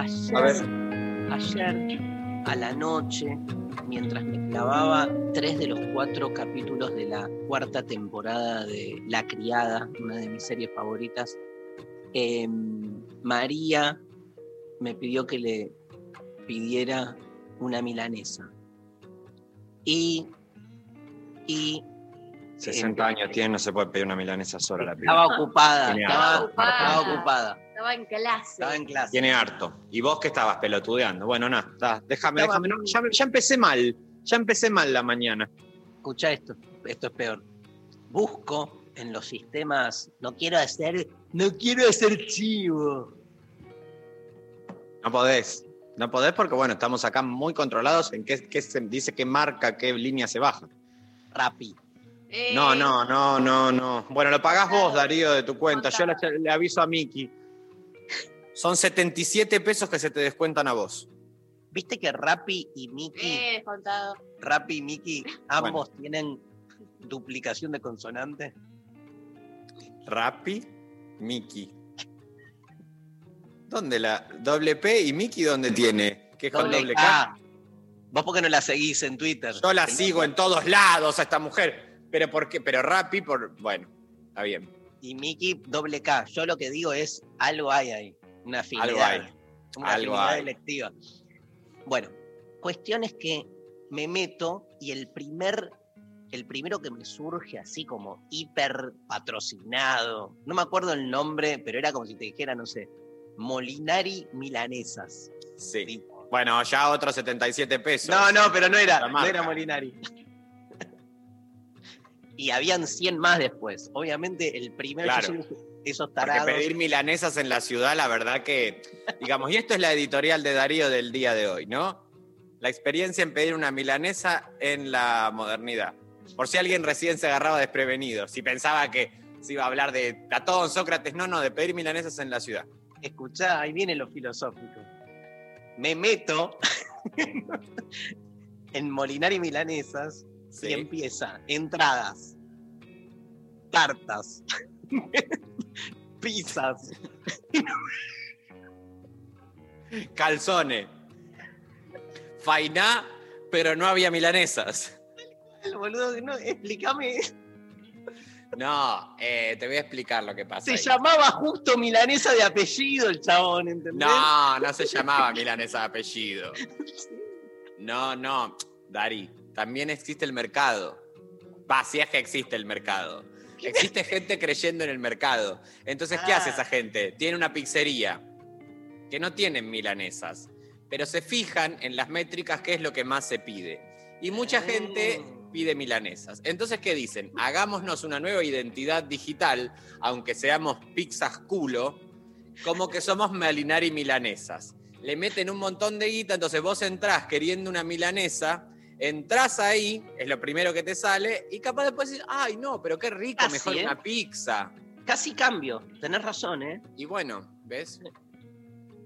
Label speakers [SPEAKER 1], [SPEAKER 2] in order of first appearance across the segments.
[SPEAKER 1] ayer,
[SPEAKER 2] A ver.
[SPEAKER 1] ayer a la noche, mientras me clavaba tres de los cuatro capítulos de la cuarta temporada de La Criada, una de mis series favoritas, em, María me pidió que le pidiera una milanesa. Y, y
[SPEAKER 2] 60 años tiene, no se puede pedir una milanesa sola la piba.
[SPEAKER 1] estaba ocupada, estaba,
[SPEAKER 3] harto.
[SPEAKER 1] estaba ocupada,
[SPEAKER 3] Estaba en clase.
[SPEAKER 1] estaba en clase.
[SPEAKER 2] Tiene harto. ¿Y vos que estabas pelotudeando? Bueno, nada, está, déjame,
[SPEAKER 1] Estaba-
[SPEAKER 2] déjame. no, ya, ya empecé mal. Ya empecé mal la mañana.
[SPEAKER 1] escucha esto, esto es peor. Busco en los sistemas, no quiero hacer, no quiero hacer chivo.
[SPEAKER 2] No podés. No podés porque, bueno, estamos acá muy controlados en qué, qué se dice qué marca, qué línea se baja.
[SPEAKER 1] Rappi.
[SPEAKER 3] Eh,
[SPEAKER 2] No, no, no, no, no. Bueno, lo pagás vos, Darío, de tu cuenta. Yo le, le aviso a Miki. Son 77 pesos que se te descuentan a vos.
[SPEAKER 1] ¿Viste que Rappi y Miki,
[SPEAKER 3] Eh, descontado.
[SPEAKER 1] Rappi y Miki, ambos tienen duplicación de consonante?
[SPEAKER 2] Rappi, Miki. ¿Dónde la doble P y Miki dónde tiene? ¿Qué es con doble K?
[SPEAKER 1] Vos por qué no la seguís en Twitter?
[SPEAKER 2] Yo la
[SPEAKER 1] no-
[SPEAKER 2] sigo en todos lados a esta mujer. Pero ¿por qué? Pero Rappi por. Bueno, está bien.
[SPEAKER 1] Y Miki doble K. Yo lo que digo es, algo hay ahí. Una afinidad.
[SPEAKER 2] Algo hay.
[SPEAKER 1] Una
[SPEAKER 2] Algo
[SPEAKER 1] afinidad
[SPEAKER 2] hay.
[SPEAKER 1] electiva. Bueno, cuestión es que me meto y el primer, el primero que me surge así como hiper patrocinado, no me acuerdo el nombre, pero era como si te dijera, no sé, Molinari Milanesas.
[SPEAKER 2] Sí.
[SPEAKER 1] Tipo.
[SPEAKER 2] Bueno, ya otros 77 pesos.
[SPEAKER 1] No, no, pero no era, no era Molinari. Y habían 100 más después. Obviamente el primero
[SPEAKER 2] Claro.
[SPEAKER 1] yo esos
[SPEAKER 2] Porque
[SPEAKER 1] tarados.
[SPEAKER 2] pedir milanesas en la ciudad, la verdad que, digamos, y esto es la editorial de Darío del día de hoy, ¿no? La experiencia en pedir una milanesa en la modernidad. Por si alguien recién se agarraba desprevenido, si pensaba que se iba a hablar de Platón, Sócrates, no, no, de pedir milanesas en la ciudad.
[SPEAKER 1] Escuchá, ahí viene lo filosófico. Me meto en Molinari Milanesas y
[SPEAKER 2] Sí.
[SPEAKER 1] empieza entradas, tartas, pizzas,
[SPEAKER 2] Calzone. Fainá, pero no había milanesas.
[SPEAKER 1] boludo, no, explícame.
[SPEAKER 2] No, eh, te voy a explicar lo que pasa.
[SPEAKER 1] Se
[SPEAKER 2] ahí.
[SPEAKER 1] llamaba justo Milanesa de apellido el chabón, ¿entendés?
[SPEAKER 2] No, no se llamaba milanesa de apellido. No, no, Dari, también existe el mercado. Va, si es que existe el mercado. Existe gente creyendo en el mercado. Entonces, ¿qué
[SPEAKER 1] Ah.
[SPEAKER 2] hace esa gente? Tiene una pizzería que no tienen milanesas, pero se fijan en las métricas qué es lo que más se pide. Y mucha
[SPEAKER 1] Ah.
[SPEAKER 2] gente pide milanesas. Entonces, ¿qué dicen? Hagámonos una nueva identidad digital, aunque seamos pizzas culo, como que somos Malinari milanesas. Le meten un montón de guita, entonces vos entrás queriendo una milanesa, entrás ahí, es lo primero que te sale, y capaz después decís, ay no, pero qué rico,
[SPEAKER 1] Casi,
[SPEAKER 2] mejor
[SPEAKER 1] ¿eh?
[SPEAKER 2] una pizza.
[SPEAKER 1] Casi cambio, tenés razón, ¿eh?
[SPEAKER 2] Y bueno, ¿ves?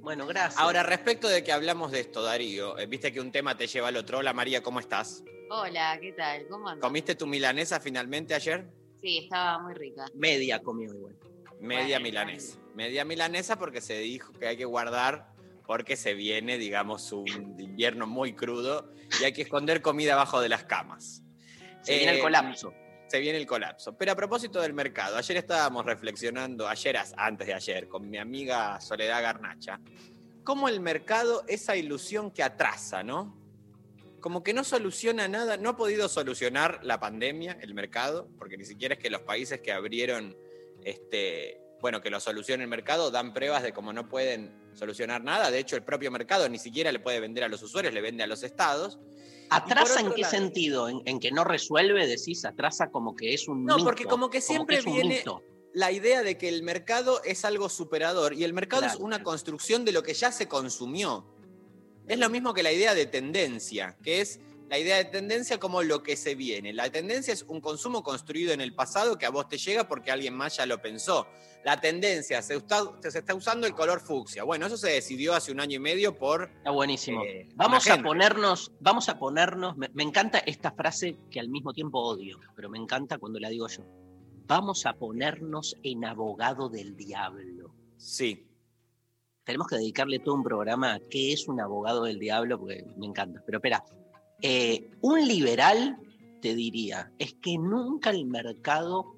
[SPEAKER 1] Bueno, gracias.
[SPEAKER 2] Ahora, respecto de que hablamos de esto, Darío, eh, viste que un tema te lleva al otro. Hola María, ¿cómo estás?
[SPEAKER 3] Hola, ¿qué tal? ¿Cómo andas?
[SPEAKER 2] ¿Comiste tu milanesa finalmente ayer?
[SPEAKER 3] Sí, estaba muy rica.
[SPEAKER 1] media comió igual.
[SPEAKER 2] Media
[SPEAKER 3] Bueno,
[SPEAKER 2] milanesa. Media milanesa porque se dijo que hay que guardar porque se viene, digamos, un invierno muy crudo y hay que esconder comida abajo de las camas.
[SPEAKER 1] Se viene el
[SPEAKER 2] Eh,
[SPEAKER 1] colapso.
[SPEAKER 2] Se viene el colapso. Pero a propósito del mercado, ayer estábamos reflexionando, ayer antes de ayer, con mi amiga Soledad Garnacha, cómo el mercado, esa ilusión que atrasa, ¿no? como que no soluciona nada, no ha podido solucionar la pandemia, el mercado, porque ni siquiera es que los países que abrieron, este, bueno, que lo solucione el mercado, dan pruebas de cómo no pueden solucionar nada. De hecho, el propio mercado ni siquiera le puede vender a los usuarios, le vende a los estados.
[SPEAKER 1] ¿Atrasa en qué
[SPEAKER 2] lado-
[SPEAKER 1] sentido? ¿En, en que no resuelve? Decís, atrasa como que es un
[SPEAKER 2] No,
[SPEAKER 1] mito,
[SPEAKER 2] porque como que siempre viene-
[SPEAKER 1] mito.
[SPEAKER 2] La idea de que el mercado es algo superador y el mercado es una construcción de lo que ya se consumió. Es lo mismo que la idea de tendencia, que es la idea de tendencia como lo que se viene. La tendencia es un consumo construido en el pasado que a vos te llega porque alguien más ya lo pensó. La tendencia, se está, se está usando el color fucsia. Bueno, eso se decidió hace un año y medio por...
[SPEAKER 1] Está buenísimo.
[SPEAKER 2] eh,
[SPEAKER 1] Vamos a ponernos, vamos a ponernos, me, me encanta esta frase que al mismo tiempo odio, pero me encanta cuando la digo yo. Vamos a ponernos en abogado del diablo.
[SPEAKER 2] Sí,
[SPEAKER 1] Tenemos que dedicarle todo un programa a qué es un abogado del diablo, porque me encanta. Pero espera, eh, un liberal te diría, es que nunca el mercado,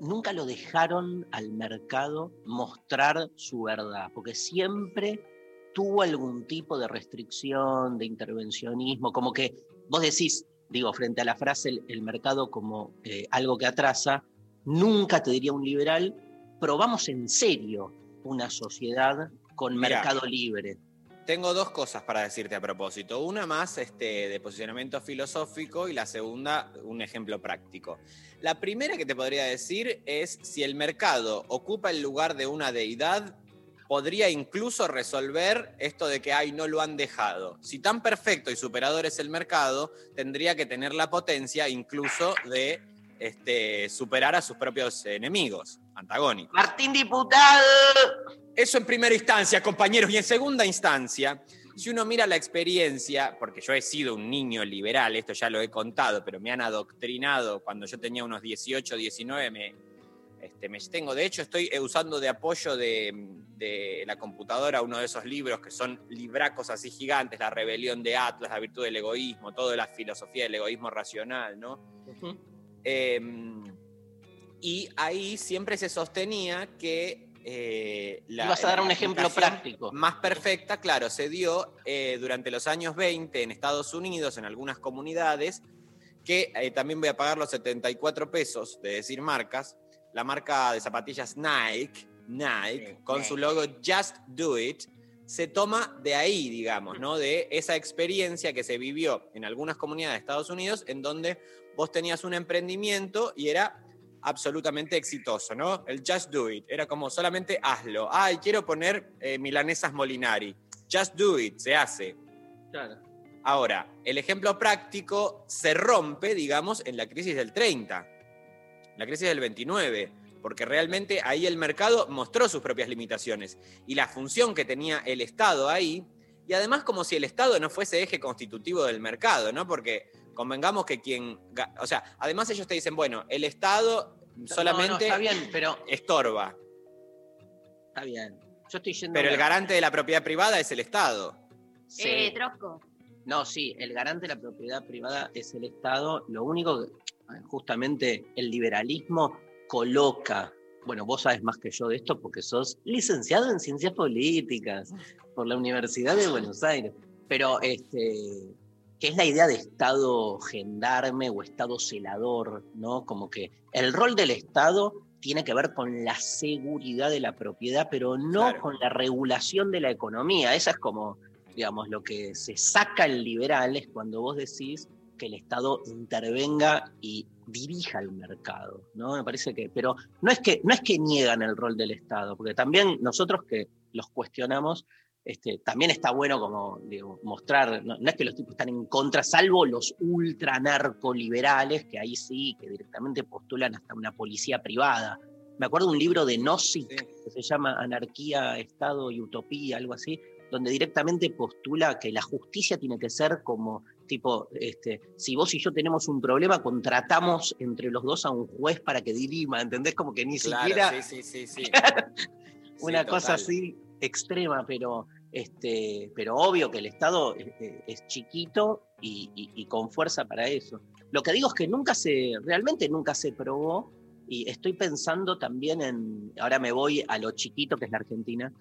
[SPEAKER 1] nunca lo dejaron al mercado mostrar su verdad, porque siempre tuvo algún tipo de restricción, de intervencionismo, como que vos decís, digo, frente a la frase el, el mercado como eh, algo que atrasa, nunca te diría un liberal, probamos en serio una sociedad con
[SPEAKER 2] Mirá.
[SPEAKER 1] mercado libre.
[SPEAKER 2] Tengo dos cosas para decirte a propósito. Una más este, de posicionamiento filosófico y la segunda un ejemplo práctico. La primera que te podría decir es si el mercado ocupa el lugar de una deidad, podría incluso resolver esto de que, ay, no lo han dejado. Si tan perfecto y superador es el mercado, tendría que tener la potencia incluso de este, superar a sus propios enemigos antagónicos.
[SPEAKER 1] Martín Diputado.
[SPEAKER 2] Eso en primera instancia, compañeros. Y en segunda instancia, si uno mira la experiencia, porque yo he sido un niño liberal, esto ya lo he contado, pero me han adoctrinado cuando yo tenía unos 18, 19, me, este, me tengo, de hecho estoy eh, usando de apoyo de, de la computadora uno de esos libros que son libracos así gigantes, La rebelión de Atlas, La virtud del egoísmo, toda la filosofía del egoísmo racional, ¿no? Eh, y ahí siempre se sostenía que eh, la,
[SPEAKER 1] Ibas a dar un ejemplo práctico.
[SPEAKER 2] Más perfecta, claro, se dio eh, durante los años 20 en Estados Unidos, en algunas comunidades, que eh, también voy a pagar los 74 pesos de decir marcas. La marca de zapatillas Nike, Nike,
[SPEAKER 3] Sí,
[SPEAKER 2] con
[SPEAKER 3] Nike.
[SPEAKER 2] su logo Just Do It, se toma de ahí, digamos, ¿no? De esa experiencia que se vivió en algunas comunidades de Estados Unidos, en donde vos tenías un emprendimiento y era absolutamente exitoso, ¿no? El Just Do It, era como solamente hazlo. Ay, quiero poner eh, milanesas Molinari. Just Do It, se hace. Ahora, el ejemplo práctico se rompe, digamos, en la crisis del 30, la crisis del 29, porque realmente ahí el mercado mostró sus propias limitaciones y la función que tenía el Estado ahí, y además como si el Estado no fuese eje constitutivo del mercado, ¿no? Porque convengamos que quien, o sea, además ellos te dicen, bueno, el Estado solamente
[SPEAKER 1] No, no, está bien, pero
[SPEAKER 2] estorba,
[SPEAKER 1] está bien. Yo estoy yendo.
[SPEAKER 2] pero
[SPEAKER 1] a
[SPEAKER 2] el garante de la propiedad privada es el Estado.
[SPEAKER 1] Sí.
[SPEAKER 3] Eh, Trosco.
[SPEAKER 1] No, sí, el garante de la propiedad privada es el Estado. Lo único que, justamente, el liberalismo coloca. Bueno, vos sabes más que yo de esto porque sos licenciado en ciencias políticas por la Universidad de Buenos Aires. Pero, este, que es la idea de Estado gendarme o Estado celador, ¿no? Como que el rol del Estado tiene que ver con la seguridad de la propiedad, pero no
[SPEAKER 2] Claro.
[SPEAKER 1] con la regulación de la economía. Esa es como digamos, lo que se saca el liberal es cuando vos decís que el Estado intervenga y dirija el mercado, ¿no? Me parece que, pero no es que, no es que niegan el rol del Estado, porque también nosotros que los cuestionamos, este, también está bueno como digo, mostrar, no, no es que los tipos están en contra, salvo los ultra narcoliberales, que ahí sí, que directamente postulan hasta una policía privada. Me acuerdo de un libro de Nozick
[SPEAKER 2] Sí.
[SPEAKER 1] que se llama Anarquía, Estado y Utopía, algo así, donde directamente postula que la justicia tiene que ser como tipo, este, si vos y yo tenemos un problema, contratamos entre los dos a un juez para que dirima, ¿entendés? Como que ni
[SPEAKER 2] Claro,
[SPEAKER 1] siquiera
[SPEAKER 2] sí, sí, sí, sí.
[SPEAKER 1] una cosa así extrema, pero, este, pero obvio que el Estado eh, eh, es chiquito y, y- y con fuerza para eso. Lo que digo es que nunca se, realmente nunca se probó, y estoy pensando también en, ahora me voy a lo chiquito que es la Argentina,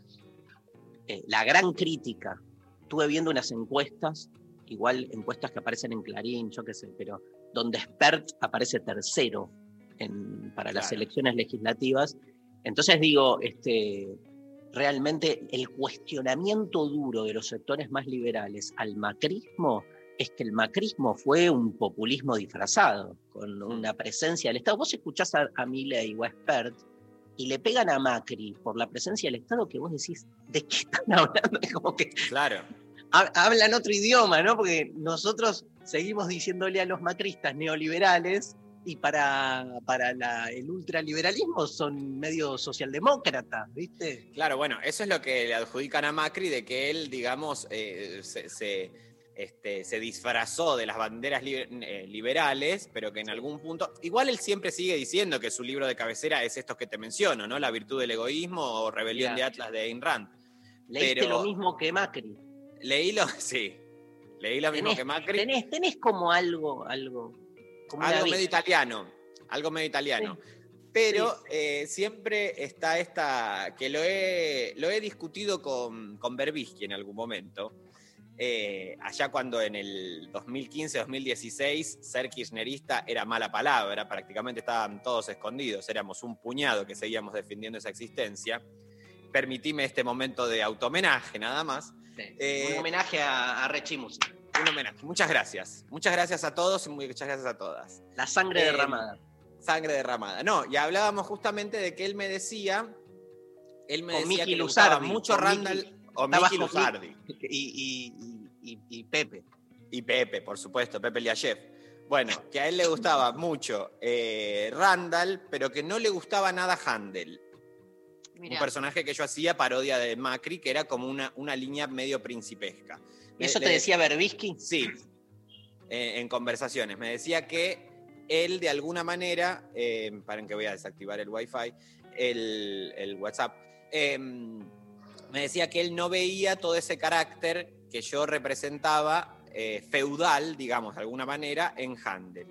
[SPEAKER 1] eh, la gran crítica. Estuve viendo unas encuestas igual encuestas que aparecen en Clarín, yo qué sé, pero donde Spert aparece tercero en- para las elecciones legislativas. Entonces digo, este, realmente el cuestionamiento duro de los sectores más liberales al macrismo es que el macrismo fue un populismo disfrazado, con una presencia del Estado. Vos escuchás a, a Milei o a Spert y le pegan a Macri por la presencia del Estado que vos decís, ¿de qué están hablando? Es como que
[SPEAKER 2] Claro.
[SPEAKER 1] ha- hablan otro idioma, ¿no? Porque nosotros seguimos diciéndole a los macristas neoliberales y para, para la- el ultraliberalismo son medio socialdemócratas, ¿viste?
[SPEAKER 2] Claro, bueno, eso es lo que le adjudican a Macri de que él, digamos, eh, se, se, este, se disfrazó de las banderas liber- eh, liberales, pero que en algún punto. Igual él siempre sigue diciendo que su libro de cabecera es estos que te menciono, ¿no? La virtud del egoísmo o Rebelión de. Atlas de Ayn Rand.
[SPEAKER 1] Leíste
[SPEAKER 2] Pero-
[SPEAKER 1] lo mismo que Macri.
[SPEAKER 2] Leí lo. Sí. Leí lo mismo
[SPEAKER 1] Tenés,
[SPEAKER 2] que Macri.
[SPEAKER 1] tenés, tenés como algo, algo, como
[SPEAKER 2] Algo medio italiano. Algo medio italiano. Pero eh, siempre está esta, que lo he, lo he discutido con, con Berbisky en algún momento, eh, allá cuando en el 2015-2016 ser kirchnerista era mala palabra, prácticamente estaban todos escondidos, éramos un puñado que seguíamos defendiendo esa existencia. Permitime este momento de automenaje nada más.
[SPEAKER 1] Sí.
[SPEAKER 2] Eh,
[SPEAKER 1] un homenaje a, a Rechi Musi.
[SPEAKER 2] Un homenaje. Muchas gracias. Muchas gracias a todos y muchas gracias a todas.
[SPEAKER 1] La sangre
[SPEAKER 2] Eh,
[SPEAKER 1] derramada.
[SPEAKER 2] Sangre derramada. No, y hablábamos justamente de que él me decía, él me
[SPEAKER 1] O
[SPEAKER 2] decía
[SPEAKER 1] Miki
[SPEAKER 2] que le gustaba
[SPEAKER 1] Luzardi,
[SPEAKER 2] mucho
[SPEAKER 1] o
[SPEAKER 2] Randall o Luzardi
[SPEAKER 1] Y, y- y- y- y Pepe.
[SPEAKER 2] y Pepe, por supuesto, Pepe Liachev. Bueno, que a él le gustaba mucho eh, Randall, pero que no le gustaba nada Handel. Un personaje que yo hacía parodia de Macri, que era como una, una línea medio principesca.
[SPEAKER 1] ¿Y eso
[SPEAKER 2] Le-
[SPEAKER 1] te decía Berbisky?
[SPEAKER 2] Sí, en conversaciones. Me decía que él de alguna manera, eh, paren que voy a desactivar el wifi, el, el WhatsApp, eh, me decía que él no veía todo ese carácter que yo representaba eh, feudal, digamos, de alguna manera, en Handel.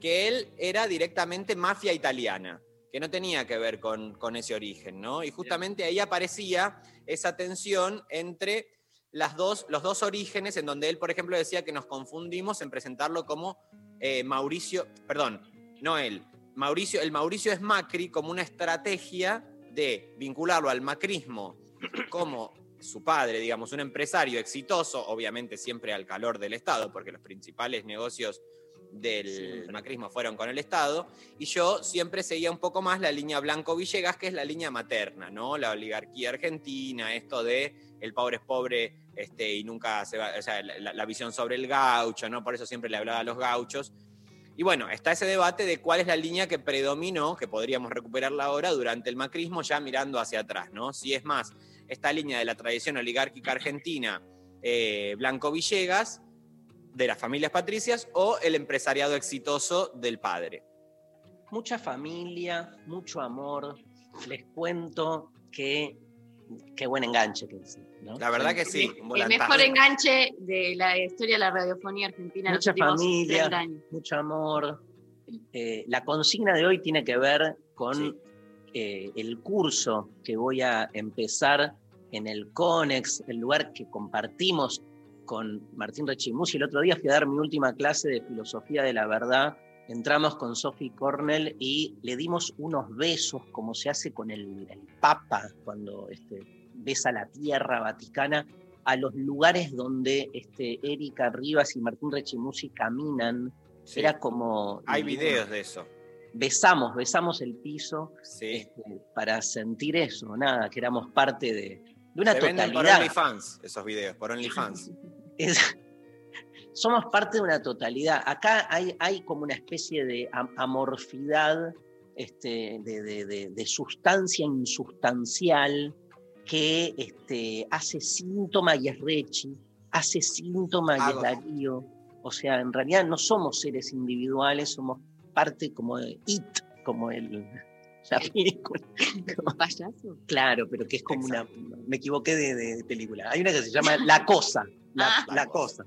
[SPEAKER 2] Que él era directamente mafia italiana, que no tenía que ver con, con ese origen, ¿no? Y justamente ahí aparecía esa tensión entre dos, los dos orígenes, en donde él, por ejemplo, decía que nos confundimos en presentarlo como eh, Mauricio, perdón, no él, Mauricio, el Mauricio es Macri como una estrategia de vincularlo al macrismo como su padre, digamos, un empresario exitoso, obviamente siempre al calor del Estado, porque los principales negocios del macrismo fueron con el Estado, y yo siempre seguía un poco más la línea Blanco-Villegas, que es la línea materna, ¿no? La oligarquía argentina, esto de el pobre es pobre este, y nunca se va, o sea, la, la visión sobre el gaucho, ¿no? Por eso siempre le hablaba a los gauchos. Y bueno, está ese debate de cuál es la línea que predominó, que podríamos recuperarla ahora durante el macrismo, ya mirando hacia atrás, ¿no? Si es más esta línea de la tradición oligárquica argentina, eh, Blanco Villegas, de las familias patricias, o el empresariado exitoso del padre.
[SPEAKER 1] Mucha familia, mucho amor. Les cuento que qué buen enganche que es, ¿no?
[SPEAKER 2] La verdad que sí,
[SPEAKER 3] El mejor enganche de la historia de la radiofonía argentina en los
[SPEAKER 1] Mucha familia.
[SPEAKER 3] 30 años.
[SPEAKER 1] mucho amor. Eh, la consigna de hoy tiene que ver con
[SPEAKER 2] Sí.
[SPEAKER 1] eh, el curso que voy a empezar en el CONEX, el lugar que compartimos con Martín Rechimusi. El otro día fui a dar mi última clase de filosofía de la verdad. Entramos con Sophie Cornell y le dimos unos besos, como se hace con el, el Papa cuando este, besa la tierra vaticana, a los lugares donde este, Erika Rivas y Martín Rechimusi caminan.
[SPEAKER 2] Sí.
[SPEAKER 1] Era como.
[SPEAKER 2] Hay videos de eso.
[SPEAKER 1] Besamos, besamos el piso
[SPEAKER 2] Sí.
[SPEAKER 1] este, para sentir eso, nada, que éramos parte de, de una
[SPEAKER 2] Se venden por
[SPEAKER 1] totalidad.
[SPEAKER 2] OnlyFans, esos videos, por OnlyFans.
[SPEAKER 1] Es- somos parte de una totalidad. Acá hay, hay como una especie de am- amorfidad, este, de, de- de- de sustancia insustancial que este, hace síntoma y es Rechi, hace síntoma y es. Darío. O sea, en realidad no somos seres individuales, somos parte como de It, como el, la película.
[SPEAKER 3] ¿Un payaso?
[SPEAKER 1] Claro, pero que es como
[SPEAKER 2] Exacto.
[SPEAKER 1] una. Me equivoqué de, de- película. Hay una que se llama La Cosa. La,
[SPEAKER 3] Ah.
[SPEAKER 1] La Cosa.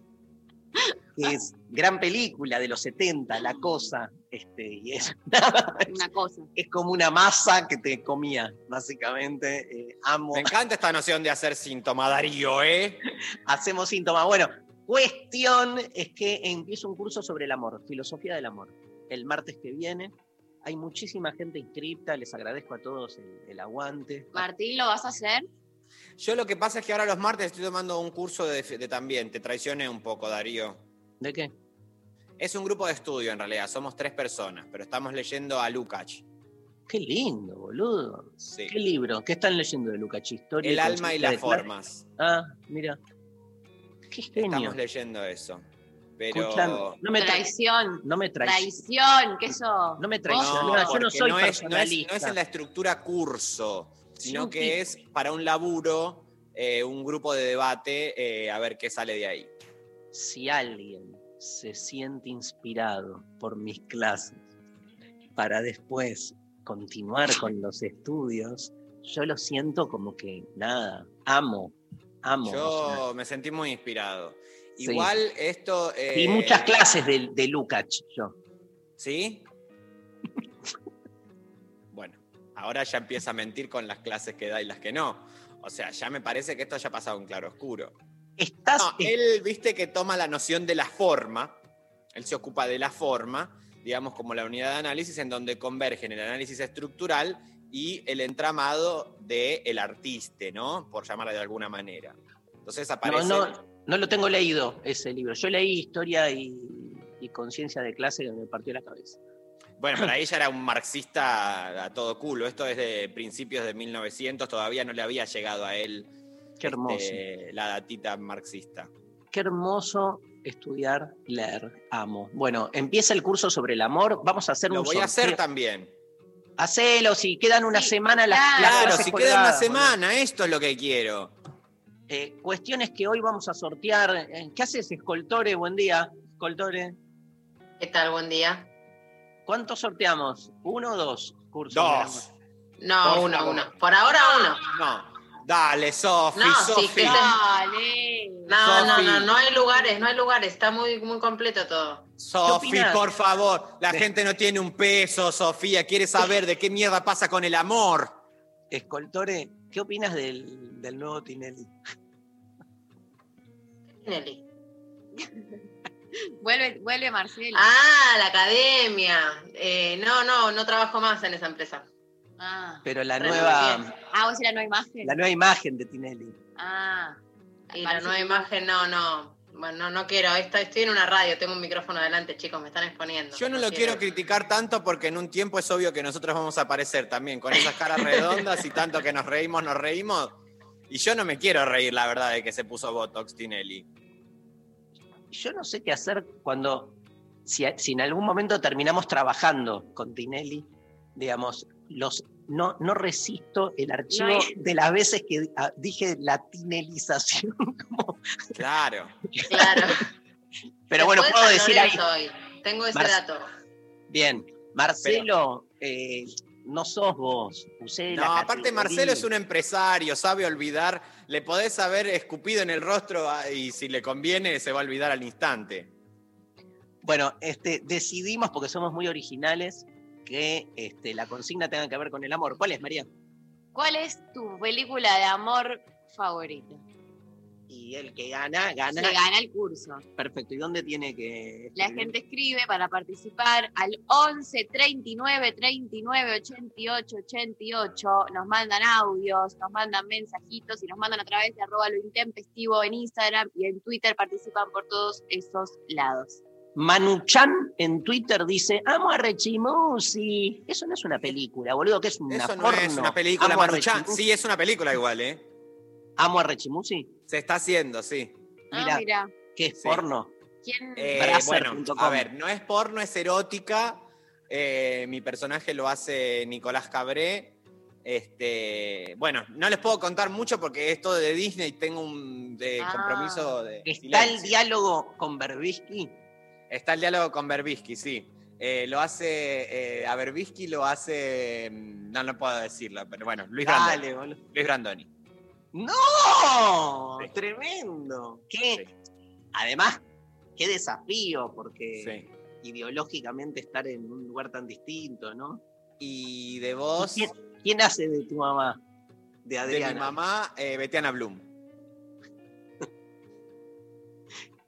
[SPEAKER 1] Que es gran película de los 70, La Cosa. Este, y es,
[SPEAKER 3] Una cosa.
[SPEAKER 1] es como una masa que te comía, básicamente. Eh, amo.
[SPEAKER 2] Me encanta esta noción de hacer síntoma, Darío, ¿eh?
[SPEAKER 1] Hacemos síntomas. Bueno, Cuestión es que empiezo un curso sobre el amor, filosofía del amor. El martes que viene. Hay muchísima gente inscripta, les agradezco a todos el, el aguante.
[SPEAKER 3] Martín, ¿lo vas a hacer?
[SPEAKER 2] Yo lo que pasa es que ahora los martes estoy tomando un curso de, de también. Te traicioné un poco, Darío.
[SPEAKER 1] ¿De qué?
[SPEAKER 2] Es un grupo de estudio en realidad, somos tres personas, pero estamos leyendo a Lukács.
[SPEAKER 1] Qué lindo, boludo.
[SPEAKER 2] Sí.
[SPEAKER 1] ¿Qué libro? ¿Qué están leyendo de Lukács? Historia
[SPEAKER 2] El alma y las formas.
[SPEAKER 1] Ah, mira. Qué genio.
[SPEAKER 2] Estamos leyendo eso. Pero.
[SPEAKER 1] Escuchame, no me tra-
[SPEAKER 3] Traición.
[SPEAKER 1] no me traes.
[SPEAKER 3] Traición, que eso.
[SPEAKER 1] No me
[SPEAKER 2] No,
[SPEAKER 1] traiciona, yo no soy
[SPEAKER 2] no es, no, es, no es en la estructura curso, sino que es para un laburo, eh, un grupo de debate, eh, a ver qué sale de ahí.
[SPEAKER 1] Si alguien se siente inspirado por mis clases para después continuar con los estudios, yo lo siento como que nada, amo, amo. o
[SPEAKER 2] Yo me sentí muy inspirado.
[SPEAKER 1] Sí.
[SPEAKER 2] Igual esto.
[SPEAKER 1] sea,
[SPEAKER 2] eh,
[SPEAKER 1] y muchas clases de, de Lukács, yo.
[SPEAKER 2] ¿Sí? bueno, ahora ya empieza a mentir con las clases que da y las que no. O sea, ya me parece que esto ya ha pasado un claro oscuro.
[SPEAKER 1] Estás,
[SPEAKER 2] No, él, viste que toma la noción de la forma, él se ocupa de la forma, digamos como la unidad de análisis en donde convergen el análisis estructural y el entramado del artiste, ¿no? Por llamarla de alguna manera. Entonces aparece...
[SPEAKER 1] no, no lo tengo leído ese libro. Yo leí Historia y, y Conciencia de Clase que me partió la cabeza.
[SPEAKER 2] Bueno, ahí ya era un marxista a todo culo. Esto es de principios de 1900, todavía no le había llegado a él
[SPEAKER 1] Qué hermoso.
[SPEAKER 2] este, la datita marxista.
[SPEAKER 1] Qué hermoso estudiar, leer, amo. Bueno, empieza el curso sobre el amor. Vamos a hacer
[SPEAKER 2] Lo
[SPEAKER 1] un
[SPEAKER 2] voy a hacer también.
[SPEAKER 1] Hacelo, si quedan una
[SPEAKER 3] Sí,
[SPEAKER 1] semana las,
[SPEAKER 3] claro.
[SPEAKER 1] las
[SPEAKER 2] Claro,
[SPEAKER 1] clases
[SPEAKER 2] si queda una
[SPEAKER 1] colgadas,
[SPEAKER 2] semana, esto es lo que quiero.
[SPEAKER 1] Eh, cuestiones que hoy vamos a sortear. Eh, ¿Qué haces, Escoltore? Buen día, Escoltore.
[SPEAKER 4] ¿Qué tal? Buen día.
[SPEAKER 1] ¿Cuántos sorteamos? ¿Uno o dos cursos?
[SPEAKER 2] Dos.
[SPEAKER 4] No,
[SPEAKER 2] Por
[SPEAKER 4] uno,
[SPEAKER 2] favor.
[SPEAKER 4] uno. Por ahora uno.
[SPEAKER 2] No. Dale, Sofi,
[SPEAKER 4] No, sí,
[SPEAKER 2] Sofi.
[SPEAKER 4] que se-
[SPEAKER 3] Dale.
[SPEAKER 4] No, no, no, no hay lugares, no hay lugares. Está muy, muy completo todo.
[SPEAKER 2] Sofi, por favor. La
[SPEAKER 1] De-
[SPEAKER 2] gente no tiene un peso, Sofía. Quiere saber de qué mierda pasa con el amor.
[SPEAKER 1] Escoltore, ¿qué opinas del, del nuevo Tinelli?
[SPEAKER 4] Nelly.
[SPEAKER 3] Vuelve, vuelve Marcelo.
[SPEAKER 4] Ah, la academia. Eh, no, no, no trabajo más en esa empresa.
[SPEAKER 3] Ah,
[SPEAKER 1] Pero la nueva,
[SPEAKER 3] Ah, vos era no imagen.
[SPEAKER 1] la nueva imagen de Tinelli.
[SPEAKER 3] Ah.
[SPEAKER 4] Y la nueva imagen, no, no. Bueno, no, no quiero. Estoy, estoy en una radio, tengo un micrófono adelante, chicos, me están exponiendo.
[SPEAKER 2] Yo no lo quiero criticar tanto porque en un tiempo es obvio que nosotros vamos a aparecer también con esas caras redondas y tanto que nos reímos, nos reímos. Y yo no me quiero reír, la verdad, de que se puso Botox Tinelli.
[SPEAKER 1] Yo no sé qué hacer cuando, si, si en algún momento terminamos trabajando con Tinelli, digamos, los, no, no resisto el archivo
[SPEAKER 3] No hay-
[SPEAKER 1] de las veces que ah, dije la tinelización. como-
[SPEAKER 2] Claro.
[SPEAKER 4] Claro.
[SPEAKER 1] pero bueno, puedo decir ahí.
[SPEAKER 4] Tengo ese
[SPEAKER 1] Mar-
[SPEAKER 4] dato.
[SPEAKER 1] Bien, Marcelo, eh, no sos vos. Usé la
[SPEAKER 2] No, aparte. Marcelo es un empresario, sabe olvidar. Le podés haber escupido en el rostro ah, y si le conviene se va a olvidar al instante.
[SPEAKER 1] Bueno, este, decidimos, porque somos muy originales, que este, la consigna tenga que ver con el amor. ¿Cuál es, María?
[SPEAKER 3] ¿Cuál es tu película de amor favorita?
[SPEAKER 1] Y el que gana, gana.
[SPEAKER 3] Se gana el curso.
[SPEAKER 1] Perfecto. ¿Y dónde tiene que.?
[SPEAKER 3] La gente escribe para participar al 11 39 39 88 88. Nos mandan audios, nos mandan mensajitos y nos mandan a través de arroba lo intempestivo en Instagram y en Twitter. Participan por todos esos lados.
[SPEAKER 1] Manuchan en Twitter dice: Amo a Rechimusi. Eso no es una película, boludo, que es una
[SPEAKER 2] Eso no
[SPEAKER 1] porno.
[SPEAKER 2] es una película,
[SPEAKER 1] Amo a
[SPEAKER 2] Maruchan.
[SPEAKER 1] Rechimusi.
[SPEAKER 2] Sí, es una película igual, ¿eh?
[SPEAKER 1] Amo a Rechimusi.
[SPEAKER 2] Se está haciendo, sí.
[SPEAKER 1] Mira.
[SPEAKER 3] Ah, mira.
[SPEAKER 1] ¿Qué es
[SPEAKER 2] Sí.
[SPEAKER 1] porno?
[SPEAKER 3] ¿Quién?
[SPEAKER 2] Eh, bueno, a ver, no es porno, es erótica. Eh, mi personaje lo hace Nicolás Cabré. Este, bueno, no les puedo contar mucho porque es todo de Disney, tengo un de
[SPEAKER 3] Ah.
[SPEAKER 2] compromiso de
[SPEAKER 1] Está el diálogo con Berbisky.
[SPEAKER 2] Está el diálogo con Berbisky, sí. Eh, lo hace, eh, a Berbisky lo hace, mm, no, no puedo decirlo, pero bueno, Luis Brandoni.
[SPEAKER 1] Dale, boludo.
[SPEAKER 2] Luis Brandoni.
[SPEAKER 1] ¡No!
[SPEAKER 2] Sí.
[SPEAKER 1] Tremendo. ¿Qué?
[SPEAKER 2] Sí.
[SPEAKER 1] Además, qué desafío, porque
[SPEAKER 2] Sí.
[SPEAKER 1] ideológicamente estar en un lugar tan distinto, ¿no?
[SPEAKER 2] Y de vos,
[SPEAKER 1] ¿Quién, quién hace de tu mamá? De
[SPEAKER 2] de
[SPEAKER 1] Adriana.
[SPEAKER 2] mi mamá, eh, Betiana Blum.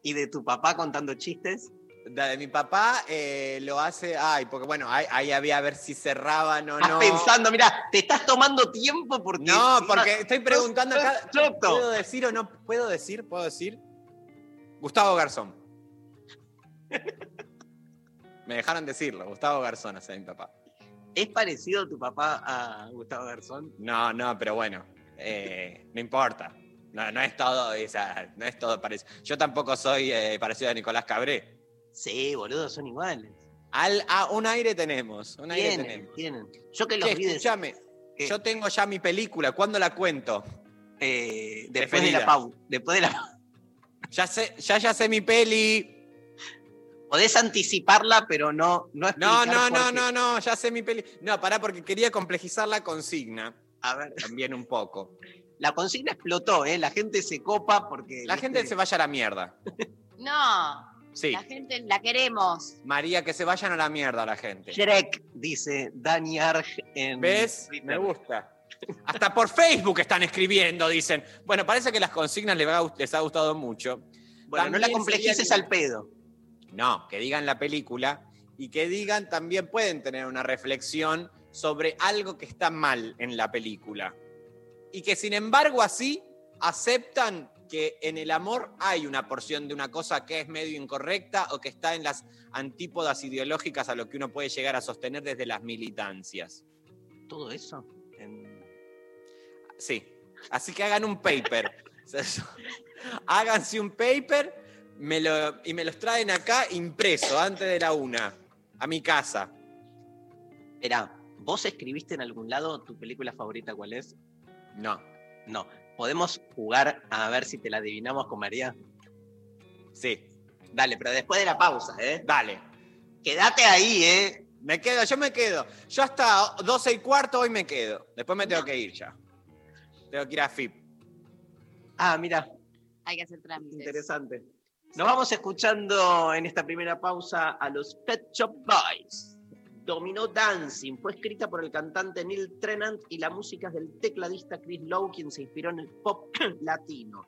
[SPEAKER 1] ¿Y de tu papá contando chistes?
[SPEAKER 2] La de mi papá eh, lo hace, ay, porque bueno, ahí, ahí había a ver si cerraban o
[SPEAKER 1] Estás
[SPEAKER 2] no.
[SPEAKER 1] pensando, mira, te estás tomando tiempo porque.
[SPEAKER 2] No, porque estoy preguntando acá. ¿Puedo decir o no? ¿Puedo decir? ¿Puedo decir? Gustavo Garzón. Me dejaron decirlo, Gustavo Garzón, hace mi papá.
[SPEAKER 1] ¿Es parecido tu papá a Gustavo Garzón?
[SPEAKER 2] No, no, pero bueno, eh, no importa. No, no es todo, o sea, no es todo parecido. Yo tampoco soy eh, parecido a Nicolás Cabré.
[SPEAKER 1] Sí, boludo, son iguales.
[SPEAKER 2] Al, a un aire tenemos, un aire
[SPEAKER 1] Tienen,
[SPEAKER 2] tenemos.
[SPEAKER 1] tienen. Yo que los
[SPEAKER 2] Che,
[SPEAKER 1] vi de-
[SPEAKER 2] escúchame,
[SPEAKER 1] ¿Qué?
[SPEAKER 2] yo tengo ya mi película, ¿cuándo la cuento?
[SPEAKER 1] eh, después de la pausa. Después de la
[SPEAKER 2] Ya sé, ya ya sé mi peli.
[SPEAKER 1] Podés anticiparla, pero no, no
[SPEAKER 2] No, no, no, no, no, ya sé mi peli. No, pará, porque quería complejizar la consigna
[SPEAKER 1] A ver,
[SPEAKER 2] también un poco.
[SPEAKER 1] la consigna explotó, ¿eh? La gente se copa porque.
[SPEAKER 2] La
[SPEAKER 1] viste,
[SPEAKER 2] gente se vaya a la mierda.
[SPEAKER 3] No,
[SPEAKER 2] Sí,
[SPEAKER 3] la gente la queremos.
[SPEAKER 2] María, que se vayan a la mierda la gente.
[SPEAKER 1] Shrek, dice Dani Arg en.
[SPEAKER 2] ¿Ves?
[SPEAKER 1] Twitter.
[SPEAKER 2] Me gusta. Hasta por Facebook están escribiendo, dicen. Bueno, parece que las consignas les, ha gustado mucho.
[SPEAKER 1] Bueno, no la complejices
[SPEAKER 2] sería-
[SPEAKER 1] al pedo.
[SPEAKER 2] No, que digan la película y que digan también pueden tener una reflexión sobre algo que está mal en la película. Y que sin embargo así aceptan que en el amor hay una porción de una cosa que es medio incorrecta o que está en las antípodas ideológicas a lo que uno puede llegar a sostener desde las militancias.
[SPEAKER 1] Todo eso. en-
[SPEAKER 2] Sí. Así que hagan un paper. Háganse un paper me lo- y me los traen acá impreso antes de la una, a mi casa.
[SPEAKER 1] Esperá, ¿vos escribiste en algún lado tu película favorita cuál es?
[SPEAKER 2] No.
[SPEAKER 1] No. ¿Podemos jugar a ver si te la adivinamos con María?
[SPEAKER 2] Sí.
[SPEAKER 1] Dale, pero después de la pausa, ¿eh?
[SPEAKER 2] Dale.
[SPEAKER 1] Quédate ahí, ¿eh?
[SPEAKER 2] Me quedo, yo me quedo. Yo hasta 12 y cuarto hoy me quedo. Después me tengo que ir ya. Tengo que ir a FIP.
[SPEAKER 1] Ah, mira,
[SPEAKER 3] Hay que hacer trámites.
[SPEAKER 1] interesante. Nos vamos escuchando en esta primera pausa a los Pet Shop Boys. Dominó Dancing fue escrita por el cantante Neil Tennant y la música es del tecladista Chris Lowe, quien se inspiró en el pop latino.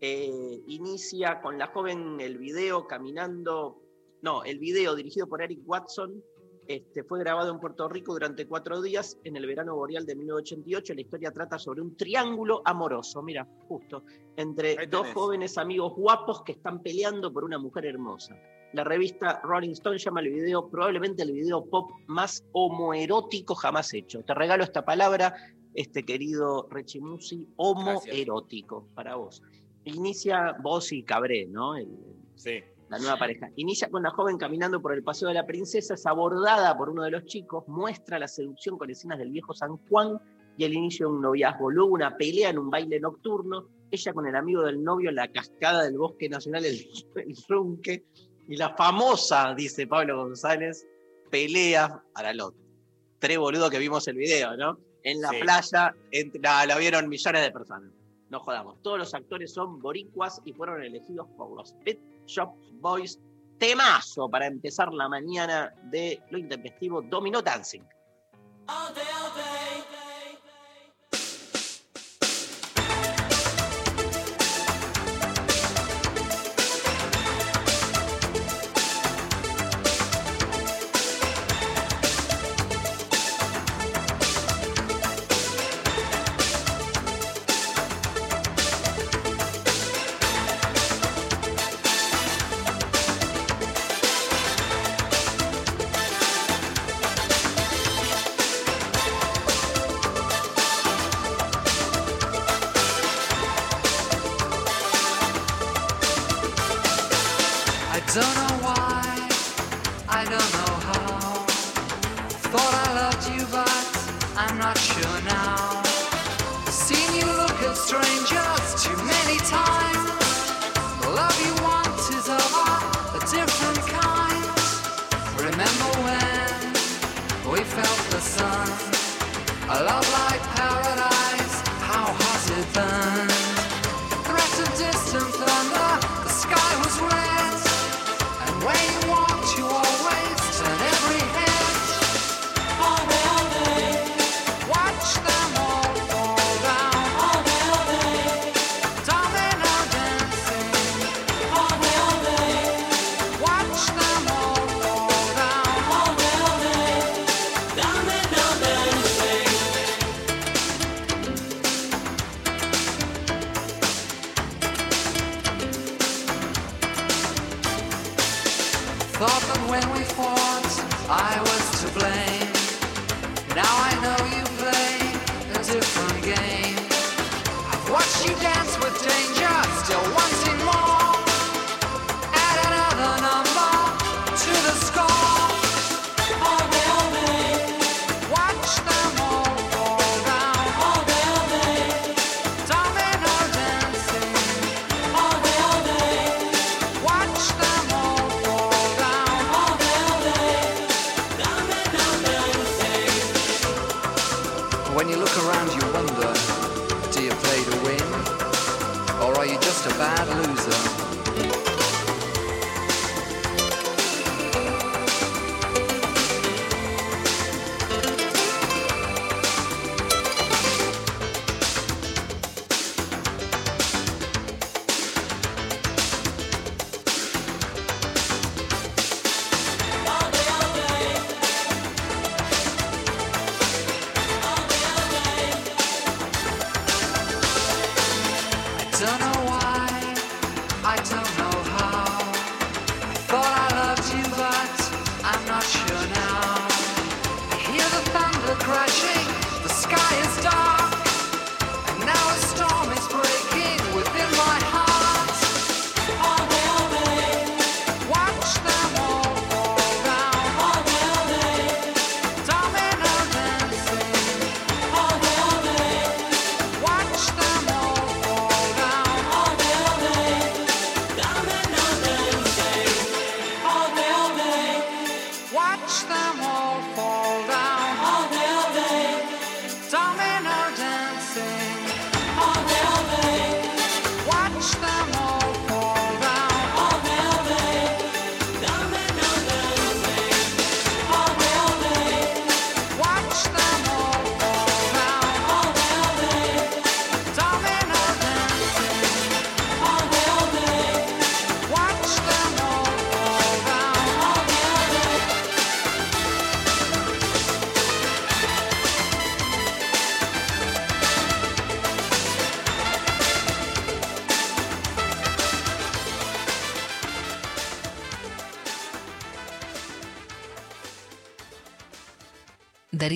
[SPEAKER 1] Eh, inicia con la joven el video caminando, no, el video dirigido por Eric Watson, este, fue grabado en Puerto Rico durante cuatro días en el verano boreal de 1988. La historia trata sobre un triángulo amoroso, mira, justo, entre dos jóvenes amigos guapos que están peleando por una mujer hermosa. La revista Rolling Stone llama el video probablemente el video pop más homoerótico jamás hecho. Te regalo esta palabra, este querido Rechimusi, homoerótico, para vos. Inicia vos y Cabré, ¿no? El-
[SPEAKER 2] Sí.
[SPEAKER 1] la nueva pareja. Inicia con la joven caminando por el paseo de la princesa, es abordada por uno de los chicos, muestra la seducción con escenas del viejo San Juan y el inicio de un noviazgo. Luego una pelea en un baile nocturno, ella con el amigo del novio en la cascada del Bosque Nacional, el, el Runque, y la famosa, dice Pablo González, pelea para los tres boludos que vimos el video, ¿no? En la
[SPEAKER 2] Sí.
[SPEAKER 1] playa, entre, la, la vieron millones de personas. No jodamos. Todos los actores son boricuas y fueron elegidos por los Pet Shop Boys. Temazo para empezar la mañana de lo intempestivo Domino Dancing.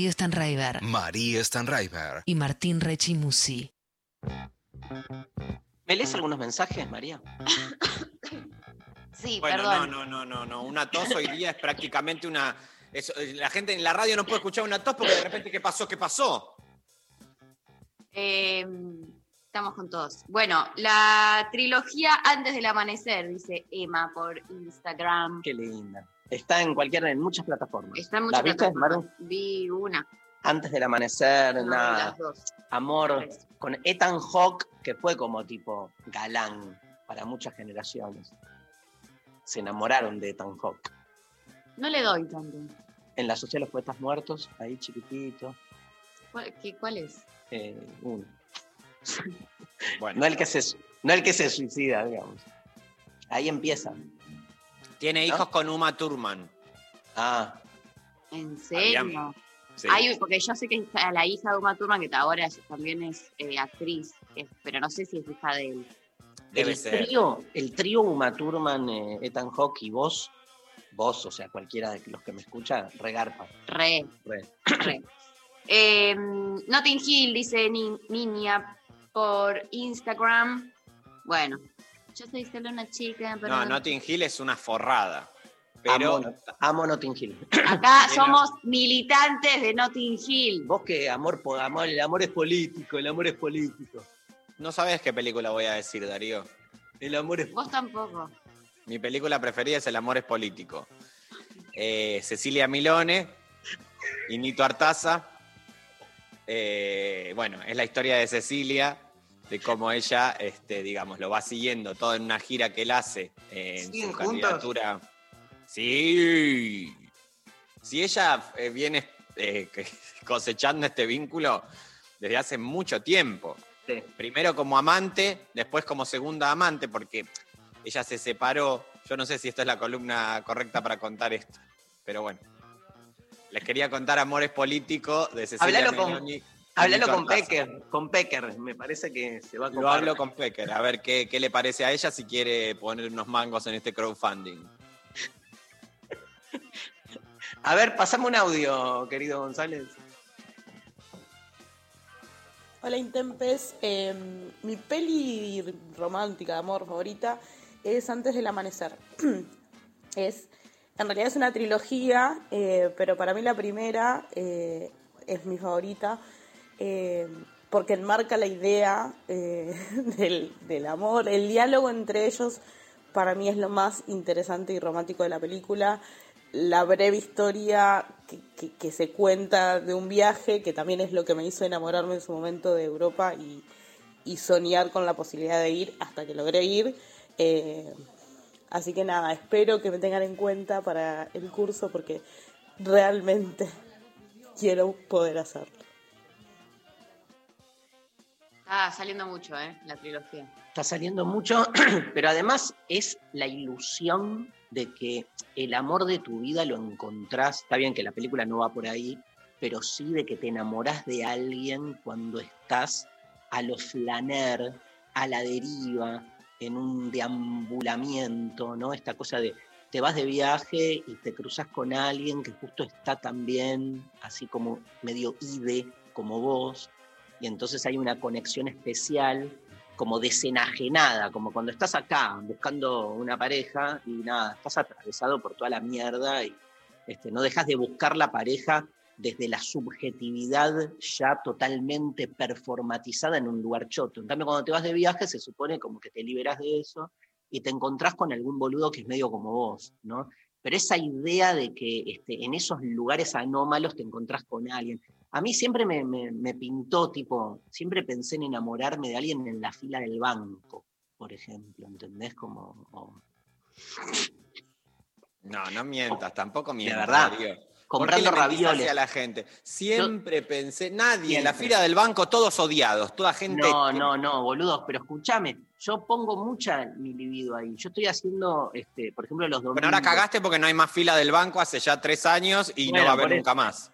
[SPEAKER 5] Darío Stanraiver
[SPEAKER 6] María Stanraiver.
[SPEAKER 5] y Martín Rechimusi.
[SPEAKER 1] ¿Me lees algunos mensajes, María?
[SPEAKER 3] Sí,
[SPEAKER 2] Bueno,
[SPEAKER 3] perdón.
[SPEAKER 2] no, no, no, no, no. Una tos hoy día es prácticamente una. es- la gente en la radio no puede escuchar una tos porque de repente, ¿qué pasó? ¿Qué pasó?
[SPEAKER 3] Eh, estamos con todos. Bueno, la trilogía Antes del Amanecer, dice Emma por Instagram.
[SPEAKER 1] Qué linda. Está en cualquiera, en muchas plataformas.
[SPEAKER 3] Está en
[SPEAKER 1] ¿La
[SPEAKER 3] muchas
[SPEAKER 1] viste,
[SPEAKER 3] plataformas.
[SPEAKER 1] Maru?
[SPEAKER 3] Vi una.
[SPEAKER 1] Antes del amanecer,
[SPEAKER 3] no
[SPEAKER 1] nada.
[SPEAKER 3] las dos.
[SPEAKER 1] Amor
[SPEAKER 3] Tres.
[SPEAKER 1] con Ethan Hawke, que fue como tipo galán para muchas generaciones. Se enamoraron de Ethan Hawke.
[SPEAKER 3] No le doy tanto.
[SPEAKER 1] En la Sociedad de los Poetas Muertos, ahí chiquitito.
[SPEAKER 3] ¿Cuál, qué- cuál es?
[SPEAKER 1] eh, uno.
[SPEAKER 2] Bueno,
[SPEAKER 1] No el, que se, no el que se suicida, digamos. Ahí empieza.
[SPEAKER 2] Tiene
[SPEAKER 1] ¿no?
[SPEAKER 2] hijos con Uma Thurman.
[SPEAKER 1] Ah,
[SPEAKER 3] ¿En serio?
[SPEAKER 2] Sí.
[SPEAKER 3] Hay- porque yo sé que está la hija de Uma Thurman, que ahora también es eh, actriz, pero no sé si es hija de él.
[SPEAKER 2] Debe
[SPEAKER 1] el
[SPEAKER 2] ser.
[SPEAKER 1] trío, el trío Uma Thurman, eh, Ethan Hawke y vos, vos, o sea, cualquiera de los que me escucha, regarpa.
[SPEAKER 3] Re,
[SPEAKER 1] re.
[SPEAKER 3] re. Eh, Notting Hill, dice Ni- Niña por Instagram. Bueno, yo soy solo una chica, pero
[SPEAKER 2] No, Notting Hill es una forrada. Pero
[SPEAKER 1] Amo, amo Notting Hill.
[SPEAKER 3] acá somos militantes de Notting Hill.
[SPEAKER 1] Vos que amor, amor, el amor es político, el amor es político.
[SPEAKER 2] no sabes qué película voy a decir, Darío.
[SPEAKER 1] El amor es
[SPEAKER 3] Vos tampoco.
[SPEAKER 2] Mi película preferida es El amor es político. Eh, Cecilia Milone y Nito Artaza. Eh, bueno, es la historia de Cecilia, de cómo ella, este, digamos, lo va siguiendo todo en una gira que él hace eh, en
[SPEAKER 1] ¿Siguen
[SPEAKER 2] su
[SPEAKER 1] juntos?
[SPEAKER 2] candidatura. Sí. Si ella eh, viene eh, cosechando este vínculo desde hace mucho tiempo.
[SPEAKER 1] Sí.
[SPEAKER 2] Primero como amante, después como segunda amante, porque ella se separó. Yo no sé si esta es la columna correcta para contar esto, pero bueno. Les quería contar Amores Políticos de Cecilia
[SPEAKER 1] Hablalo con- Háblalo con. Pecker, con Pecker, me parece que se va a
[SPEAKER 2] Lo
[SPEAKER 1] copar.
[SPEAKER 2] hablo con Pecker, a ver qué, qué le parece a ella si quiere poner unos mangos en este crowdfunding.
[SPEAKER 1] A ver, pasame un audio, querido González.
[SPEAKER 7] Hola Intempes, Eh, mi peli romántica de amor favorita es Antes del Amanecer. es, en realidad es una trilogía, eh, pero para mí la primera eh, es mi favorita eh, porque enmarca la idea eh, del, amor, el diálogo entre ellos para mí es lo más interesante y romántico de la película. la breve historia que, se cuenta de un viaje, que también es lo que me hizo enamorarme en su momento de Europa y, y soñar con la posibilidad de ir hasta que logré ir. Eh, así que nada, espero que me tengan en cuenta para el curso porque realmente quiero poder hacerlo.
[SPEAKER 3] Está saliendo mucho, ¿eh? La trilogía.
[SPEAKER 1] Está saliendo mucho, pero además es la ilusión de que el amor de tu vida lo encontrás. Está bien que la película no va por ahí, pero sí de que te enamorás de alguien cuando estás a lo flaner, a la deriva, en un deambulamiento, ¿no? Esta cosa de te vas de viaje y te cruzas con alguien que justo está también así como medio ide como vos, y entonces hay una conexión especial como desenajenada, como cuando estás acá buscando una pareja y nada, estás atravesado por toda la mierda y este, no dejas de buscar la pareja desde la subjetividad ya totalmente performatizada en un lugar choto. En cuando te vas de viaje se supone como que te liberas de eso y te encontrás con algún boludo que es medio como vos, ¿no? Pero esa idea de que este, en esos lugares anómalos te encontrás con alguien. A mí siempre me, me- me pintó, tipo, siempre pensé en enamorarme de alguien en la fila del banco, por ejemplo, ¿entendés? Como, o-
[SPEAKER 2] No, no mientas, tampoco mientas.
[SPEAKER 1] verdad.
[SPEAKER 2] Darío.
[SPEAKER 1] comprando
[SPEAKER 2] ¿Por qué le mentís así
[SPEAKER 1] ravioles.
[SPEAKER 2] a la gente? Siempre pensé, nadie, en la fila del banco, todos odiados, toda gente.
[SPEAKER 1] No, no, no, boludos, pero escúchame, yo pongo mucha mi libido ahí. Yo estoy haciendo, este, por ejemplo, los domingos.
[SPEAKER 2] Bueno, ahora cagaste porque no hay más fila del banco hace ya tres años y
[SPEAKER 1] Bueno,
[SPEAKER 2] no va a haber nunca más.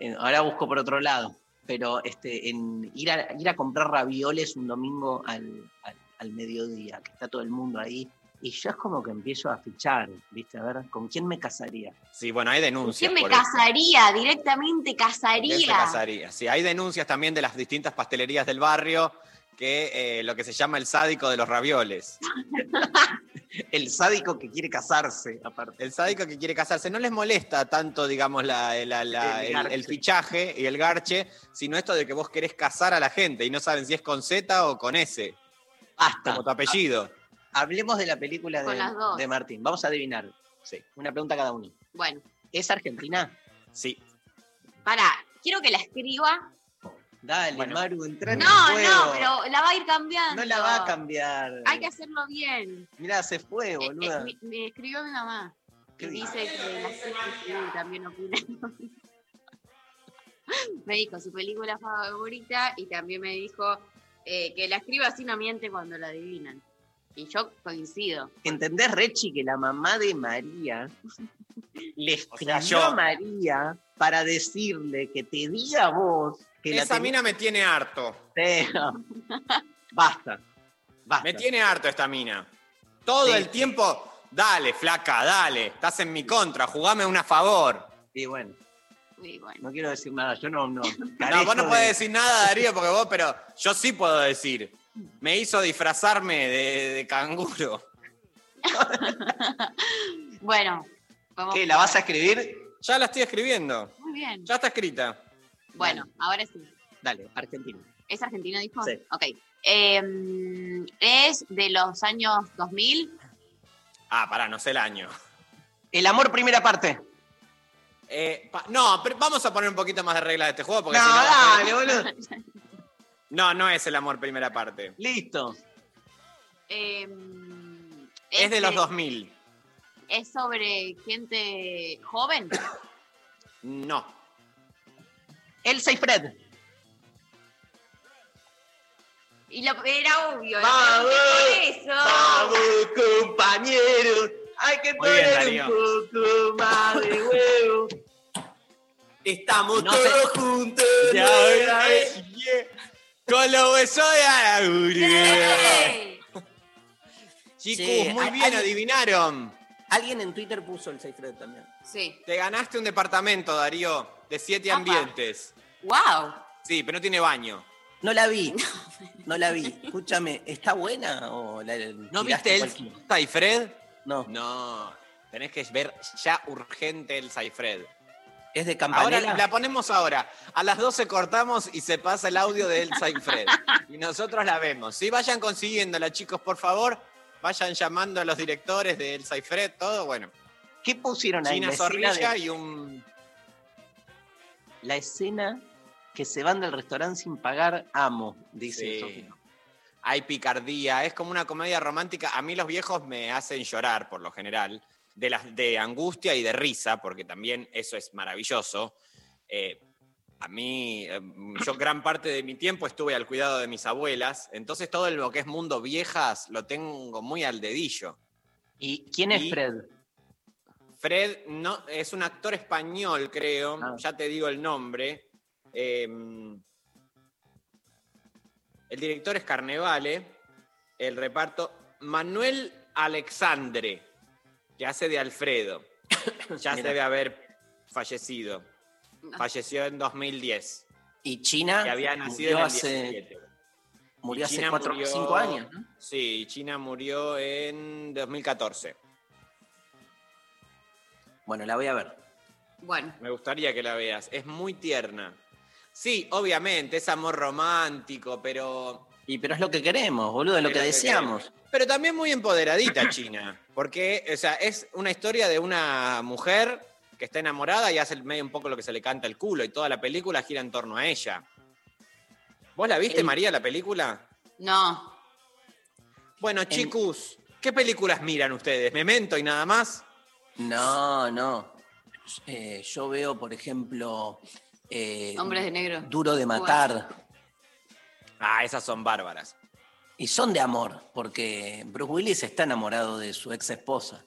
[SPEAKER 1] Eh, ahora busco por otro lado. Pero este, en ir a, ir a comprar ravioles un domingo al, al- al mediodía, que está todo el mundo ahí, y yo es como que empiezo a fichar, ¿viste? A ver, ¿con quién me casaría?
[SPEAKER 2] Sí, bueno, hay denuncias.
[SPEAKER 3] ¿Quién me
[SPEAKER 2] eso.
[SPEAKER 3] casaría? Directamente
[SPEAKER 2] ¿Con quién se
[SPEAKER 3] casaría.
[SPEAKER 2] casaría? Sí, hay denuncias también de las distintas pastelerías del barrio que eh, lo que se llama el sádico de los ravioles.
[SPEAKER 1] El sádico que quiere casarse, aparte.
[SPEAKER 2] El sádico que quiere casarse. No les molesta tanto, digamos, la- la- la-
[SPEAKER 1] El
[SPEAKER 2] el,
[SPEAKER 1] garche.
[SPEAKER 2] el fichaje y el garche, sino esto de que vos querés casar a la gente y no saben si es con Z o con S,
[SPEAKER 1] Basta.
[SPEAKER 2] como tu apellido.
[SPEAKER 1] Hablemos de la película de, de Martín. Vamos a adivinar.
[SPEAKER 2] Sí.
[SPEAKER 1] Una pregunta cada uno.
[SPEAKER 3] Bueno,
[SPEAKER 1] ¿Es argentina?
[SPEAKER 2] Sí.
[SPEAKER 3] pará, quiero que la escriba.
[SPEAKER 1] Dale,
[SPEAKER 2] Bueno.
[SPEAKER 1] Maru, entra en
[SPEAKER 3] No,
[SPEAKER 1] el juego.
[SPEAKER 3] no, pero la va a ir cambiando.
[SPEAKER 1] No la va a cambiar.
[SPEAKER 3] Hay que hacerlo bien.
[SPEAKER 1] Mirá, se fue,
[SPEAKER 3] Eh,
[SPEAKER 1] boluda.
[SPEAKER 3] eh, me, me escribió mi mamá.
[SPEAKER 1] ¿Qué
[SPEAKER 3] Que
[SPEAKER 1] dice?
[SPEAKER 3] que la CGTV también opina. me dijo su película favorita y también me dijo eh, que la escriba así no miente cuando la adivinan. Y yo coincido.
[SPEAKER 1] ¿Entendés, Rechi, que la mamá de María le escribió
[SPEAKER 2] yo-
[SPEAKER 1] a María para decirle que te diga vos que la
[SPEAKER 2] Esa mina me tiene harto.
[SPEAKER 1] Sí. Basta. Basta.
[SPEAKER 2] Me tiene harto esta mina. Todo
[SPEAKER 1] Sí.
[SPEAKER 2] el tiempo, dale, flaca, dale. Estás en mi contra, jugame una a favor.
[SPEAKER 1] Y bueno, no quiero decir nada. Yo no. No,
[SPEAKER 2] No, vos no
[SPEAKER 1] de-
[SPEAKER 2] podés decir nada, Darío, porque vos, pero yo sí puedo decir. Me hizo disfrazarme de, de canguro.
[SPEAKER 3] Bueno, vamos.
[SPEAKER 1] ¿Qué? ¿La vas a escribir?
[SPEAKER 2] Ya la estoy escribiendo.
[SPEAKER 3] Muy bien.
[SPEAKER 2] Ya está escrita.
[SPEAKER 3] Bueno, ahora sí.
[SPEAKER 1] Dale, Argentina.
[SPEAKER 3] ¿Es argentino, dijo?
[SPEAKER 1] Sí.
[SPEAKER 3] Ok. Em, ¿Es de los años 2000?
[SPEAKER 2] Ah, pará, no sé el año.
[SPEAKER 1] El amor, primera parte.
[SPEAKER 2] Eh, pa- no, pero vamos a poner un poquito más de reglas de este juego porque
[SPEAKER 1] no,
[SPEAKER 2] si no.
[SPEAKER 1] dale, boludo.
[SPEAKER 2] No, no es el amor primera parte.
[SPEAKER 1] Listo.
[SPEAKER 3] Em,
[SPEAKER 2] Es de los 2000.
[SPEAKER 3] ¿Es sobre gente joven?
[SPEAKER 2] No.
[SPEAKER 1] Elsa y Fred.
[SPEAKER 3] Y lo, era obvio.
[SPEAKER 1] Vamos,
[SPEAKER 3] eso.
[SPEAKER 1] Vamos, compañeros. Hay que
[SPEAKER 2] Muy
[SPEAKER 1] poner un poco más de huevo.
[SPEAKER 2] Estamos
[SPEAKER 1] No
[SPEAKER 2] todos
[SPEAKER 1] sé.
[SPEAKER 2] juntos.
[SPEAKER 1] Ya,
[SPEAKER 2] eh, yeah. Con los huesos de Araguri.
[SPEAKER 3] ¡Eh!
[SPEAKER 2] Chicos,
[SPEAKER 1] Sí,
[SPEAKER 2] muy bien, adivinaron.
[SPEAKER 1] Alguien en Twitter puso Elsa y Fred también.
[SPEAKER 3] Sí.
[SPEAKER 2] Te ganaste un departamento, Darío, de siete
[SPEAKER 3] Apa.
[SPEAKER 2] ambientes.
[SPEAKER 3] ¡Wow!
[SPEAKER 2] Sí, pero no tiene baño.
[SPEAKER 1] No la vi. No la vi. Escúchame, ¿está buena o la
[SPEAKER 2] ¿No viste
[SPEAKER 1] cualquiera?
[SPEAKER 2] Elsa y Fred?
[SPEAKER 1] No.
[SPEAKER 2] No. Tenés que ver ya urgente Elsa y Fred.
[SPEAKER 1] ¿Es de
[SPEAKER 2] Ahora
[SPEAKER 1] Campanella?
[SPEAKER 2] la ponemos ahora. A las 12 cortamos y se pasa el audio de Elsa y Fred. y nosotros la vemos. Sí, vayan consiguiéndola, chicos, por favor. Vayan llamando a los directores de Elsa y Fred, todo. Bueno,
[SPEAKER 1] ¿Qué pusieron ahí? Escena
[SPEAKER 2] Zorrilla
[SPEAKER 1] de-
[SPEAKER 2] y un.
[SPEAKER 1] La escena que se van del restaurante sin pagar, amo, dice
[SPEAKER 2] Sí. Hay picardía, es como una comedia romántica. A mí los viejos me hacen llorar por lo general, de, las, de angustia y de risa, porque también eso es maravilloso. Eh, a mí, eh, yo gran parte de mi tiempo estuve al cuidado de mis abuelas, entonces todo lo que es mundo viejas lo tengo muy al dedillo.
[SPEAKER 1] ¿Y quién es
[SPEAKER 2] Y-
[SPEAKER 1] Fred?
[SPEAKER 2] Fred no, es un actor español, creo,
[SPEAKER 1] Ah.
[SPEAKER 2] ya te digo el nombre. Eh, el director es Carnevale, el reparto Manuel Alexandre, que hace de Alfredo. Ya se debe haber fallecido.
[SPEAKER 3] No.
[SPEAKER 2] Falleció en 2010,
[SPEAKER 1] Y China
[SPEAKER 2] que había nacido
[SPEAKER 1] murió
[SPEAKER 2] en el
[SPEAKER 1] hace,
[SPEAKER 2] 17.
[SPEAKER 1] murió hace
[SPEAKER 2] China
[SPEAKER 1] cuatro,
[SPEAKER 2] murió-
[SPEAKER 1] cinco años, ¿no?
[SPEAKER 2] Sí, China murió en 2014.
[SPEAKER 1] Bueno, la voy a ver.
[SPEAKER 3] Bueno,
[SPEAKER 2] Me gustaría que la veas. Es muy tierna. Sí, obviamente, es amor romántico, pero.
[SPEAKER 1] Y pero es lo que queremos, boludo, es lo que deseamos.
[SPEAKER 2] Pero también muy empoderadita China. Porque, o sea, es una historia de una mujer que está enamorada y hace medio un poco lo que se le canta el culo. Y toda la película gira en torno a ella. ¿Vos la viste,
[SPEAKER 1] El-
[SPEAKER 2] María, la película?
[SPEAKER 3] no.
[SPEAKER 2] Bueno, chicos, ¿qué películas miran ustedes? ¿Memento y nada más?
[SPEAKER 1] No, no. Eh, yo veo, por ejemplo, eh,
[SPEAKER 3] Hombres de negro.
[SPEAKER 1] Duro de matar.
[SPEAKER 2] Ah, esas son bárbaras.
[SPEAKER 1] Y son de amor, porque Bruce Willis está enamorado de su ex esposa.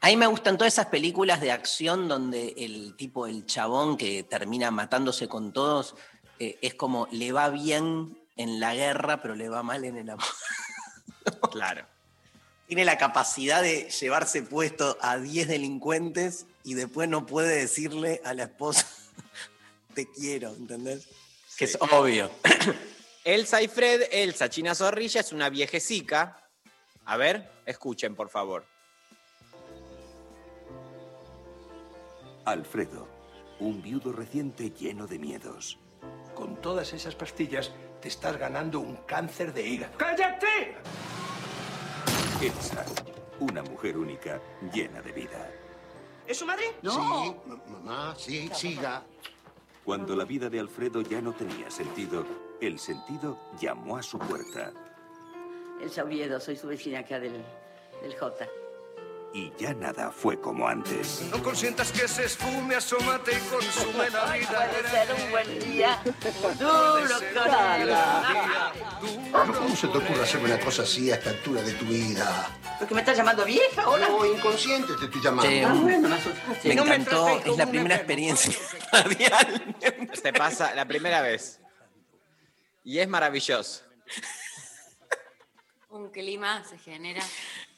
[SPEAKER 1] A mí me gustan todas esas películas de acción donde el tipo, el chabón que termina matándose con todos, eh, es como le va bien en la guerra, pero le va mal en el amor.
[SPEAKER 2] Claro.
[SPEAKER 1] Tiene la capacidad de llevarse puesto a 10 delincuentes y después no puede decirle a la esposa, te quiero, ¿entendés? Que es obvio.
[SPEAKER 2] Elsa y Fred, Elsa China Zorrilla es una viejecica. A ver, escuchen, por favor.
[SPEAKER 6] Alfredo, un viudo reciente lleno de miedos.
[SPEAKER 8] Con todas esas pastillas te estás ganando un cáncer de hígado. ¡Cállate!
[SPEAKER 6] Elsa, una mujer única llena de vida.
[SPEAKER 9] ¿Es su madre?
[SPEAKER 10] Sí, mamá, sí, siga.
[SPEAKER 6] Cuando la vida de Alfredo ya no tenía sentido, el sentido llamó a su puerta
[SPEAKER 11] Elsa Oviedo, soy su vecina acá del, del J.
[SPEAKER 6] y ya nada fue como antes.
[SPEAKER 12] No consientas que se esfume, asómate y consume la vida.
[SPEAKER 11] Puede ser un buen día, duro con
[SPEAKER 10] Pero ¿cómo se te ocurre hacer una cosa así a esta altura de tu vida?
[SPEAKER 11] ¿Porque me estás llamando vieja ahora?
[SPEAKER 10] No, inconsciente te estoy llamando.
[SPEAKER 1] Eh,
[SPEAKER 11] Ah, bueno, me asustaste.
[SPEAKER 1] Me
[SPEAKER 11] No me
[SPEAKER 1] encantó, es la primera experiencia radial.
[SPEAKER 2] Te pasa la primera vez. Y es maravilloso.
[SPEAKER 3] Un clima se genera.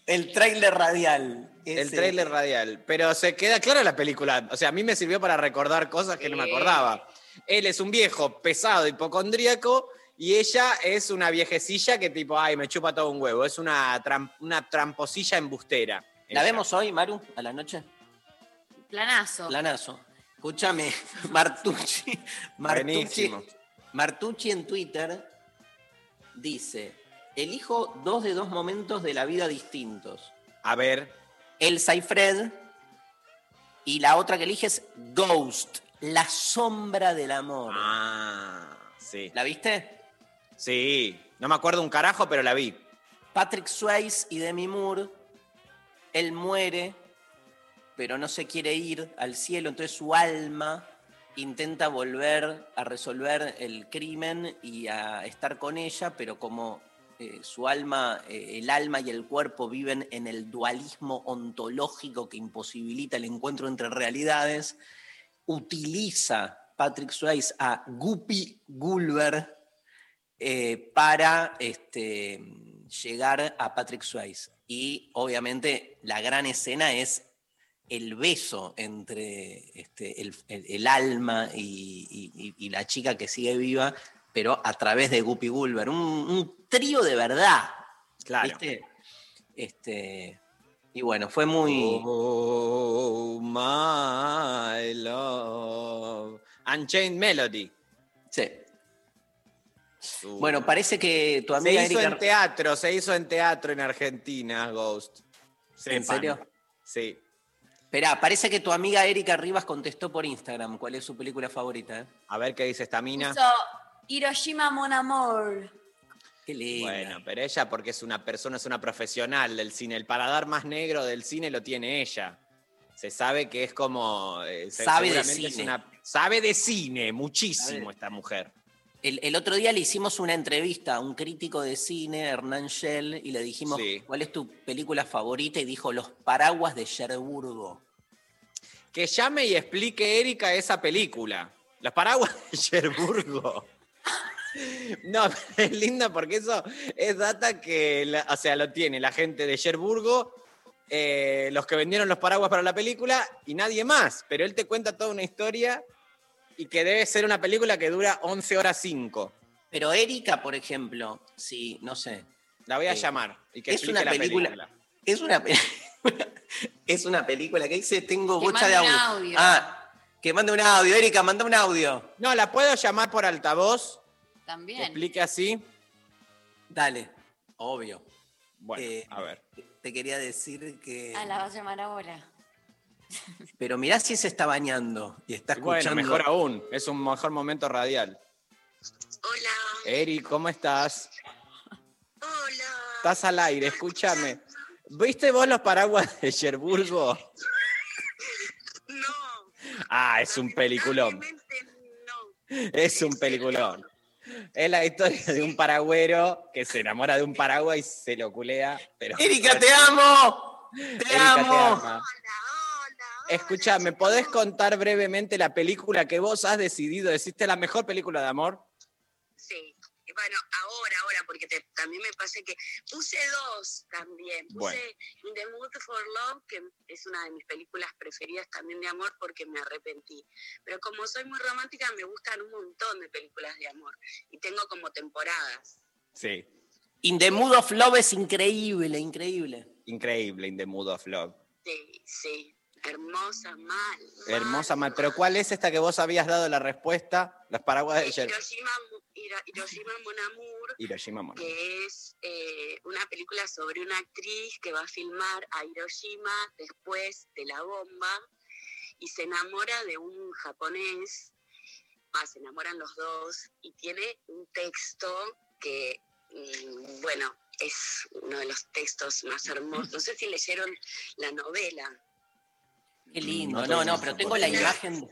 [SPEAKER 1] El tráiler radial.
[SPEAKER 2] El tráiler radial. Pero se queda clara la película. O sea, a mí me sirvió para recordar cosas que no me acordaba. Él es un viejo pesado, hipocondríaco, y ella es una viejecilla que tipo, ay, me chupa todo un huevo. Es una, tram- una tramposilla embustera.
[SPEAKER 1] ¿La
[SPEAKER 2] Ella.
[SPEAKER 1] vemos hoy, Maru, a la noche?
[SPEAKER 3] Planazo.
[SPEAKER 1] Planazo. Escúchame, Martucci. Martucci,
[SPEAKER 2] Buenísimo.
[SPEAKER 1] Martucci en Twitter dice: Elijo dos de dos momentos de la vida distintos.
[SPEAKER 2] A ver,
[SPEAKER 1] Elsa y Fred. Y la otra que elige es Ghost, la sombra del amor.
[SPEAKER 2] ah, sí.
[SPEAKER 1] ¿La viste?
[SPEAKER 2] Sí. No me acuerdo un carajo, pero la vi.
[SPEAKER 1] Patrick Swayze y Demi Moore. Él muere, pero no se quiere ir al cielo, entonces su alma intenta volver a resolver el crimen y a estar con ella, pero como eh, su alma, eh, el alma y el cuerpo viven en el dualismo ontológico que imposibilita el encuentro entre realidades, utiliza Patrick Swayze a Guppy Gulber eh, para este, llegar a Patrick Swayze. Y obviamente la gran escena es el beso entre este, el, alma y la chica que sigue viva, pero a través de Guppy Gulber. Un, un trío de verdad.
[SPEAKER 2] Claro.
[SPEAKER 1] ¿viste? Este, y bueno, fue muy...
[SPEAKER 2] Oh, my love. Unchained Melody.
[SPEAKER 1] Sí. Bueno, parece que tu
[SPEAKER 2] Se
[SPEAKER 1] amiga
[SPEAKER 2] hizo
[SPEAKER 1] Erika...
[SPEAKER 2] en teatro, se hizo en teatro en Argentina, Ghost.
[SPEAKER 1] ¿En
[SPEAKER 2] Sepan.
[SPEAKER 1] serio?
[SPEAKER 2] Sí.
[SPEAKER 1] Esperá, parece que tu amiga Erika Rivas contestó por Instagram cuál es su película favorita. ¿eh?
[SPEAKER 2] A ver qué dice esta mina.
[SPEAKER 11] Puso Hiroshima Mon Amour.
[SPEAKER 1] Qué linda.
[SPEAKER 2] Bueno, pero ella porque es una persona, es una profesional del cine. El paladar más negro del cine lo tiene ella. Se sabe que es como... eh, se-
[SPEAKER 1] Sabe de
[SPEAKER 2] es
[SPEAKER 1] cine.
[SPEAKER 2] una- sabe de cine, muchísimo esta mujer.
[SPEAKER 1] El, el otro día le hicimos una entrevista a un crítico de cine, Hernán Shell, y le dijimos,
[SPEAKER 2] Sí.
[SPEAKER 1] ¿cuál es tu película favorita? Y dijo, Los paraguas de Cherburgo.
[SPEAKER 2] Que llame y explique Erika esa película. Los paraguas de Cherburgo. No, pero es lindo porque eso es data que, la- o sea, lo tiene la gente de Cherburgo, eh, los que vendieron los paraguas para la película y nadie más. Pero él te cuenta toda una historia y que debe ser una película que dura 11 horas 5.
[SPEAKER 1] Pero Erika, por ejemplo, sí, no sé.
[SPEAKER 2] La voy a
[SPEAKER 1] Eh,
[SPEAKER 2] llamar y que
[SPEAKER 1] es
[SPEAKER 2] explique
[SPEAKER 1] una
[SPEAKER 2] la
[SPEAKER 1] película-
[SPEAKER 2] película.
[SPEAKER 1] Es una película. es una película que dice tengo
[SPEAKER 11] Que
[SPEAKER 1] bocha de audio.
[SPEAKER 11] audio.
[SPEAKER 1] Ah, que mande un audio, Erika, manda un audio.
[SPEAKER 2] No, la puedo llamar por altavoz.
[SPEAKER 11] También.
[SPEAKER 2] explique así.
[SPEAKER 1] Dale, obvio.
[SPEAKER 2] Bueno,
[SPEAKER 1] Eh,
[SPEAKER 2] a ver.
[SPEAKER 1] Te quería decir que.
[SPEAKER 11] Ah, la vas a llamar ahora.
[SPEAKER 1] Pero mirá si se está bañando y está
[SPEAKER 2] Bueno,
[SPEAKER 1] escuchando.
[SPEAKER 2] mejor aún. Es un mejor momento radial.
[SPEAKER 9] Hola,
[SPEAKER 2] Eri, ¿cómo estás?
[SPEAKER 9] hola.
[SPEAKER 2] Estás al aire, escúchame. ¿Viste vos los paraguas de Cherburgo?
[SPEAKER 9] No,
[SPEAKER 2] Ah, es un peliculón.
[SPEAKER 9] no.
[SPEAKER 2] Es un peliculón. Es la historia de un paragüero que se enamora de un paraguas y se lo culea. Pero
[SPEAKER 1] Erika, te amo. Te
[SPEAKER 2] Erika, te
[SPEAKER 1] amo.
[SPEAKER 2] ama. Escúchame, ¿podés contar brevemente la película que vos has decidido? ¿Deciste la mejor película de amor?
[SPEAKER 9] Sí. Bueno, ahora, ahora, porque te- también me pasa que puse dos también. Puse
[SPEAKER 2] Bueno.
[SPEAKER 9] In the Mood for Love, que es una de mis películas preferidas también de amor porque me arrepentí. Pero como soy muy romántica, me gustan un montón de películas de amor. Y tengo como temporadas.
[SPEAKER 2] Sí.
[SPEAKER 1] In the Mood of Love es increíble, increíble.
[SPEAKER 2] Increíble, In the Mood of Love.
[SPEAKER 9] Sí, sí. Hermosa, mal.
[SPEAKER 2] Hermosa, mal. Pero ¿cuál es esta que vos habías dado la respuesta? Los paraguas de
[SPEAKER 9] Hiroshima, Hiro- Hiroshima Mon Amour.
[SPEAKER 2] Hiroshima Mon.
[SPEAKER 9] que es eh, una película sobre una actriz que va a filmar a Hiroshima después de la bomba y se enamora de un japonés, ah, se enamoran los dos y tiene un texto que, mm, bueno, es uno de los textos más hermosos. No sé si leyeron la novela.
[SPEAKER 1] Qué lindo.
[SPEAKER 2] No
[SPEAKER 1] No, no, pero tengo la imagen.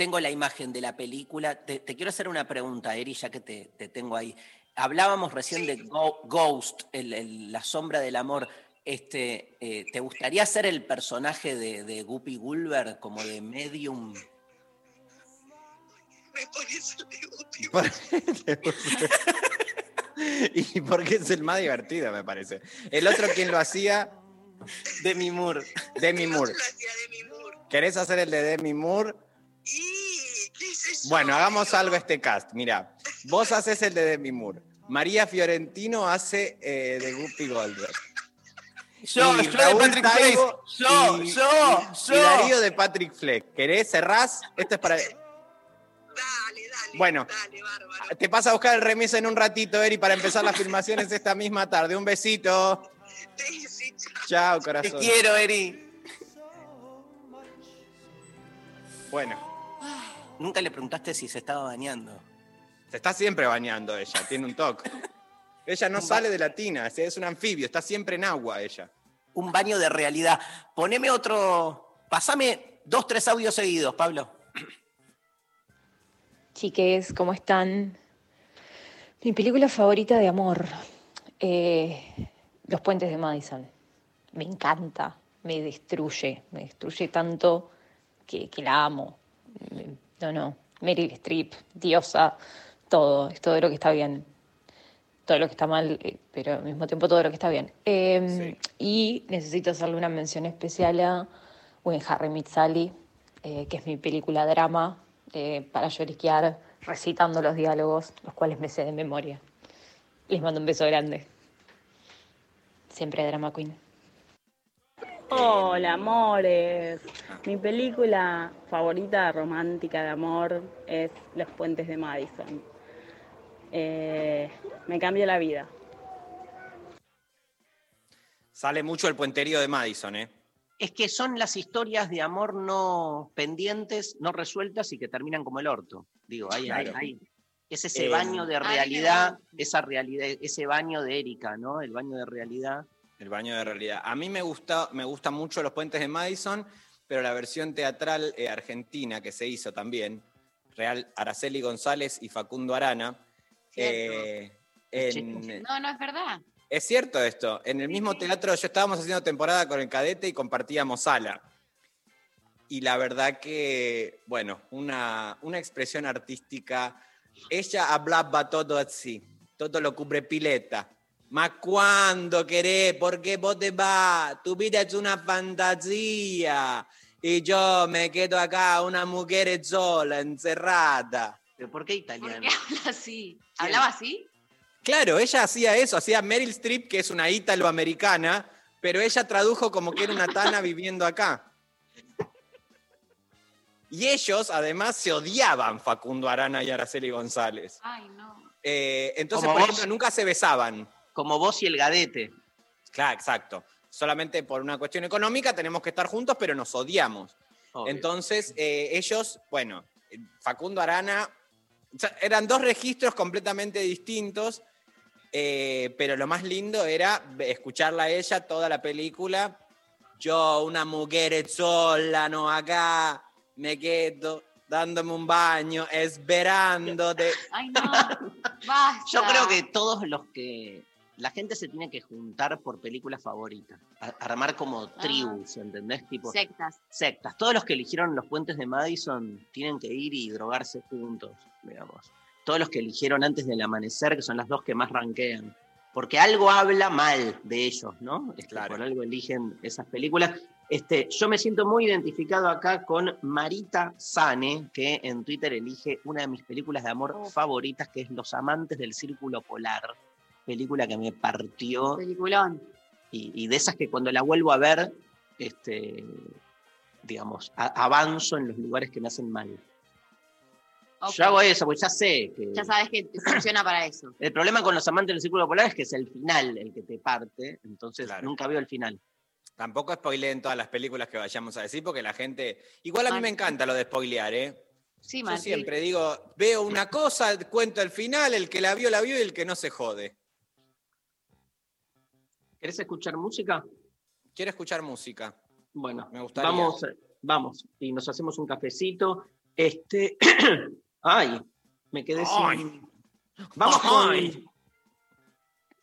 [SPEAKER 1] Tengo la imagen de la película. Te, te quiero hacer una pregunta, Eri, ya que te, te tengo ahí. Hablábamos recién de Go- Ghost, el- el- la sombra del amor. Este, eh, ¿Te gustaría ser el personaje de, de Guppy Gulber, como de medium?
[SPEAKER 9] Me pones el de Guppy
[SPEAKER 2] ¿Por- y porque es el más divertido, me parece. El otro, ¿quién lo hacía?
[SPEAKER 1] Demi Moore.
[SPEAKER 2] Demi Moore.
[SPEAKER 9] Demi Moore.
[SPEAKER 2] ¿Querés hacer el de Demi Moore? Bueno, hagamos algo a este cast. Mira, vos haces el de Demi Moore. María Fiorentino hace eh, de Guppy Goldberg.
[SPEAKER 1] Yo,
[SPEAKER 2] Y
[SPEAKER 1] yo de
[SPEAKER 2] Raúl
[SPEAKER 1] Patrick
[SPEAKER 2] Taibo
[SPEAKER 1] Swayze. Yo,
[SPEAKER 2] y-
[SPEAKER 1] yo,
[SPEAKER 2] y-
[SPEAKER 1] yo.
[SPEAKER 2] Y Darío de Patrick Fleck. ¿Querés? ¿Cerrás? Esto es para.
[SPEAKER 9] Dale, dale.
[SPEAKER 2] Bueno,
[SPEAKER 9] Dale, bárbaro.
[SPEAKER 2] te pasa a buscar el remis en un ratito, Eri, para empezar las filmaciones esta misma tarde. Un besito.
[SPEAKER 9] Sí, sí, chao.
[SPEAKER 2] Chao,
[SPEAKER 1] Te
[SPEAKER 2] corazón.
[SPEAKER 1] quiero, Eri.
[SPEAKER 2] Bueno,
[SPEAKER 1] Nunca le preguntaste si se estaba bañando.
[SPEAKER 2] se está siempre bañando ella, tiene un toque. Ella no sale de la tina, es- un anfibio, está siempre en agua ella.
[SPEAKER 1] Un baño de realidad. Poneme otro. Pasame dos, tres audios seguidos, Pablo.
[SPEAKER 13] Chiques, ¿cómo están? Mi película favorita de amor, eh, Los puentes de Madison. Me encanta, me destruye, me destruye tanto que, que la amo. Me- No, no, Meryl Streep, diosa, todo, es todo lo que está bien. Todo lo que está mal, eh, pero al mismo tiempo todo lo que está bien. Eh, Y necesito hacerle una mención especial a When Harry Met Sally, eh, que es mi película drama eh, para lloriquear, recitando los diálogos, los cuales me sé de memoria. Les mando un beso grande. Siempre Drama Queen.
[SPEAKER 14] Hola, amores. Mi película favorita romántica de amor es Los Puentes de Madison. Eh, me cambió la vida.
[SPEAKER 2] Sale mucho el puenterío de Madison, ¿eh?
[SPEAKER 1] Es que son las historias de amor no pendientes, no resueltas y que terminan como el orto. Digo, hay-
[SPEAKER 2] Claro.
[SPEAKER 1] hay- es ese
[SPEAKER 2] Eh,
[SPEAKER 1] baño de realidad, esa realidad, ese baño de Erika, ¿no? El baño de realidad.
[SPEAKER 2] El baño de realidad. A mí me gusta, me gusta mucho Los Puentes de Madison, pero la versión teatral eh, argentina que se hizo también, Real Araceli González y Facundo Arana. eh, en-
[SPEAKER 3] No, no es verdad.
[SPEAKER 2] es cierto esto. En el mismo teatro, yo estábamos haciendo temporada con el cadete y compartíamos sala. Y la verdad que, bueno, una, una expresión artística. Ella hablaba todo así, todo lo cubre pileta. Ma cuando querés, porque vos te vas, tu vida es una fantasía. Y yo me quedo acá, una mujer sola, encerrada.
[SPEAKER 1] ¿Pero por qué italiano?
[SPEAKER 3] ¿Por qué habla así? ¿Hablaba así?
[SPEAKER 2] Claro, ella hacía eso, hacía Meryl Streep, que es una ítalo-americana, pero ella tradujo como que era una tana viviendo acá. Y ellos, además, se odiaban Facundo Arana y Araceli González.
[SPEAKER 3] Ay, no.
[SPEAKER 2] Eh, entonces, por ejemplo, nunca se besaban.
[SPEAKER 1] Como vos y el gadete.
[SPEAKER 2] Claro, exacto. Solamente por una cuestión económica tenemos que estar juntos, pero nos odiamos.
[SPEAKER 1] Obvio.
[SPEAKER 2] Entonces, eh, ellos, bueno, Facundo Arana, o sea, eran dos registros completamente distintos, eh, pero lo más lindo era escucharla a ella toda la película. Yo, una mujer sola, no acá, me quedo dándome un baño, esperando de...
[SPEAKER 3] Ay, no. Basta.
[SPEAKER 1] Yo creo que todos los que. La gente se tiene que juntar por películas favoritas. a- armar como tribus, ¿entendés? Tipo,
[SPEAKER 3] Sectas.
[SPEAKER 1] sectas. Todos los que eligieron los puentes de Madison tienen que ir y drogarse juntos, digamos. Todos los que eligieron antes del amanecer, que son las dos que más ranquean. Porque algo habla mal de ellos, ¿no? Este, Por algo eligen esas películas. Este, yo me siento muy identificado acá con Marita Sane, que en Twitter elige una de mis películas de amor favoritas, que es Los Amantes del Círculo Polar. Película que me partió.
[SPEAKER 3] Peliculón.
[SPEAKER 1] Y, y de esas que cuando la vuelvo a ver, este, digamos, a- avanzo en los lugares que me hacen mal. Yo hago eso, porque ya sé que.
[SPEAKER 3] Ya sabes que funciona para eso.
[SPEAKER 1] El problema con los amantes del círculo polar es que es el final el que te parte, entonces
[SPEAKER 2] Claro.
[SPEAKER 1] nunca veo el final.
[SPEAKER 2] Tampoco spoileen todas las películas que vayamos a decir, porque la gente. Igual a mí me encanta lo de spoilear, ¿eh?
[SPEAKER 3] Sí,
[SPEAKER 2] Yo
[SPEAKER 3] Martín.
[SPEAKER 2] siempre digo, veo una cosa, cuento el final, el que la vio, la vio y el que no se jode.
[SPEAKER 1] ¿Querés escuchar música?
[SPEAKER 2] Quiero escuchar música.
[SPEAKER 1] Bueno,
[SPEAKER 2] Me gustaría.
[SPEAKER 1] vamos, vamos, y nos hacemos un cafecito. Este. Ay, me quedé
[SPEAKER 2] Ay.
[SPEAKER 1] sin. Vamos
[SPEAKER 2] Ay.
[SPEAKER 1] con.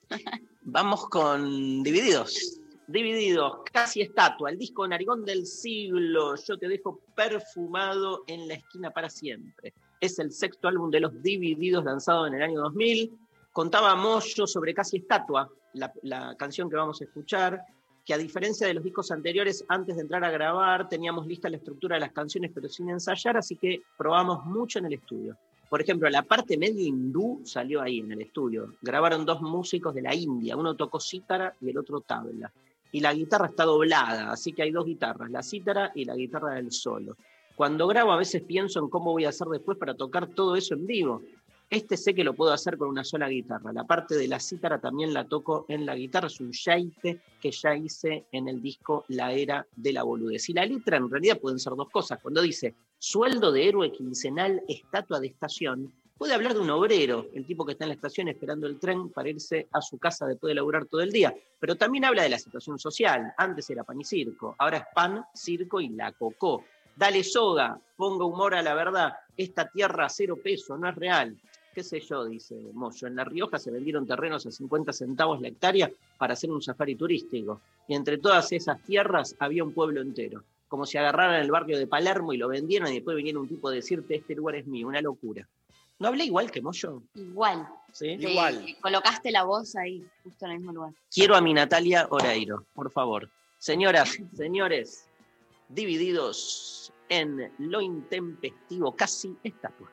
[SPEAKER 1] Vamos con Divididos. Divididos, casi estatua, el disco narigón del siglo. Yo te dejo perfumado en la esquina para siempre. Es el sexto álbum de los Divididos lanzado en el año 2000. Contaba Moyo sobre casi estatua, la, canción que vamos a escuchar, que a diferencia de los discos anteriores, antes de entrar a grabar, teníamos lista la estructura de las canciones, pero sin ensayar, así que probamos mucho en el estudio. Por ejemplo, la parte medio hindú salió ahí en el estudio. Grabaron dos músicos de la India, uno tocó cítara y el otro tabla. Y la guitarra está doblada, así que hay dos guitarras, la cítara y la guitarra del solo. Cuando grabo a veces pienso en cómo voy a hacer después para tocar todo eso en vivo. Este sé que lo puedo hacer con una sola guitarra. La parte de la cítara también la toco en la guitarra. Es un yaite que ya hice en el disco La Era de la Boludez. Y la letra en realidad pueden ser dos cosas. Cuando dice sueldo de héroe quincenal, estatua de estación, puede hablar de un obrero, el tipo que está en la estación esperando el tren para irse a su casa después de laburar todo el día. Pero también habla de la situación social. Antes era pan y circo, ahora es pan, circo y la cocó. Dale soga, ponga humor a la verdad. Esta tierra a cero peso, no es real qué sé yo, dice Moyo, en La Rioja se vendieron terrenos a 50 centavos la hectárea para hacer un safari turístico. Y entre todas esas tierras había un pueblo entero. Como si agarraran el barrio de Palermo y lo vendieran y después viniera un tipo a decirte, este lugar es mío, una locura. ¿No hablé igual que Moyo?
[SPEAKER 3] Igual.
[SPEAKER 1] ¿Sí?
[SPEAKER 3] Te- te colocaste la voz ahí, justo en el mismo lugar.
[SPEAKER 1] Quiero a mi Natalia Oreiro, por favor. Señoras, señores, divididos en lo intempestivo, casi estatua.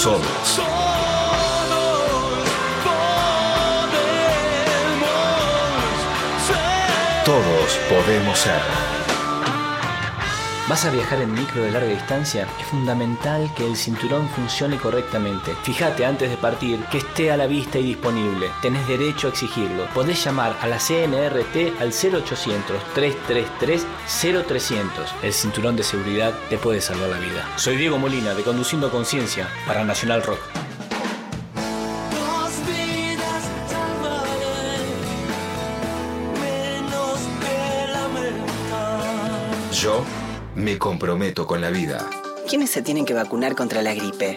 [SPEAKER 15] Somos. Todos podemos ser.
[SPEAKER 16] ¿Vas a viajar en micro de larga distancia? Es fundamental que el cinturón funcione correctamente. Fíjate antes de partir que esté a la vista y disponible. Tenés derecho a exigirlo. Podés llamar a la CNRT al 0800-333-0300. El cinturón de seguridad te puede salvar la vida. Soy Diego Molina de Conduciendo Conciencia para Nacional Rock.
[SPEAKER 15] Me comprometo con la vida.
[SPEAKER 17] ¿Quiénes se tienen que vacunar contra la gripe?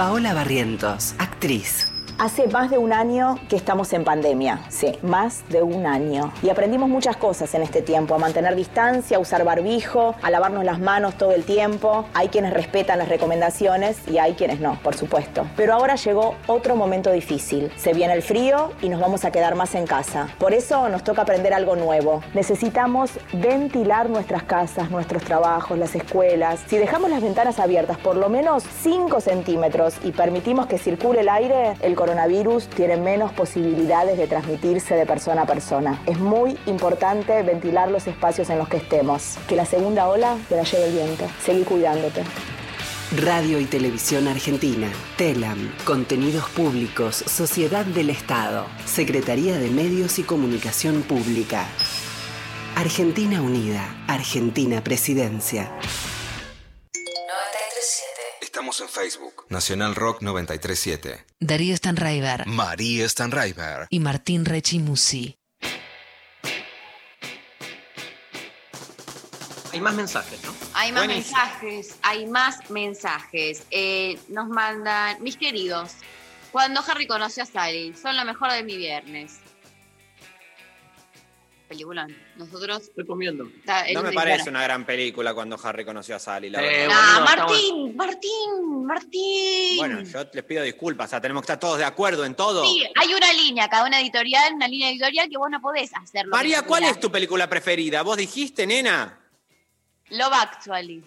[SPEAKER 17] Paola Barrientos, actriz.
[SPEAKER 18] Hace más de un año que estamos en pandemia, sí, más de un año. Y aprendimos muchas cosas en este tiempo, a mantener distancia, a usar barbijo, a lavarnos las manos todo el tiempo. Hay quienes respetan las recomendaciones y hay quienes no, por supuesto. Pero ahora llegó otro momento difícil. Se viene el frío y nos vamos a quedar más en casa. Por eso nos toca aprender algo nuevo. Necesitamos ventilar nuestras casas, nuestros trabajos, las escuelas. Si dejamos las ventanas abiertas por lo menos 5 centímetros y permitimos que circule el aire, el coronavirus tiene menos posibilidades de transmitirse de persona a persona. Es muy importante ventilar los espacios en los que estemos. Que la segunda ola te la lleve el viento. Seguí cuidándote.
[SPEAKER 17] Radio y Televisión Argentina, TELAM, Contenidos Públicos, Sociedad del Estado, Secretaría de Medios y Comunicación Pública. Argentina Unida, Argentina Presidencia.
[SPEAKER 15] Estamos en Facebook. Nacional Rock 937.
[SPEAKER 5] Darío Stanraiver
[SPEAKER 15] María Stanraiver.
[SPEAKER 5] y Martín Rechimusi.
[SPEAKER 1] Hay más mensajes, ¿no?
[SPEAKER 3] Hay más
[SPEAKER 1] Buenísimo.
[SPEAKER 3] mensajes, hay más mensajes. Eh, nos mandan, mis queridos, Cuando Harry conoció a Sally, son lo mejor de mi viernes. Película. Nosotros.
[SPEAKER 1] Estoy comiendo.
[SPEAKER 3] Está-
[SPEAKER 2] No me
[SPEAKER 3] dice,
[SPEAKER 2] parece una gran película cuando Harry conoció a Sally, la
[SPEAKER 1] Eh.
[SPEAKER 3] Ah, Martín, Martín, Martín.
[SPEAKER 2] Bueno, yo les pido disculpas, o sea, tenemos que estar todos de acuerdo en todo.
[SPEAKER 3] Sí, hay una línea, cada una editorial, una línea editorial que vos no podés hacerlo.
[SPEAKER 2] María, ¿cuál es tu película preferida? ¿Vos dijiste, nena?
[SPEAKER 3] Love Actually.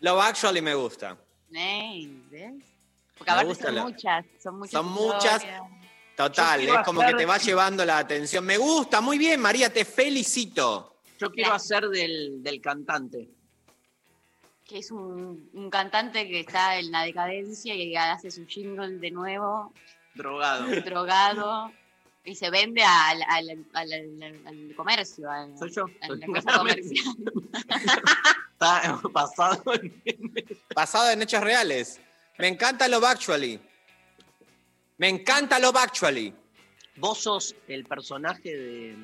[SPEAKER 2] Love Actually me gusta.
[SPEAKER 3] Ey, ¿ves? Porque
[SPEAKER 2] Me
[SPEAKER 3] aparte
[SPEAKER 2] gusta
[SPEAKER 3] son
[SPEAKER 2] la-
[SPEAKER 3] muchas, son muchas.
[SPEAKER 2] Son muchas.
[SPEAKER 3] historias.
[SPEAKER 2] Total, es como
[SPEAKER 1] hacer-
[SPEAKER 2] que te va llevando la atención. Me gusta, muy bien, María, te felicito.
[SPEAKER 1] Yo quiero hacer del, del cantante.
[SPEAKER 3] Que es un, un cantante que está en la decadencia y hace su jingle de nuevo,
[SPEAKER 1] Drogado.
[SPEAKER 3] drogado, y se vende al, al, al- al- al comercio. al-
[SPEAKER 1] Soy yo.
[SPEAKER 3] a la comercial.
[SPEAKER 1] Está pasado en
[SPEAKER 2] Basado en hechos reales. Me encanta Love Actually. Me encanta Love Actually.
[SPEAKER 1] Vos sos el personaje de.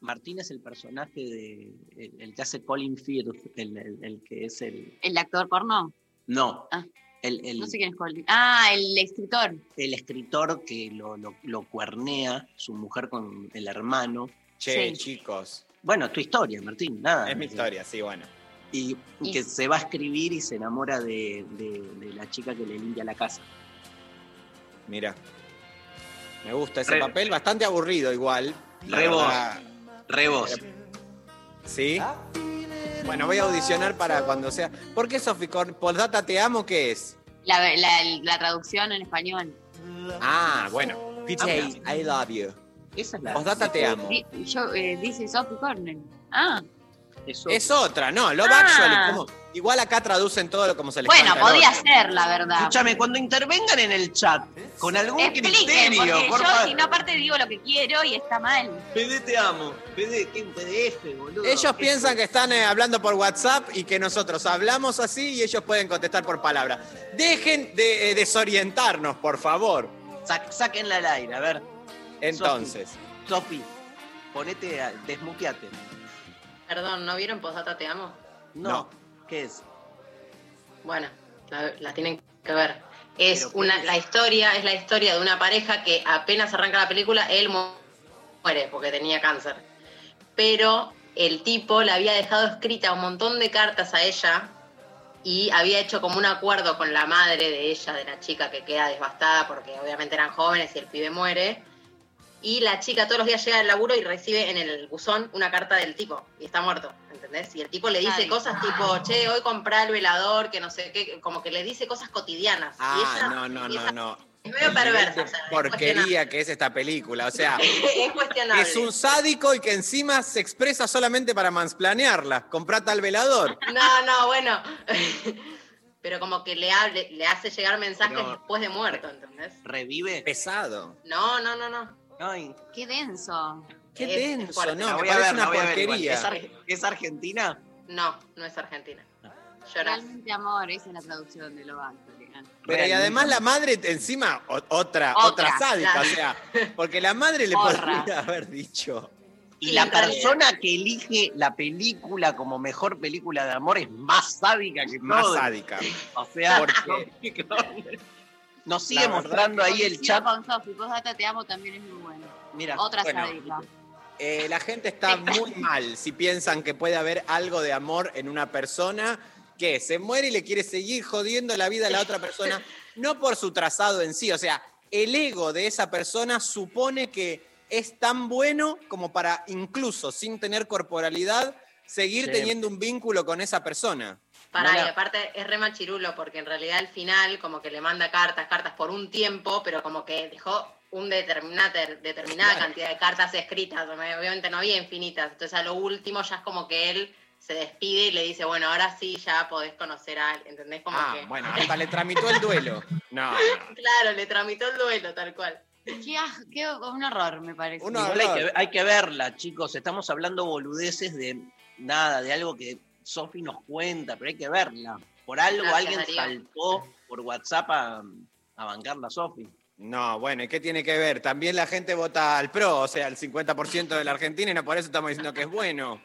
[SPEAKER 1] Martín es el personaje de. El, el que hace Colin Firth, el, el- el que es el.
[SPEAKER 3] ¿El actor porno?
[SPEAKER 1] No.
[SPEAKER 3] Ah.
[SPEAKER 1] El, el-
[SPEAKER 3] No sé quién es Colin. Ah, el escritor.
[SPEAKER 1] el escritor que lo, lo- lo cuernea, su mujer con el hermano.
[SPEAKER 2] Che,
[SPEAKER 3] Sí.
[SPEAKER 2] chicos.
[SPEAKER 1] Bueno, tu historia, Martín, nada.
[SPEAKER 2] Es mi historia, sí, bueno.
[SPEAKER 1] Y, y que se va a escribir y se enamora de, de- de la chica que le limpia la casa.
[SPEAKER 2] Mira. Me gusta ese
[SPEAKER 1] Re-
[SPEAKER 2] papel, bastante aburrido igual. la
[SPEAKER 1] Re vos.
[SPEAKER 2] verdad.
[SPEAKER 1] Re vos.
[SPEAKER 2] ¿Sí? Bueno, voy a audicionar para cuando sea. ¿Por qué Sofi? Postdata te amo, ¿qué es?
[SPEAKER 3] La, la- la traducción en español.
[SPEAKER 2] Ah, bueno. PJ, I love you.
[SPEAKER 1] Esa es la.
[SPEAKER 2] Postdata te amo.
[SPEAKER 3] Yo, eh, dice Sophie Cornell. Ah,
[SPEAKER 2] Es otra, no, Love
[SPEAKER 3] Ah.
[SPEAKER 2] Actually. ¿cómo? Igual acá traducen todo lo como se les
[SPEAKER 3] bueno,
[SPEAKER 2] canta
[SPEAKER 3] podía ser, la verdad.
[SPEAKER 1] Escúchame, cuando intervengan en el chat, con algún
[SPEAKER 3] Expliquen,
[SPEAKER 1] criterio,
[SPEAKER 3] porque
[SPEAKER 1] por
[SPEAKER 3] yo
[SPEAKER 1] favor.
[SPEAKER 3] si no aparte digo lo que quiero y está mal.
[SPEAKER 1] PD te amo. PD, ¿qué un PDF, boludo?
[SPEAKER 2] Ellos
[SPEAKER 1] ¿Qué
[SPEAKER 2] piensan
[SPEAKER 1] es?
[SPEAKER 2] que están eh, hablando por WhatsApp y que nosotros hablamos así y ellos pueden contestar por palabra. Dejen de eh, desorientarnos, por favor.
[SPEAKER 1] Sa- sáquenla al aire, a ver.
[SPEAKER 2] Entonces,
[SPEAKER 1] Sofi, ponete, a- desmuteate.
[SPEAKER 4] Perdón, ¿no vieron Postdata Te Amo?
[SPEAKER 1] No.
[SPEAKER 2] No.
[SPEAKER 1] ¿Qué es?
[SPEAKER 4] Bueno, la, la tienen que ver. Es
[SPEAKER 1] Pero, ¿qué
[SPEAKER 4] una,
[SPEAKER 1] es?
[SPEAKER 4] la historia, es la historia de una pareja que apenas arranca la película, él mu- muere porque tenía cáncer. Pero el tipo le había dejado escrita un montón de cartas a ella y había hecho como un acuerdo con la madre de ella, de la chica que queda devastada porque obviamente eran jóvenes y el pibe muere. Y la chica todos los días llega al laburo y recibe en el buzón una carta del tipo y está muerto, ¿entendés? Y el tipo le dice
[SPEAKER 3] Ay.
[SPEAKER 4] cosas tipo, che, hoy comprá el velador, que no sé qué, como que le dice cosas cotidianas. y
[SPEAKER 2] ah,
[SPEAKER 4] ella
[SPEAKER 2] no, no, no, no.
[SPEAKER 4] Es medio perversa, o sea, es
[SPEAKER 2] Porquería que es esta película, o sea,
[SPEAKER 4] es cuestionable.
[SPEAKER 2] es un sádico y que encima se expresa solamente para mansplanearla. Comprá tal velador.
[SPEAKER 4] No, no, bueno. Pero como que le, hable, le hace llegar mensajes
[SPEAKER 1] Pero-
[SPEAKER 4] después de muerto, ¿entendés?
[SPEAKER 1] ¿Revive?
[SPEAKER 2] Pesado.
[SPEAKER 4] No, no, no, no.
[SPEAKER 1] Ay,
[SPEAKER 3] Qué denso.
[SPEAKER 2] Qué
[SPEAKER 4] Es- es
[SPEAKER 2] denso,
[SPEAKER 4] fuerte.
[SPEAKER 2] no, me parece
[SPEAKER 1] ver,
[SPEAKER 2] una porquería.
[SPEAKER 1] ¿Es, ar- es Argentina?
[SPEAKER 4] No, no es Argentina. Llorás.
[SPEAKER 3] Realmente amor, esa es la traducción de lo Actually.
[SPEAKER 2] Pero y además la madre encima, otra,
[SPEAKER 3] Otra,
[SPEAKER 2] otra sádica,
[SPEAKER 4] claro.
[SPEAKER 2] o sea, porque la madre le
[SPEAKER 3] Porra.
[SPEAKER 2] podría haber dicho.
[SPEAKER 1] Y la
[SPEAKER 4] realidad.
[SPEAKER 1] persona que elige la película como mejor película de amor es más sádica que
[SPEAKER 2] Más
[SPEAKER 1] todo.
[SPEAKER 2] sádica.
[SPEAKER 1] O sea,
[SPEAKER 2] Porque
[SPEAKER 1] nos sigue
[SPEAKER 2] verdad
[SPEAKER 1] mostrando ahí el chat.
[SPEAKER 3] con Sophie, Postdata Te Amo también es muy bueno.
[SPEAKER 1] Mira,
[SPEAKER 3] Otra
[SPEAKER 2] bueno. eh, la gente está muy mal si piensan que puede haber algo de amor en una persona que se muere y le quiere seguir jodiendo la vida a la otra persona, no por su trazado en sí, o sea, el ego de esa persona supone que es tan bueno como para incluso sin tener corporalidad seguir
[SPEAKER 1] Sí.
[SPEAKER 2] teniendo un vínculo con esa persona.
[SPEAKER 4] Pará,
[SPEAKER 1] Mira.
[SPEAKER 4] y aparte es re machirulo porque en realidad al final como que le manda cartas, cartas por un tiempo, pero como que dejó un determinada, determinada
[SPEAKER 2] Claro.
[SPEAKER 4] cantidad de cartas escritas, obviamente no había infinitas, entonces a lo último ya es como que él se despide y le dice, bueno, ahora sí ya podés conocer a él, ¿entendés? Como
[SPEAKER 2] Ah,
[SPEAKER 4] que,
[SPEAKER 2] bueno, hasta le tramitó el duelo. No, no.
[SPEAKER 4] claro, le tramitó el duelo tal cual.
[SPEAKER 3] Qué, qué- un horror, me parece.
[SPEAKER 2] Un
[SPEAKER 1] Igual hay
[SPEAKER 2] horror.
[SPEAKER 1] que, hay que verla, chicos. Estamos hablando boludeces de nada, de algo que Sofi nos cuenta, pero hay que verla. Por algo
[SPEAKER 4] Gracias,
[SPEAKER 1] alguien
[SPEAKER 4] Darío.
[SPEAKER 1] saltó por WhatsApp a, a bancarla a Sofi.
[SPEAKER 2] No, bueno, ¿y qué tiene que ver? También la gente vota al PRO, o sea, el 50% de la Argentina, y no por eso estamos diciendo que es bueno.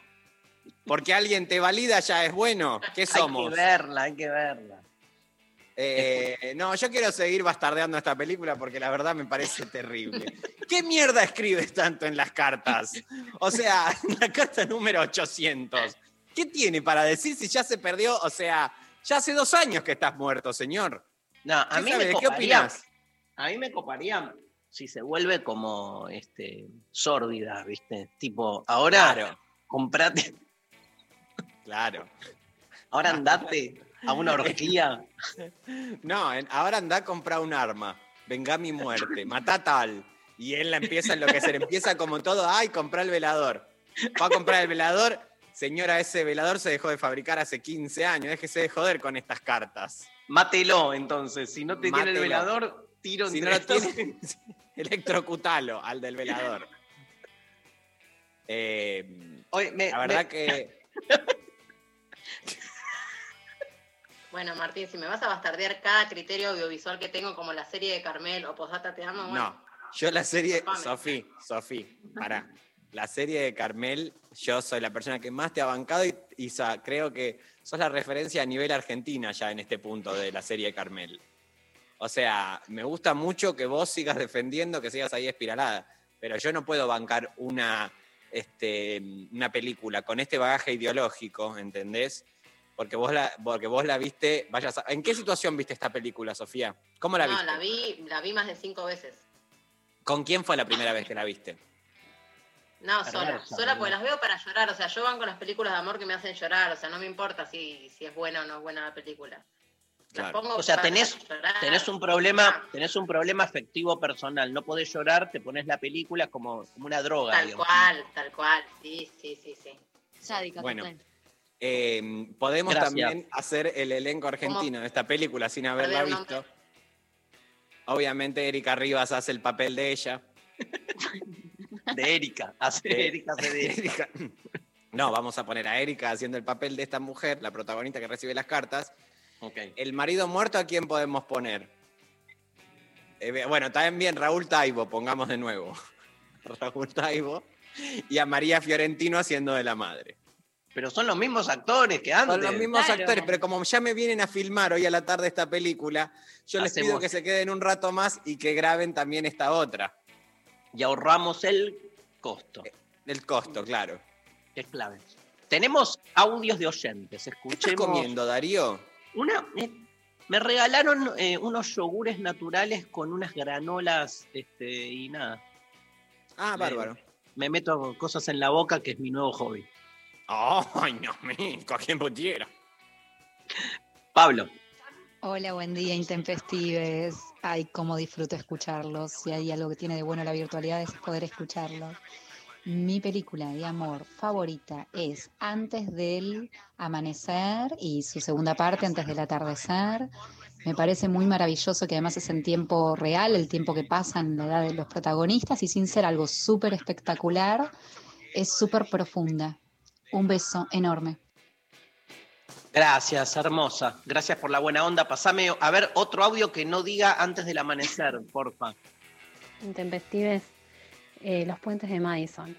[SPEAKER 2] Porque alguien te valida ya es bueno. ¿Qué somos?
[SPEAKER 1] Hay que verla, hay que verla.
[SPEAKER 2] Eh, no, yo quiero seguir bastardeando esta película porque la verdad me parece terrible. ¿Qué mierda escribes tanto en las cartas? O sea, en la carta número 800. ¿Qué tiene para decir si ya se perdió? O sea, ya hace dos años que estás muerto, señor.
[SPEAKER 1] No, a
[SPEAKER 2] ¿Qué
[SPEAKER 1] mí
[SPEAKER 2] sabe?
[SPEAKER 1] me
[SPEAKER 2] ¿Qué opinás?
[SPEAKER 1] A mí me coparía si se vuelve como este sórdida, ¿viste? Tipo, ahora
[SPEAKER 2] Claro.
[SPEAKER 1] comprate,
[SPEAKER 2] Claro.
[SPEAKER 1] ahora andate a una orgía.
[SPEAKER 2] No, ahora anda a comprar un arma. Venga mi muerte, mata tal. Y él la empieza a enloquecer. Empieza como todo, ay, comprar el velador. Va a comprar el velador. Señora, ese velador se dejó de fabricar hace 15 años. Déjese de joder con estas cartas.
[SPEAKER 1] Mátelo, entonces. Si no te tiene el velador, tiro
[SPEAKER 2] Si no lo tiene, electrocutalo al del velador. Eh,
[SPEAKER 1] Oye, me-
[SPEAKER 2] la verdad
[SPEAKER 1] me-
[SPEAKER 2] que
[SPEAKER 4] Bueno, Martín, si me vas a bastardear cada criterio audiovisual que tengo, como la serie de Carmel o Posdata Te Amo, bueno,
[SPEAKER 2] No, yo la serie,
[SPEAKER 4] Disculpame.
[SPEAKER 2] Sofí, Sofí, pará. La serie de Carmel, yo soy la persona que más te ha bancado y, y sa- creo que sos la referencia a nivel argentina ya en este punto de la serie de Carmel. O sea, me gusta mucho que vos sigas defendiendo, que sigas ahí espiralada, pero yo no puedo bancar una, este, una película con este bagaje ideológico, ¿entendés? Porque vos la, porque vos la viste, vayas a- ¿En qué situación viste esta película, Sofía? ¿Cómo la
[SPEAKER 4] no,
[SPEAKER 2] viste?
[SPEAKER 4] la vi, la vi más de cinco veces.
[SPEAKER 2] ¿Con quién fue la primera vez que la viste?
[SPEAKER 4] No, sola, sola porque las veo para llorar, o sea, yo van con las películas de amor que me hacen llorar, o sea, no me importa si, si es buena o no es buena la película. Las
[SPEAKER 2] Claro.
[SPEAKER 4] pongo
[SPEAKER 1] O sea,
[SPEAKER 4] para
[SPEAKER 1] tenés,
[SPEAKER 4] llorar.
[SPEAKER 1] tenés un problema, tenés un problema afectivo personal. No podés llorar, te pones la película como, como una droga.
[SPEAKER 4] Tal
[SPEAKER 1] digamos.
[SPEAKER 4] cual, tal cual, sí, sí, sí, sí.
[SPEAKER 3] Sádica,
[SPEAKER 2] Bueno, eh, podemos
[SPEAKER 1] Gracias.
[SPEAKER 2] también hacer el elenco argentino de esta película sin haberla visto. Obviamente Erika Rivas hace el papel de ella.
[SPEAKER 1] De Erika. Hace
[SPEAKER 2] De-
[SPEAKER 1] Erika, hace de Erika.
[SPEAKER 2] No, vamos a poner a Erika haciendo el papel de esta mujer, la protagonista que recibe las cartas. El marido muerto, ¿a quién podemos poner? Eh, bueno, también bien, Raúl Taibo, pongamos de nuevo. Raúl Taibo. Y a María Fiorentino haciendo de la madre.
[SPEAKER 1] Pero son los mismos actores que antes.
[SPEAKER 2] Son los mismos
[SPEAKER 3] Claro.
[SPEAKER 2] actores, pero como ya me vienen a filmar hoy a la tarde esta película, yo les pido que se queden un rato más y que graben también esta otra.
[SPEAKER 1] Y ahorramos el costo,
[SPEAKER 2] El costo, claro.
[SPEAKER 1] es clave. Tenemos audios de oyentes.
[SPEAKER 2] ¿Qué estás
[SPEAKER 1] Escuchemos.
[SPEAKER 2] comiendo, Darío?
[SPEAKER 1] Una, eh, me regalaron eh, unos yogures naturales con unas granolas este, y nada.
[SPEAKER 2] Ah, bárbaro.
[SPEAKER 1] Me meto cosas en la boca, que es mi nuevo hobby.
[SPEAKER 2] Ay, no, me, con quien pudiera.
[SPEAKER 1] Pablo.
[SPEAKER 19] Hola, buen día, intempestives. Ay, cómo disfruto escucharlos. Si hay algo que tiene de bueno la virtualidad es poder escucharlos. Mi película de amor favorita es Antes del Amanecer y su segunda parte, Antes del Atardecer. Me parece muy maravilloso que además es en tiempo real, el tiempo que pasa en la edad de los protagonistas y sin ser algo súper espectacular, es súper profunda. Un beso enorme.
[SPEAKER 1] Gracias, hermosa. Gracias por la buena onda. Pasame a ver otro audio que no diga antes del amanecer, porfa.
[SPEAKER 20] Intempestives, eh, los puentes de Madison.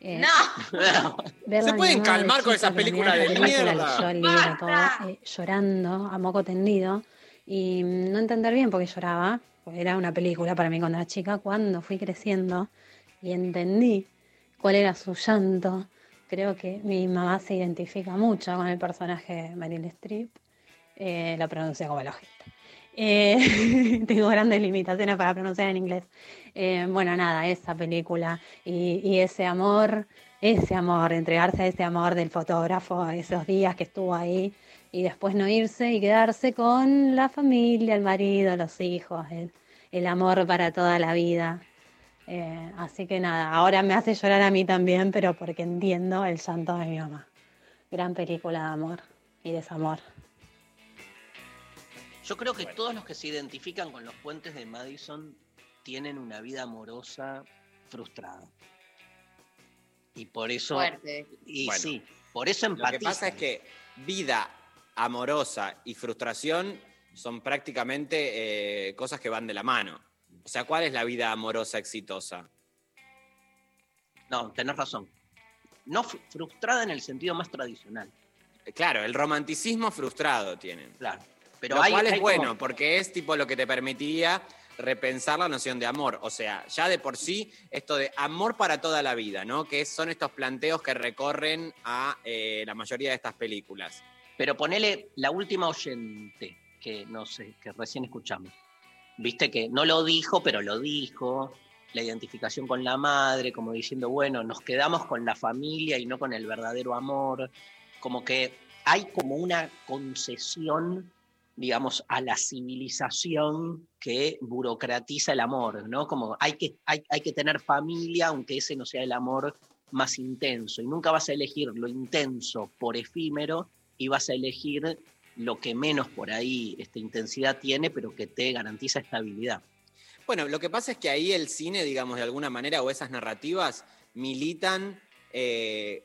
[SPEAKER 20] Eh,
[SPEAKER 4] ¡No!
[SPEAKER 2] ¿Se pueden calmar con esas películas de
[SPEAKER 20] esa película,
[SPEAKER 2] mierda?
[SPEAKER 20] el libro, todo, eh, llorando a moco tendido y mm, no entender bien por qué lloraba, porque era una película para mí cuando era chica, cuando fui creciendo y entendí cuál era su llanto. Creo que mi mamá se identifica mucho con el personaje de Meryl Streep, eh, la pronuncia como ojete. Eh, tengo grandes limitaciones para pronunciar en inglés. Eh, bueno, nada, esa película y, y ese amor, ese amor, entregarse a ese amor del fotógrafo, esos días que estuvo ahí y después no irse y quedarse con la familia, el marido, los hijos, el, el amor para toda la vida. Eh, así que nada, ahora me hace llorar a mí también, pero porque entiendo el llanto de mi mamá. Gran película de amor y desamor.
[SPEAKER 1] Yo creo que todos los que se identifican con los puentes de Madison tienen una vida amorosa frustrada. Y por eso.
[SPEAKER 3] Fuerte.
[SPEAKER 1] Y
[SPEAKER 2] Bueno,
[SPEAKER 1] sí, por eso
[SPEAKER 2] Lo que
[SPEAKER 1] empatizan.
[SPEAKER 2] pasa es que vida amorosa y frustración son prácticamente eh, cosas que van de la mano. O sea, ¿cuál es la vida amorosa exitosa?
[SPEAKER 1] No, tenés razón. No fr- frustrada en el sentido más tradicional.
[SPEAKER 2] Claro, el romanticismo frustrado tienen.
[SPEAKER 1] Claro. Pero
[SPEAKER 2] lo
[SPEAKER 1] hay-
[SPEAKER 2] cual es
[SPEAKER 1] hay como-
[SPEAKER 2] bueno, porque es tipo lo que te permitiría repensar la noción de amor. O sea, ya de por sí, esto de amor para toda la vida, ¿no? Que son estos planteos que recorren a eh, la mayoría de estas películas.
[SPEAKER 1] Pero ponele la última oyente que no sé, que recién escuchamos. Viste que no lo dijo, pero lo dijo. La identificación con la madre, como diciendo, bueno, nos quedamos con la familia y no con el verdadero amor. Como que hay como una concesión, digamos, a la civilización que burocratiza el amor, ¿no? Como hay que, hay, hay que tener familia, aunque ese no sea el amor más intenso. Y nunca vas a elegir lo intenso por efímero y vas a elegir lo que menos por ahí esta intensidad tiene, pero que te garantiza estabilidad.
[SPEAKER 2] Bueno, lo que pasa es que ahí el cine, digamos, de alguna manera, o esas narrativas, militan eh,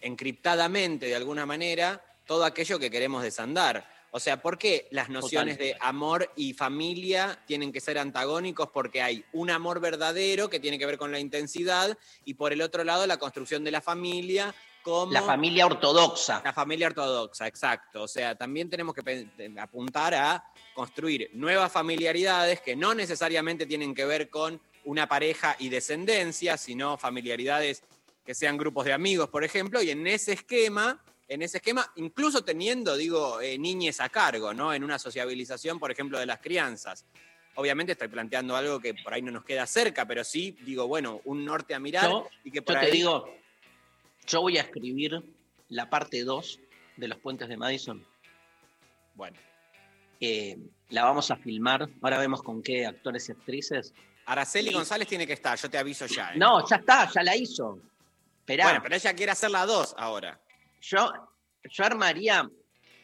[SPEAKER 2] encriptadamente, de alguna manera, todo aquello que queremos desandar. O sea, ¿por qué las nociones de amor y familia tienen que ser antagónicos? Porque hay un amor verdadero que tiene que ver con la intensidad y por el otro lado la construcción de la familia como...
[SPEAKER 1] La familia ortodoxa.
[SPEAKER 2] La familia ortodoxa, exacto. O sea, también tenemos que apuntar a construir nuevas familiaridades que no necesariamente tienen que ver con una pareja y descendencia, sino familiaridades que sean grupos de amigos, por ejemplo, y en ese esquema, en ese esquema, incluso teniendo, digo, eh, niñes a cargo, ¿no? En una sociabilización, por ejemplo, de las crianzas. Obviamente estoy planteando algo que por ahí no nos queda cerca, pero sí, digo, bueno, un norte a mirar
[SPEAKER 1] Yo,
[SPEAKER 2] y que
[SPEAKER 1] yo
[SPEAKER 2] por
[SPEAKER 1] te
[SPEAKER 2] ahí...
[SPEAKER 1] digo, yo voy a escribir la parte 2 de los puentes de Madison.
[SPEAKER 2] Bueno.
[SPEAKER 1] Eh, la vamos a filmar. Ahora vemos con qué actores y actrices.
[SPEAKER 2] Araceli González tiene que estar, yo te aviso ya. ¿eh?
[SPEAKER 1] No, ya está, ya la hizo. Esperá.
[SPEAKER 2] Bueno, pero ella quiere hacer la dos ahora.
[SPEAKER 1] Yo, yo armaría.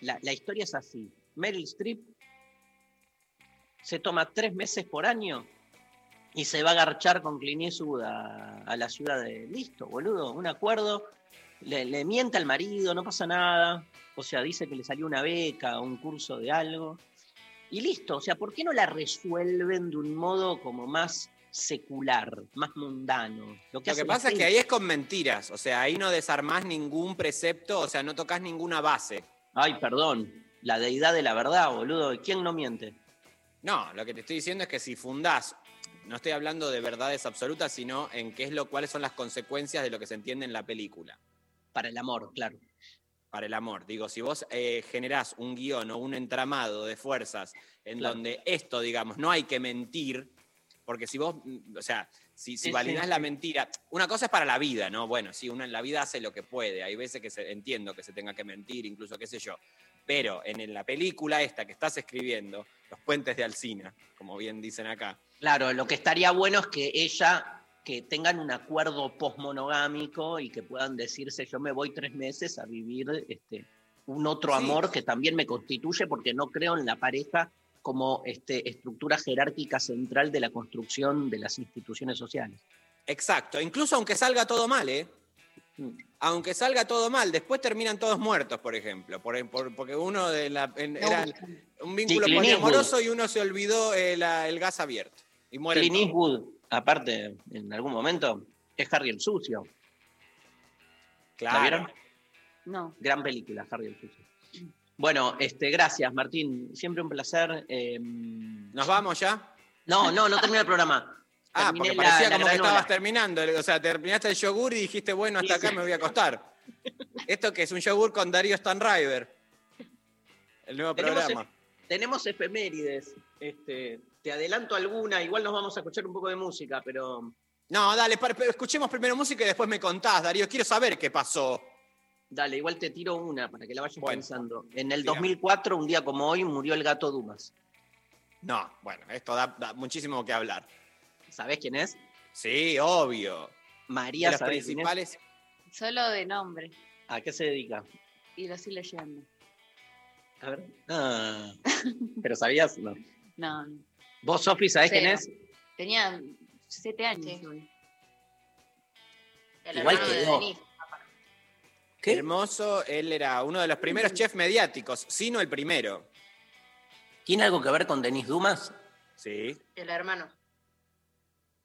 [SPEAKER 1] La, la historia es así: Meryl Streep se toma tres meses por año y se va a garchar con Clint Eastwood a, a la ciudad de. Listo, boludo, un acuerdo. Le, le miente al marido, no pasa nada. O sea, dice que le salió una beca, un curso de algo. Y listo, o sea, ¿por qué no la resuelven de un modo como más secular, más mundano?
[SPEAKER 2] Lo que pasa es que ahí es con mentiras, o sea, ahí no desarmás ningún precepto, o sea, no tocas ninguna base.
[SPEAKER 1] Ay, perdón, la deidad de la verdad, boludo. ¿Quién no miente?
[SPEAKER 2] No, lo que te estoy diciendo es que si fundás, no estoy hablando de verdades absolutas, sino en qué es lo, cuáles son las consecuencias de lo que se entiende en la película.
[SPEAKER 1] Para el amor, claro.
[SPEAKER 2] Para el amor. Digo, si vos eh, generás un guion o un entramado de fuerzas en
[SPEAKER 1] Claro.
[SPEAKER 2] donde esto, digamos, no hay que mentir, porque si vos, mm, o sea, si, si
[SPEAKER 1] Sí,
[SPEAKER 2] validás
[SPEAKER 1] sí,
[SPEAKER 2] la mentira, una cosa es para la vida, ¿no? Bueno, sí, uno en la vida hace lo que puede, hay veces que se, entiendo que se tenga que mentir, incluso qué sé yo, pero en, en la película esta que estás escribiendo, Los puentes de Alcina, como bien dicen acá,
[SPEAKER 1] Claro, lo que estaría bueno es que ella, que tengan un acuerdo posmonogámico y que puedan decirse, yo me voy tres meses a vivir este, un otro
[SPEAKER 2] Sí.
[SPEAKER 1] amor que también me constituye porque no creo en la pareja como este, estructura jerárquica central de la construcción de las instituciones sociales.
[SPEAKER 2] Exacto, incluso aunque salga todo mal, ¿eh? Aunque salga todo mal, después terminan todos muertos, por ejemplo, por- por- porque uno de la, en- era un vínculo poliamoroso y uno se olvidó eh, el gas abierto y muere.
[SPEAKER 1] Clint Eastwood, aparte, en algún momento, es Harry el Sucio. ¿La
[SPEAKER 2] Claro.
[SPEAKER 1] vieron?
[SPEAKER 3] No.
[SPEAKER 1] Gran película, Harry el Sucio. Bueno, este, gracias, Martín. Siempre un placer. eh,
[SPEAKER 2] ¿Nos vamos ya?
[SPEAKER 1] No, no, no termina el programa.
[SPEAKER 2] Ah,
[SPEAKER 1] Terminé
[SPEAKER 2] porque
[SPEAKER 1] la-
[SPEAKER 2] parecía
[SPEAKER 1] la
[SPEAKER 2] como que estabas terminando. O sea, terminaste el yogur y dijiste, bueno, hasta acá me voy a acostar. Esto que es un yogur con Darío Stanriver. El nuevo
[SPEAKER 1] Tenemos,
[SPEAKER 2] programa.
[SPEAKER 1] tenemos efemérides. Este, te adelanto alguna, igual nos vamos a escuchar un poco de música, pero
[SPEAKER 2] No, dale, escuchemos primero música y después me contás, Darío. Quiero saber qué pasó.
[SPEAKER 1] dale, igual te tiro una para que la vayas
[SPEAKER 2] Bueno,
[SPEAKER 1] pensando. En el
[SPEAKER 2] dígame.
[SPEAKER 1] 2004, un día como hoy, murió el gato Dumas.
[SPEAKER 2] No, bueno, esto da, da muchísimo que hablar.
[SPEAKER 1] ¿Sabés quién es?
[SPEAKER 2] Sí, obvio.
[SPEAKER 1] María,
[SPEAKER 2] de los
[SPEAKER 1] ¿sabés quién es?
[SPEAKER 2] principales.
[SPEAKER 3] Solo de nombre.
[SPEAKER 1] ¿A qué se dedica?
[SPEAKER 3] Y lo estoy leyendo.
[SPEAKER 1] A ver. Ah, ¿Pero sabías? No.
[SPEAKER 3] No, no.
[SPEAKER 1] ¿Vos, Sofi, sabés quién es?
[SPEAKER 3] Tenía siete años.
[SPEAKER 4] El
[SPEAKER 1] Igual
[SPEAKER 4] hermano de
[SPEAKER 1] quedó.
[SPEAKER 4] Denis.
[SPEAKER 1] ¿Qué?
[SPEAKER 2] Hermoso, él era uno de los primeros chefs mediáticos, sino el primero.
[SPEAKER 1] ¿Tiene algo que ver con Denis Dumas?
[SPEAKER 2] Sí.
[SPEAKER 4] El hermano.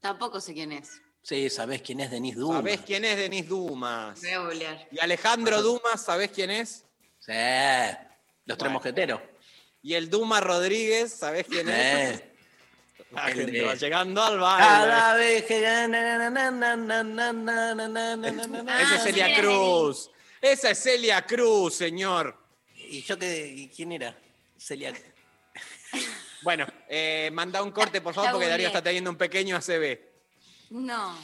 [SPEAKER 19] Tampoco sé quién es.
[SPEAKER 1] Sí, sabés quién es Denis Dumas.
[SPEAKER 2] ¿Sabés quién es Denis Dumas?
[SPEAKER 19] Voy a.
[SPEAKER 2] Y Alejandro Dumas, ¿sabés quién es?
[SPEAKER 1] Sí, los tres mosqueteros.
[SPEAKER 2] Y el Duma Rodríguez, ¿sabés quién es? Llegando al baile.
[SPEAKER 1] Cada vez.
[SPEAKER 2] Esa es Celia Cruz. Esa es Celia Cruz, señor.
[SPEAKER 1] ¿Y yo qué? ¿Quién era? Celia.
[SPEAKER 2] Bueno, manda un corte, por favor, porque Darío está teniendo un pequeño ACB.
[SPEAKER 3] No.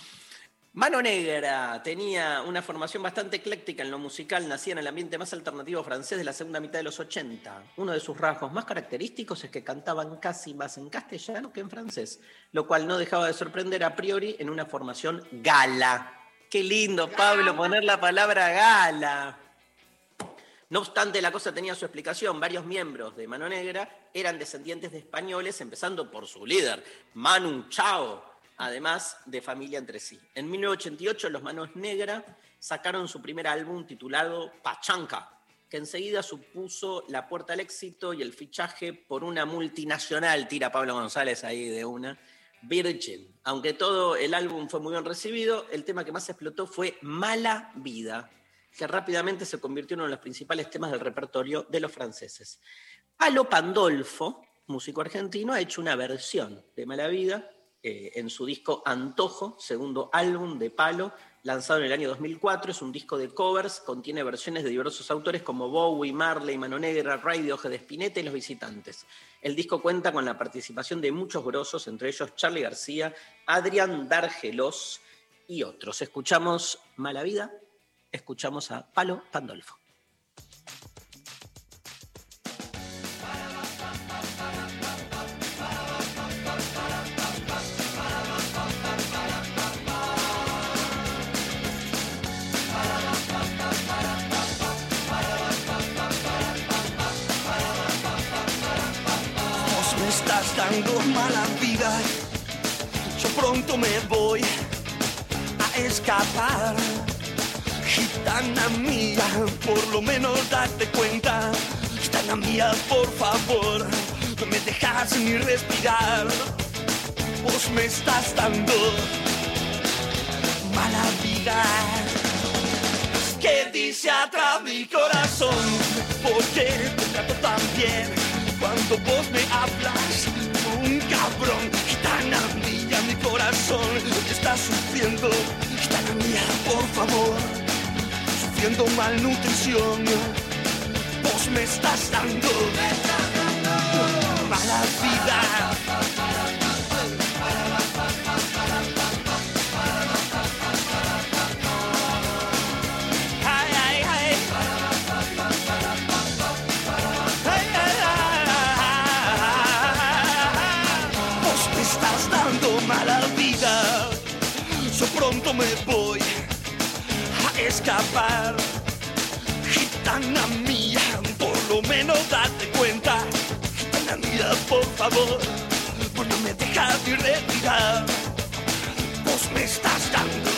[SPEAKER 1] Mano Negra tenía una formación bastante ecléctica en lo musical, nacía en el ambiente más alternativo francés de la segunda mitad de los 80. Uno de sus rasgos más característicos es que cantaban casi más en castellano que en francés, lo cual no dejaba de sorprender a priori en una formación gala. Qué lindo, Pablo, poner la palabra gala. No obstante, la cosa tenía su explicación. Varios miembros de Mano Negra eran descendientes de españoles, empezando por su líder, Manu Chao, además de familia entre sí. En 1988, los Manos Negra sacaron su primer álbum titulado Pachanca, que enseguida supuso la puerta al éxito y el fichaje por una multinacional, tira Pablo González ahí de una, Virgin. Aunque todo el álbum fue muy bien recibido, el tema que más explotó fue Mala Vida, que rápidamente se convirtió en uno de los principales temas del repertorio de los franceses. Palo Pandolfo, músico argentino, ha hecho una versión de Mala Vida eh, en su disco Antojo, segundo álbum de Palo, lanzado en el año 2004. Es un disco de covers, contiene versiones de diversos autores como Bowie, Marley, Mano Negra, Radiohead, Spinetta y Los Visitantes. El disco cuenta con la participación de muchos grosos, entre ellos Charlie García, Adrián Dargelos y otros. Escuchamos Mala Vida, escuchamos a Palo Pandolfo.
[SPEAKER 21] Dando mala vida. Yo pronto me voy a escapar. Gitana mía, por lo menos date cuenta. Gitana mía, por favor, no me dejas ni respirar. Vos me estás dando mala vida. Que dice atrás mi corazón, porque te trato tan bien cuando vos me hablas. Cabrón, gitana mía, mi corazón está sufriendo. Gitana mía, por favor, sufriendo malnutrición. Vos me estás dando mala vida. Escapar. Gitana mía, por lo menos date cuenta. Gitana mía, por favor, pues no me dejas de retirar. Vos me estás dando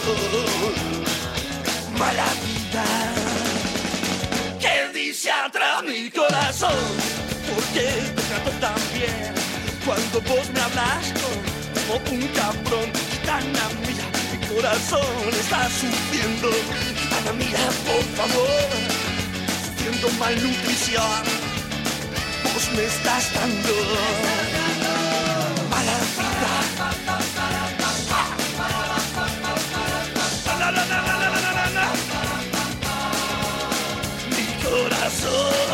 [SPEAKER 21] mala vida. Que dice atrás mi corazón, porque te trato tan bien. Cuando vos me hablas como un cabrón, gitana mía, mi corazón está sufriendo. Ana, mira, por favor, sufriendo malnutrición, vos me estás dando mala vida. Mi corazón.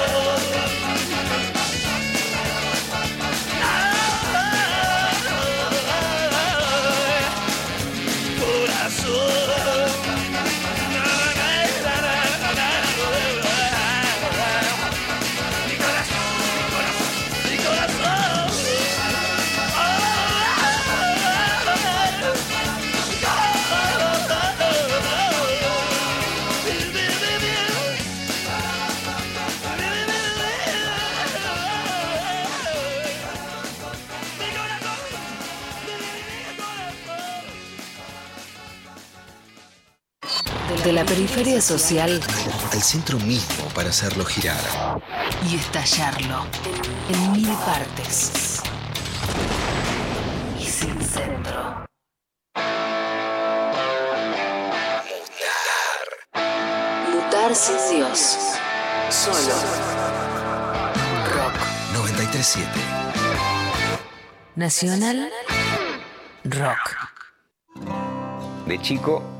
[SPEAKER 5] Periferia social
[SPEAKER 15] Al centro mismo para hacerlo girar.
[SPEAKER 5] y estallarlo en mil partes. Y sin centro. Mutar sin Dios. Solo. Rock.
[SPEAKER 15] 937.
[SPEAKER 5] Nacional Rock.
[SPEAKER 22] De chico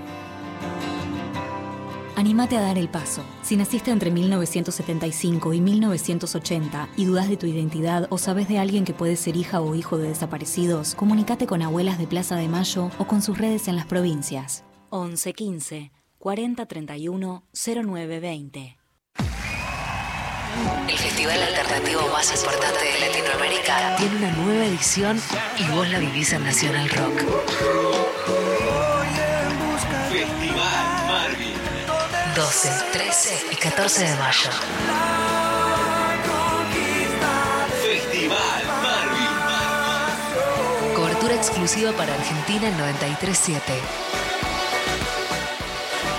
[SPEAKER 23] Anímate a dar el paso. Si naciste entre 1975 y 1980 y dudas de tu identidad o sabes de alguien que puede ser hija o hijo de desaparecidos, comunícate con Abuelas de Plaza de Mayo o con sus redes en las provincias. 11 15 40 31 09 20.
[SPEAKER 5] El festival alternativo más importante de Latinoamérica tiene una nueva edición y vos la vivís en Nacional Rock. 12, 13 y 14 de mayo.
[SPEAKER 21] Festival Marvin.
[SPEAKER 5] Cobertura exclusiva para Argentina en 937.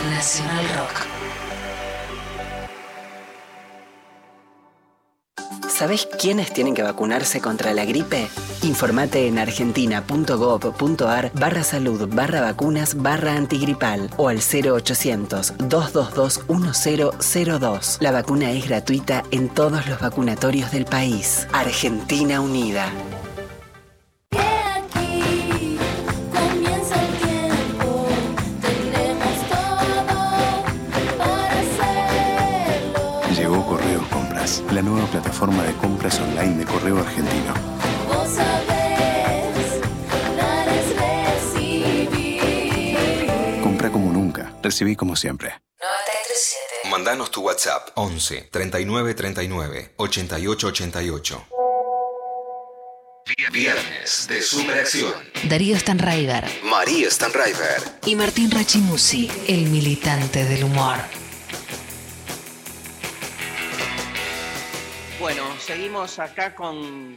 [SPEAKER 5] Nacional Rock.
[SPEAKER 17] ¿Sabés quiénes tienen que vacunarse contra la gripe? Informate en argentina.gov.ar barra salud barra vacunas barra antigripal o al 0800-222-1002. La vacuna es gratuita en todos los vacunatorios del país. Argentina Unida.
[SPEAKER 24] La nueva plataforma de compras online de correo argentino.
[SPEAKER 21] Vos sabés, dar es recibir.
[SPEAKER 24] Compra como nunca, recibí como siempre.
[SPEAKER 5] 937.
[SPEAKER 15] Mandanos tu WhatsApp 11 39 39 88 88. Viernes de Superacción.
[SPEAKER 5] Darío Stanraiver
[SPEAKER 15] María Stanraiver.
[SPEAKER 5] y Martín Rachimusi, el militante del humor.
[SPEAKER 1] Bueno, seguimos acá con,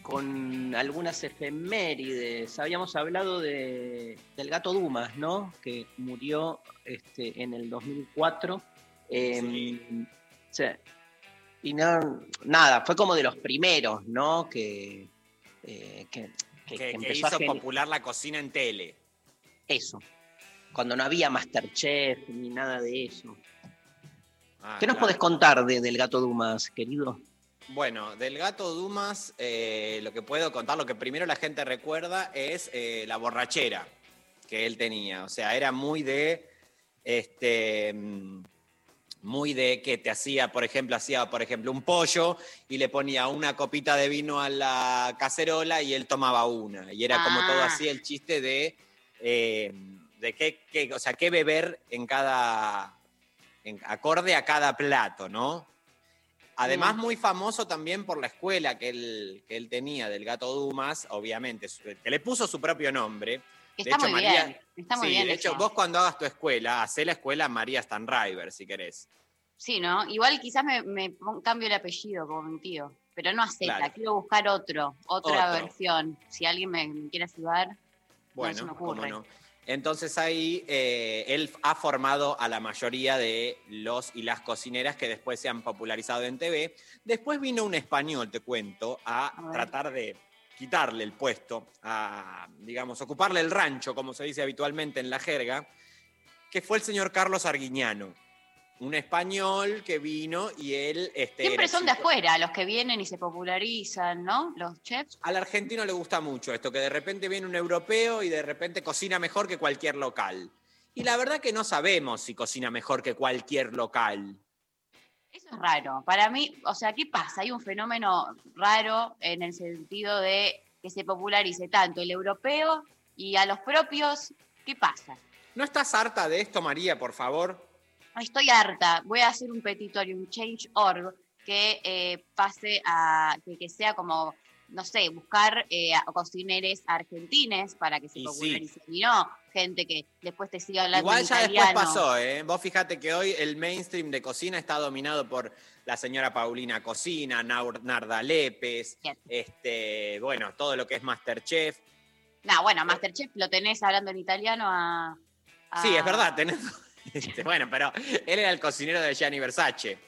[SPEAKER 1] con algunas efemérides. Habíamos hablado de, del gato Dumas, ¿no? Que murió este, en el 2004. Em, sí. Y no, nada, fue como de los primeros, ¿no? Que, eh, que, que-
[SPEAKER 2] Que,
[SPEAKER 1] que
[SPEAKER 2] que
[SPEAKER 1] empezó a
[SPEAKER 2] hizo
[SPEAKER 1] gen-
[SPEAKER 2] popular la cocina en tele.
[SPEAKER 1] Eso. Cuando no había Masterchef ni nada de eso.
[SPEAKER 2] Ah,
[SPEAKER 1] ¿Qué nos
[SPEAKER 2] claro.
[SPEAKER 1] podés contar de- del gato Dumas, querido?
[SPEAKER 2] Bueno, del gato Dumas, eh, lo que puedo contar, lo que primero la gente recuerda es eh, la borrachera que él tenía. O sea, era muy de. Este. Muy de que te hacía, por ejemplo, hacía, por ejemplo, un pollo y le ponía una copita de vino a la cacerola y él tomaba una. Y era como todo
[SPEAKER 3] Ah.
[SPEAKER 2] así el chiste de, eh, de qué, qué- o sea, qué beber en cada, en- acorde a cada plato, ¿no? Además, muy famoso también por la escuela que él, que él tenía del gato Dumas, obviamente, que le puso su propio nombre.
[SPEAKER 3] Que
[SPEAKER 2] De
[SPEAKER 3] está
[SPEAKER 2] hecho,
[SPEAKER 3] muy
[SPEAKER 2] María-
[SPEAKER 3] bien, está muy
[SPEAKER 2] sí,
[SPEAKER 3] bien
[SPEAKER 2] de hecho,
[SPEAKER 3] eso.
[SPEAKER 2] vos cuando hagas tu escuela, hacé la escuela María Stanriver, si querés.
[SPEAKER 3] Sí, ¿no? Igual quizás me, cambio el apellido como mi tío, pero no a Z,
[SPEAKER 2] Claro.
[SPEAKER 3] quiero buscar otro, otra
[SPEAKER 2] Otro.
[SPEAKER 3] versión. Si alguien me, me quiere ayudar, no se
[SPEAKER 2] Bueno,
[SPEAKER 3] me
[SPEAKER 2] cómo
[SPEAKER 3] ocurre.
[SPEAKER 2] no. Entonces ahí eh, él ha formado a la mayoría de los y las cocineras que después se han popularizado en TV. Después vino un español, te cuento, a,
[SPEAKER 3] A
[SPEAKER 2] tratar de quitarle el puesto, a, digamos, ocuparle el rancho, como se dice habitualmente en la jerga, que fue el señor Carlos Arguiñano. Un español que vino y él... Este,
[SPEAKER 3] Siempre son de afuera los que vienen y se popularizan, ¿no? Los chefs.
[SPEAKER 2] Al argentino le gusta mucho esto, que de repente viene un europeo y de repente cocina mejor que cualquier local. Y la verdad que no sabemos si cocina mejor que cualquier local.
[SPEAKER 3] Eso es raro. Para mí, o sea, ¿qué pasa? Hay un fenómeno raro en el sentido de que se popularice tanto el europeo y a los propios. ¿Qué pasa?
[SPEAKER 2] ¿No estás harta de esto, María, por favor?
[SPEAKER 3] Estoy harta. Voy a hacer un petitorio, un change.org que eh, pase a que, que sea como, no sé, buscar eh, a cocineres argentines para que se
[SPEAKER 2] Y sí.
[SPEAKER 3] populalicen. Y no gente que después te siga hablando
[SPEAKER 2] Igual ya
[SPEAKER 3] italiano.
[SPEAKER 2] después pasó, ¿eh? Vos fíjate que hoy el mainstream de cocina está dominado por la señora Paulina Cocina, Narda Lépez, este, bueno, todo lo que es Masterchef.
[SPEAKER 3] No, bueno, Masterchef lo tenés hablando en italiano a... a-
[SPEAKER 2] Sí, es verdad, tenés. este, bueno, pero él era el cocinero de Gianni Versace.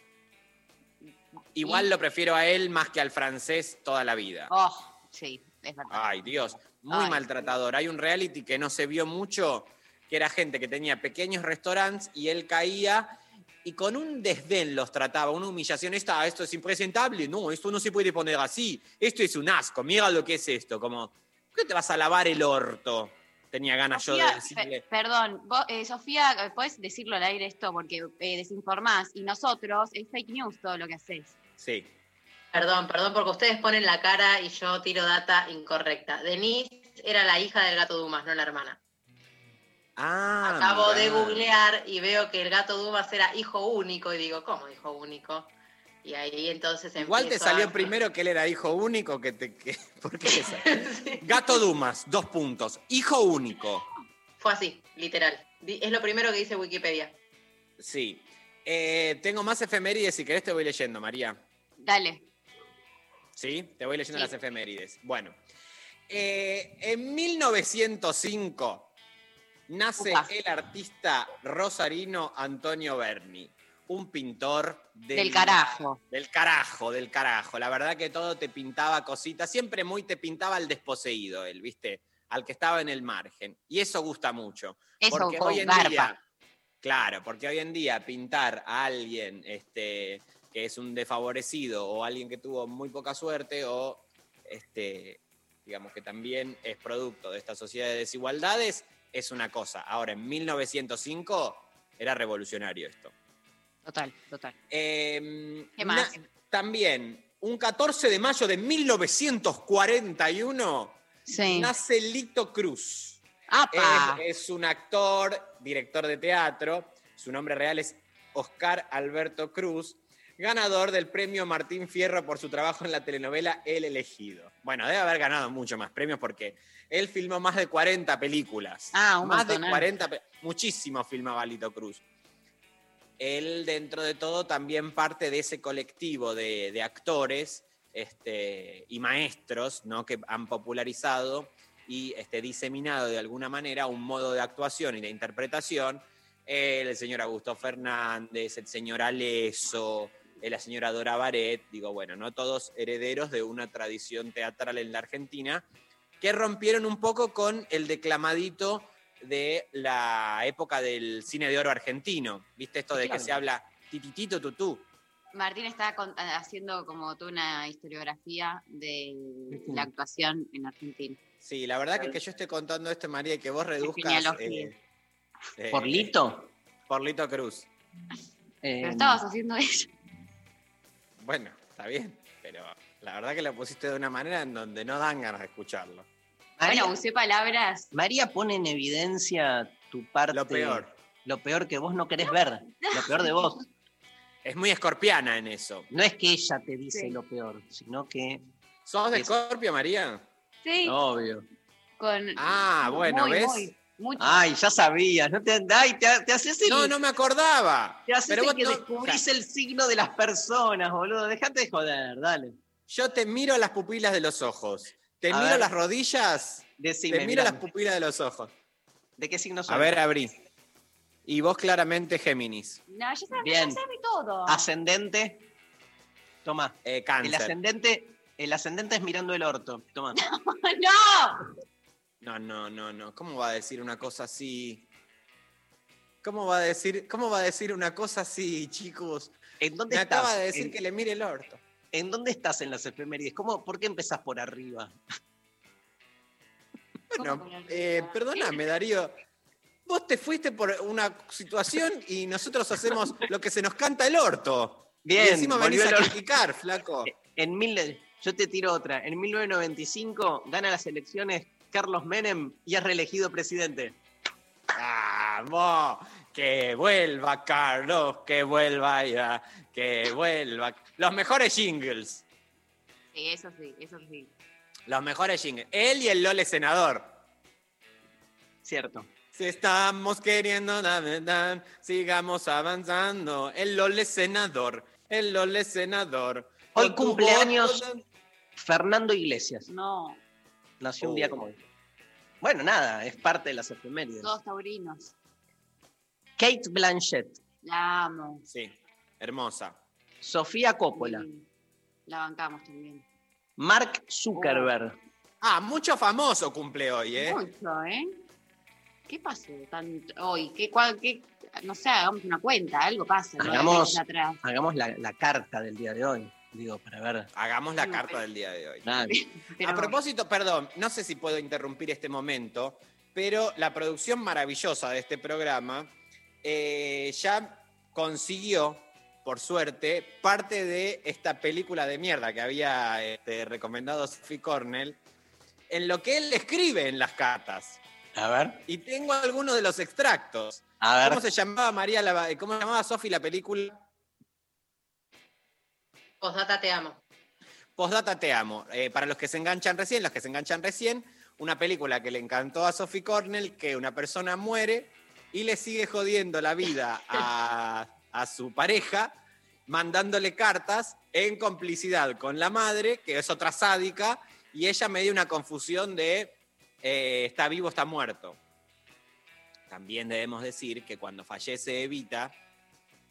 [SPEAKER 2] Igual lo prefiero a él más que al francés toda la vida.
[SPEAKER 3] Oh, sí, es verdad.
[SPEAKER 2] Ay, Dios, muy
[SPEAKER 3] Ay.
[SPEAKER 2] maltratador. Hay un reality que no se vio mucho, que era gente que tenía pequeños restaurantes y él caía y con un desdén los trataba, una humillación. Esta, esto es impresentable, no, esto no se puede poner así, esto es un asco, mira lo que es esto, como, ¿por qué te vas a lavar el orto? Tenía ganas yo de decirle.
[SPEAKER 3] pe- perdón, vos, eh, Sofía, ¿puedes decirlo al aire esto? Porque eh, desinformás y nosotros es fake news todo lo que haces.
[SPEAKER 2] Sí.
[SPEAKER 4] Perdón, perdón, porque ustedes ponen la cara y yo tiro data incorrecta. Denise era la hija del gato Dumas, no la hermana.
[SPEAKER 2] Ah,
[SPEAKER 4] Acabo de googlear y veo que el gato Dumas era hijo único y digo, ¿cómo hijo único? Y ahí entonces
[SPEAKER 2] Igual te
[SPEAKER 4] a-
[SPEAKER 2] salió primero que él era hijo único que te. Que, ¿Por qué? Gato Dumas, dos puntos. Hijo único.
[SPEAKER 4] Fue así, literal. Es lo primero que dice Wikipedia.
[SPEAKER 2] Sí. Eh, tengo más efemérides, si querés te voy leyendo, María.
[SPEAKER 3] Dale.
[SPEAKER 2] ¿Sí? Te voy leyendo
[SPEAKER 3] Sí.
[SPEAKER 2] las efemérides. Bueno. Eh, en 1905 nace
[SPEAKER 3] Upa.
[SPEAKER 2] el artista rosarino Antonio Berni, un pintor del,
[SPEAKER 3] Del carajo.
[SPEAKER 2] Del carajo, del carajo. La verdad que todo te pintaba cositas, siempre muy te pintaba al desposeído él, ¿viste? Al que estaba en el margen. Y eso gusta mucho.
[SPEAKER 3] Eso
[SPEAKER 2] porque hoy en
[SPEAKER 3] garpa.
[SPEAKER 2] día, claro, porque hoy en día pintar a alguien este, que es un desfavorecido o alguien que tuvo muy poca suerte o este, digamos que también es producto de esta sociedad de desigualdades, es una cosa. Ahora, en 1905 era revolucionario esto.
[SPEAKER 3] Total, total.
[SPEAKER 2] Eh,
[SPEAKER 3] ¿Qué más?
[SPEAKER 2] también, un 14 de mayo de 1941,
[SPEAKER 3] Sí.
[SPEAKER 2] nace Lito Cruz.
[SPEAKER 3] ¡Apa!
[SPEAKER 2] Es, es un actor, director de teatro. Su nombre real es Oscar Alberto Cruz, ganador del premio Martín Fierro por su trabajo en la telenovela El Elegido. Bueno, debe haber ganado mucho más premios porque él filmó más de 40 películas.
[SPEAKER 3] Ah, un
[SPEAKER 2] Más de
[SPEAKER 3] montón, ¿eh?
[SPEAKER 2] 40, pe- muchísimo filmaba Lito Cruz. Él, dentro de todo, también parte de ese colectivo de, actores este, y maestros ¿no? que han popularizado y este, diseminado de alguna manera un modo de actuación y de interpretación. El señor Augusto Fernández, el señor Aleso, eh, la señora Dora Baret, digo, bueno, no todos herederos de una tradición teatral en la Argentina, que rompieron un poco con el declamadito de la época del cine de oro argentino. ¿Viste esto de que se habla tititito tutú?
[SPEAKER 3] Martín está con- haciendo como toda una historiografía de la actuación en Argentina.
[SPEAKER 2] Sí, la verdad que, que yo estoy contando esto, María, y que vos reduzcas... eh, eh,
[SPEAKER 1] ¿Por Lito?
[SPEAKER 2] Por Lito Cruz.
[SPEAKER 3] Pero estabas haciendo eso.
[SPEAKER 2] Bueno, está bien, pero la verdad que lo pusiste de una manera en donde no dan ganas de escucharlo.
[SPEAKER 3] Bueno, usé palabras.
[SPEAKER 1] María pone en evidencia tu parte.
[SPEAKER 2] Lo peor.
[SPEAKER 1] Lo peor que vos no querés ver. Lo peor de vos.
[SPEAKER 2] Es muy escorpiana en eso.
[SPEAKER 1] No es que ella te dice
[SPEAKER 3] Sí.
[SPEAKER 1] lo peor, sino que.
[SPEAKER 2] ¿Sos de
[SPEAKER 1] Es-
[SPEAKER 2] Escorpio, María?
[SPEAKER 3] Sí,
[SPEAKER 1] Obvio.
[SPEAKER 3] con.
[SPEAKER 2] Ah, bueno,
[SPEAKER 3] muy,
[SPEAKER 2] ¿ves?
[SPEAKER 3] muy, mucho.
[SPEAKER 1] Ay, ya sabías. No te, ay, te, te haces el.
[SPEAKER 2] No, no me acordaba.
[SPEAKER 1] Te haces
[SPEAKER 2] Pero vos
[SPEAKER 1] que
[SPEAKER 2] no-
[SPEAKER 1] descubrís el signo de las personas, boludo. Dejate de joder, dale.
[SPEAKER 2] Yo te miro las pupilas de los ojos. Te
[SPEAKER 1] A
[SPEAKER 2] miro
[SPEAKER 1] ver.
[SPEAKER 2] las rodillas.
[SPEAKER 1] Decime,
[SPEAKER 2] te miro
[SPEAKER 1] mirame.
[SPEAKER 2] las pupilas de los ojos.
[SPEAKER 1] ¿De qué signo sos?
[SPEAKER 2] A ver, abrí. Y vos claramente Géminis.
[SPEAKER 3] No, ya sabes,
[SPEAKER 1] Bien.
[SPEAKER 3] ya sabes todo.
[SPEAKER 1] Ascendente. Toma.
[SPEAKER 2] Eh,
[SPEAKER 1] El
[SPEAKER 2] cáncer.
[SPEAKER 1] ascendente, el ascendente es mirando el orto. Toma.
[SPEAKER 3] ¡No!
[SPEAKER 2] No, no, no, no. ¿Cómo va a decir una cosa así? ¿Cómo va a decir, cómo va a decir una cosa así, chicos?
[SPEAKER 1] ¿En dónde
[SPEAKER 2] Me
[SPEAKER 1] estás?
[SPEAKER 2] acaba de decir
[SPEAKER 1] ¿En,
[SPEAKER 2] que le mire el orto.
[SPEAKER 1] En dónde estás en las efemérides? ¿Cómo, ¿Por qué empezás por arriba?
[SPEAKER 2] Bueno, eh, perdóname, Darío. Vos te fuiste por una situación y nosotros hacemos lo que se nos canta el orto.
[SPEAKER 1] Bien,
[SPEAKER 2] y encima venís
[SPEAKER 1] volvió
[SPEAKER 2] a criticar, flaco.
[SPEAKER 1] En mil, yo te tiro otra. En 1995 gana las elecciones Carlos Menem y es reelegido presidente.
[SPEAKER 2] ¡Vamos! Que vuelva Carlos, que vuelva ya, que vuelva. Los mejores jingles.
[SPEAKER 3] Sí, eso sí, eso sí.
[SPEAKER 2] Los mejores jingles. Él y el Lole Senador.
[SPEAKER 1] Cierto.
[SPEAKER 2] Si estamos queriendo, da, da, da, sigamos avanzando. El Lole senador, el Lole senador.
[SPEAKER 1] Hoy cumpleaños
[SPEAKER 2] voto-
[SPEAKER 1] Fernando Iglesias.
[SPEAKER 3] No,
[SPEAKER 1] Nació un día
[SPEAKER 2] Oh.
[SPEAKER 1] como hoy. Bueno, nada, es parte de las efemérides.
[SPEAKER 3] todos taurinos.
[SPEAKER 1] Kate Blanchett,
[SPEAKER 3] La amo.
[SPEAKER 2] Sí, hermosa.
[SPEAKER 1] Sofía Coppola,
[SPEAKER 3] La bancamos también.
[SPEAKER 1] Mark Zuckerberg,
[SPEAKER 2] Ah, mucho famoso cumple hoy, ¿eh?
[SPEAKER 3] Mucho, ¿eh? ¿Qué pasó tanto hoy? ¿Qué, cuál, qué, no sé, hagamos una cuenta, algo pasa.
[SPEAKER 1] Hagamos-
[SPEAKER 3] atrás.
[SPEAKER 1] hagamos la, la carta del día de hoy. Digo, para ver.
[SPEAKER 2] Hagamos la carta del día de hoy.
[SPEAKER 1] Nada,
[SPEAKER 2] A propósito, perdón, no sé si puedo interrumpir este momento, pero la producción maravillosa de este programa eh, ya consiguió, por suerte, parte de esta película de mierda que había este, recomendado Sophie Cornell, en lo que él escribe en las cartas.
[SPEAKER 1] A ver.
[SPEAKER 2] Y tengo algunos de los extractos.
[SPEAKER 1] A ver.
[SPEAKER 2] ¿Cómo se llamaba María la, cómo se llamaba Sophie la película?
[SPEAKER 4] Postdata te amo.
[SPEAKER 2] Postdata te amo. Eh, para los que se enganchan recién, los que se enganchan recién, una película que le encantó a Sophie Cornell, que una persona muere y le sigue jodiendo la vida a, a su pareja, mandándole cartas en complicidad con la madre, que es otra sádica, y ella me dio una confusión de eh, está vivo, está muerto. También debemos decir que cuando fallece Evita,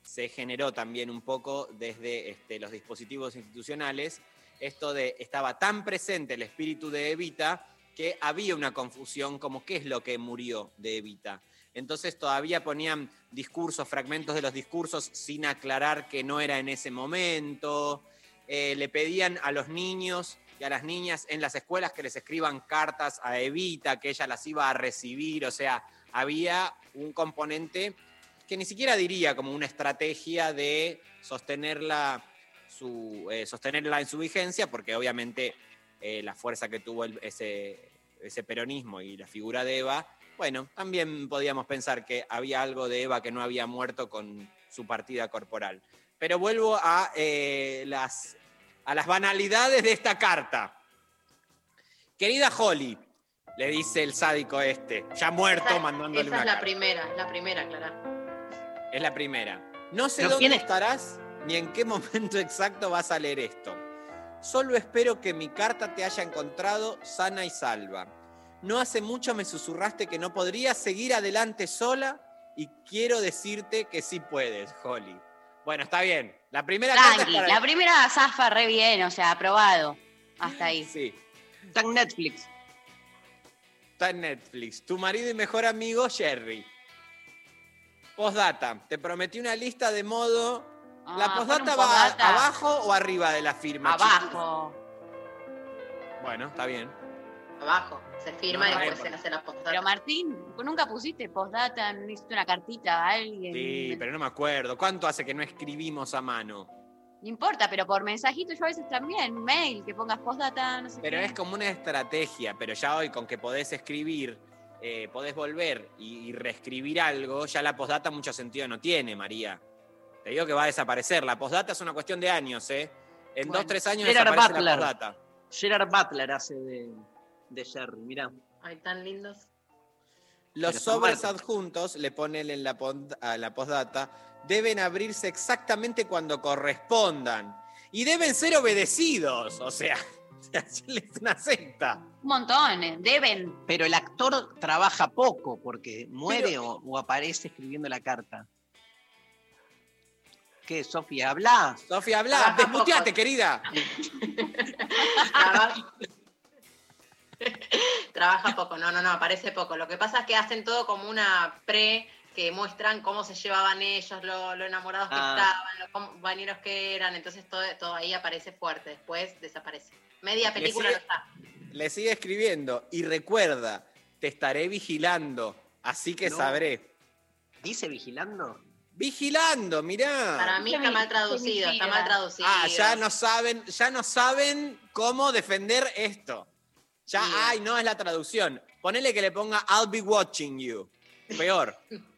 [SPEAKER 2] se generó también un poco desde este, los dispositivos institucionales esto de estaba tan presente el espíritu de Evita que había una confusión como qué es lo que murió de Evita. Entonces todavía ponían discursos, fragmentos de los discursos sin aclarar que no era en ese momento. Eh, le pedían a los niños y a las niñas en las escuelas que les escriban cartas a Evita, que ella las iba a recibir. O sea, había un componente que ni siquiera diría como una estrategia de sostenerla, eh, sostenerla en su vigencia, porque obviamente eh, la fuerza que tuvo ese, ese peronismo y la figura de Eva, bueno, también podíamos pensar que había algo de Eva que no había muerto con su partida corporal. Pero vuelvo a, eh, las, a las banalidades de esta carta. Querida Holly, le dice el sádico este, ya muerto,
[SPEAKER 4] Esa,
[SPEAKER 2] mandándole
[SPEAKER 4] esa
[SPEAKER 2] una
[SPEAKER 4] es la
[SPEAKER 2] carta.
[SPEAKER 4] primera, la primera, Clara.
[SPEAKER 2] Es la primera. No sé
[SPEAKER 1] ¿Pero
[SPEAKER 2] dónde estarás ni en qué momento exacto vas a leer esto. Solo espero que mi carta te haya encontrado sana y salva. No hace mucho me susurraste que no podrías seguir adelante sola y quiero decirte que sí puedes, Holly. Bueno, está bien. La primera
[SPEAKER 3] Tranqui,
[SPEAKER 2] es para-
[SPEAKER 3] la primera zafa re bien, o sea, aprobado. Hasta ahí.
[SPEAKER 2] Sí.
[SPEAKER 1] Está en Netflix.
[SPEAKER 2] Está en Netflix. Tu marido y mejor amigo, Jerry. Postdata. Te prometí una lista de modo. ¿La
[SPEAKER 3] Ah,
[SPEAKER 2] postdata va
[SPEAKER 3] postdata.
[SPEAKER 2] abajo o arriba de la firma?
[SPEAKER 3] Abajo.
[SPEAKER 2] chicos? Bueno, está bien.
[SPEAKER 4] Abajo. Se firma
[SPEAKER 2] No,
[SPEAKER 4] y después
[SPEAKER 2] no.
[SPEAKER 4] se hace la postdata.
[SPEAKER 3] Pero Martín, nunca pusiste postdata, no hiciste una cartita a alguien.
[SPEAKER 2] Sí, pero no me acuerdo. ¿Cuánto hace que no escribimos a mano?
[SPEAKER 3] No importa, pero por mensajito yo a veces también, mail, que pongas postdata, no sé
[SPEAKER 2] Pero
[SPEAKER 3] qué.
[SPEAKER 2] es como una estrategia. Pero ya hoy con que podés escribir, eh, podés volver y, y reescribir algo, ya la postdata mucho sentido no tiene, María. Te digo que va a desaparecer. La postdata es una cuestión de años, ¿eh? En
[SPEAKER 1] Bueno,
[SPEAKER 2] dos, tres años
[SPEAKER 1] Gerard
[SPEAKER 2] desaparece la
[SPEAKER 1] Butler.
[SPEAKER 2] postdata.
[SPEAKER 1] Gerard Butler hace de, de Jerry, mirá.
[SPEAKER 4] Ay, tan lindos.
[SPEAKER 2] Los sobres adjuntos, le ponen en la, a la postdata, deben abrirse exactamente cuando correspondan. Y deben ser obedecidos. O sea, es una secta.
[SPEAKER 3] Un montón, eh, deben.
[SPEAKER 1] Pero el actor trabaja poco porque muere o, o aparece escribiendo la carta. ¿Qué, Sofía? Habla.
[SPEAKER 2] Sofía, habla. Desmuteate,
[SPEAKER 4] poco.
[SPEAKER 2] querida.
[SPEAKER 4] Trabaja... Poco, no, no, no, aparece poco. Lo que pasa es que hacen todo como una pre que muestran cómo se llevaban ellos, lo, lo enamorados que
[SPEAKER 1] Ah.
[SPEAKER 4] estaban, los compañeros que eran, entonces todo, todo ahí aparece fuerte, después desaparece. Media película
[SPEAKER 2] sigue-
[SPEAKER 4] no está.
[SPEAKER 2] Le sigue escribiendo. Y recuerda, te estaré vigilando. Así que
[SPEAKER 1] No.
[SPEAKER 2] sabré.
[SPEAKER 1] ¿Dice vigilando?
[SPEAKER 2] Vigilando, mirá.
[SPEAKER 4] Para mí está mal traducido, está mal traducido.
[SPEAKER 2] Ah, ya no saben, ya no saben cómo defender esto. Ya, ay, no es la traducción. Ponele que le ponga I'll be watching you. Peor.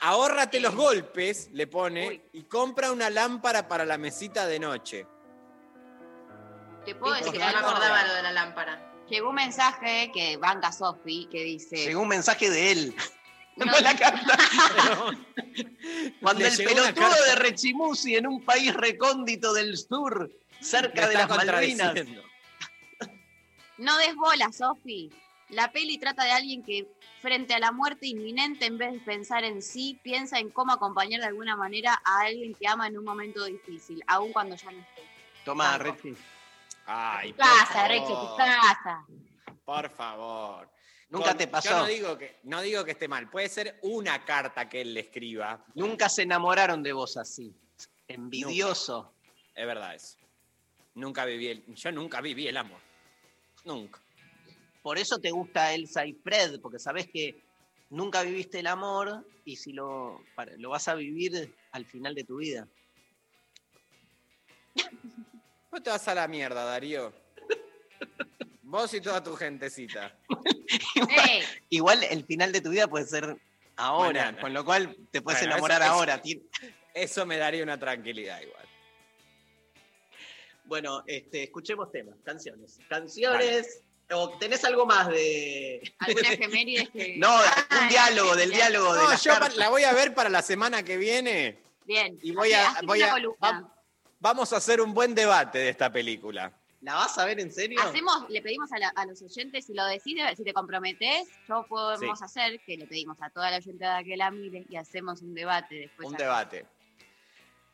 [SPEAKER 2] Ahórrate los golpes, le pone, y compra una lámpara para la mesita de noche.
[SPEAKER 3] Te puedo decir
[SPEAKER 4] que no me acordaba lo de la lámpara.
[SPEAKER 3] Llegó un mensaje que banca Sofi que dice.
[SPEAKER 1] Llegó un mensaje de él.
[SPEAKER 3] No.
[SPEAKER 1] No la carta. Cuando
[SPEAKER 2] Le
[SPEAKER 1] el pelotudo
[SPEAKER 2] carta.
[SPEAKER 1] de Rechimusi en un país recóndito del sur, cerca de las Malvinas.
[SPEAKER 3] No des bola, Sofi. La peli trata de alguien que, frente a la muerte inminente, en vez de pensar en sí, piensa en cómo acompañar de alguna manera a alguien que ama en un momento difícil, aun cuando ya no esté.
[SPEAKER 1] Toma, Rechi.
[SPEAKER 2] Ay,
[SPEAKER 3] casa,
[SPEAKER 2] favor.
[SPEAKER 3] casa.
[SPEAKER 2] Por favor.
[SPEAKER 1] Nunca te pasó.
[SPEAKER 2] Yo no digo, que, no digo que esté mal. Puede ser una carta que él le escriba.
[SPEAKER 1] Nunca se enamoraron de vos así. Envidioso.
[SPEAKER 2] Es verdad eso. Nunca viví el, yo nunca viví el amor. Nunca.
[SPEAKER 1] Por eso te gusta Elsa y Fred, porque sabes que nunca viviste el amor y si lo, para- lo vas a vivir al final de tu vida.
[SPEAKER 2] Vos te vas a la mierda, Darío. Vos y toda tu gentecita.
[SPEAKER 1] Igual el final de tu vida puede ser ahora,
[SPEAKER 2] Mañana.
[SPEAKER 1] con lo cual te puedes
[SPEAKER 2] Bueno,
[SPEAKER 1] enamorar
[SPEAKER 2] eso- eso-
[SPEAKER 1] ahora. Ti-
[SPEAKER 2] Eso me daría una tranquilidad igual.
[SPEAKER 1] Bueno, este, escuchemos temas, canciones. Canciones. ¿O tenés algo más de.?
[SPEAKER 3] Algunas efemérides que.
[SPEAKER 1] No, un diálogo, del diálogo de
[SPEAKER 2] No, yo
[SPEAKER 1] cartas.
[SPEAKER 2] la voy a ver para la semana que viene.
[SPEAKER 3] Bien.
[SPEAKER 2] Y voy a, voy a vamos a hacer un buen debate de esta película.
[SPEAKER 1] ¿La vas a ver en serio?
[SPEAKER 3] Hacemos, le pedimos a, la- a los oyentes, si lo decides, si te comprometes, yo podemos
[SPEAKER 2] Sí.
[SPEAKER 3] hacer que le pedimos a toda la oyentada que la mire y hacemos un debate después.
[SPEAKER 2] un debate.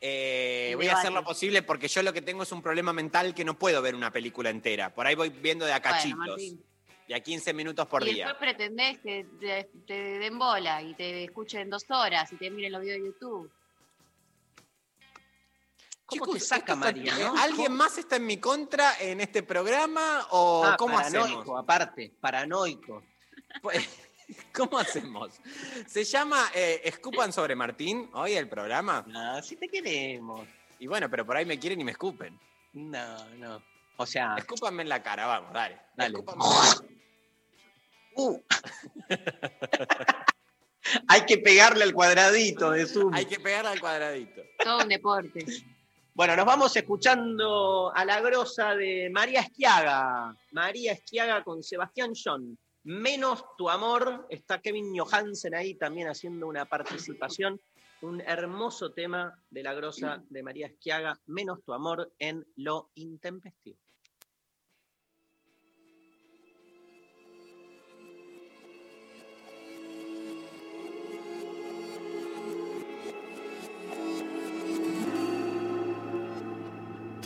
[SPEAKER 2] Eh, voy a hacer lo posible porque yo lo que tengo es un problema mental que no puedo ver una película entera. Por ahí voy viendo de a
[SPEAKER 3] Bueno,
[SPEAKER 2] cachitos.
[SPEAKER 3] Martín.
[SPEAKER 2] y a 15 minutos por
[SPEAKER 3] y
[SPEAKER 2] día.
[SPEAKER 3] después pretendés que te, te den bola y te escuchen dos horas y te miren los videos de YouTube.
[SPEAKER 1] ¿Cómo
[SPEAKER 2] Chicos,
[SPEAKER 1] te saca María, no?
[SPEAKER 2] ¿Alguien más está en mi contra en este programa o
[SPEAKER 1] Ah,
[SPEAKER 2] cómo
[SPEAKER 1] paranoico,
[SPEAKER 2] hacemos?
[SPEAKER 1] aparte, paranoico.
[SPEAKER 2] ¿Cómo hacemos? ¿Se llama eh, Escupan sobre Martín hoy el programa?
[SPEAKER 1] Ah, si te queremos.
[SPEAKER 2] Y bueno, pero por ahí me quieren y me escupen.
[SPEAKER 1] No, no. O sea,
[SPEAKER 2] Escúpanme en la cara, vamos, dale.
[SPEAKER 1] Dale.
[SPEAKER 2] Escúpanme.
[SPEAKER 1] uh. hay que pegarle al cuadradito de Zoom.
[SPEAKER 2] Hay que pegarle al cuadradito.
[SPEAKER 3] Todo un deporte.
[SPEAKER 1] Bueno, nos vamos escuchando a la grosa de María Esquiaga. María Esquiaga con Sebastián John. Menos tu amor. Está Kevin Johansen ahí también haciendo una participación. Un hermoso tema de la grosa de María Esquiaga. Menos tu amor en lo intempestivo.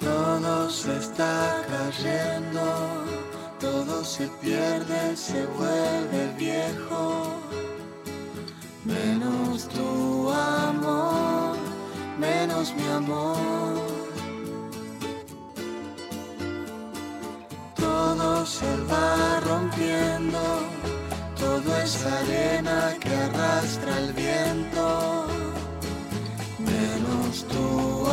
[SPEAKER 25] Todo se está cayendo, todo se pierde, se vuelve viejo. Menos tu amor, menos mi amor. Todo se va rompiendo, todo es arena que arrastra el viento. Menos tu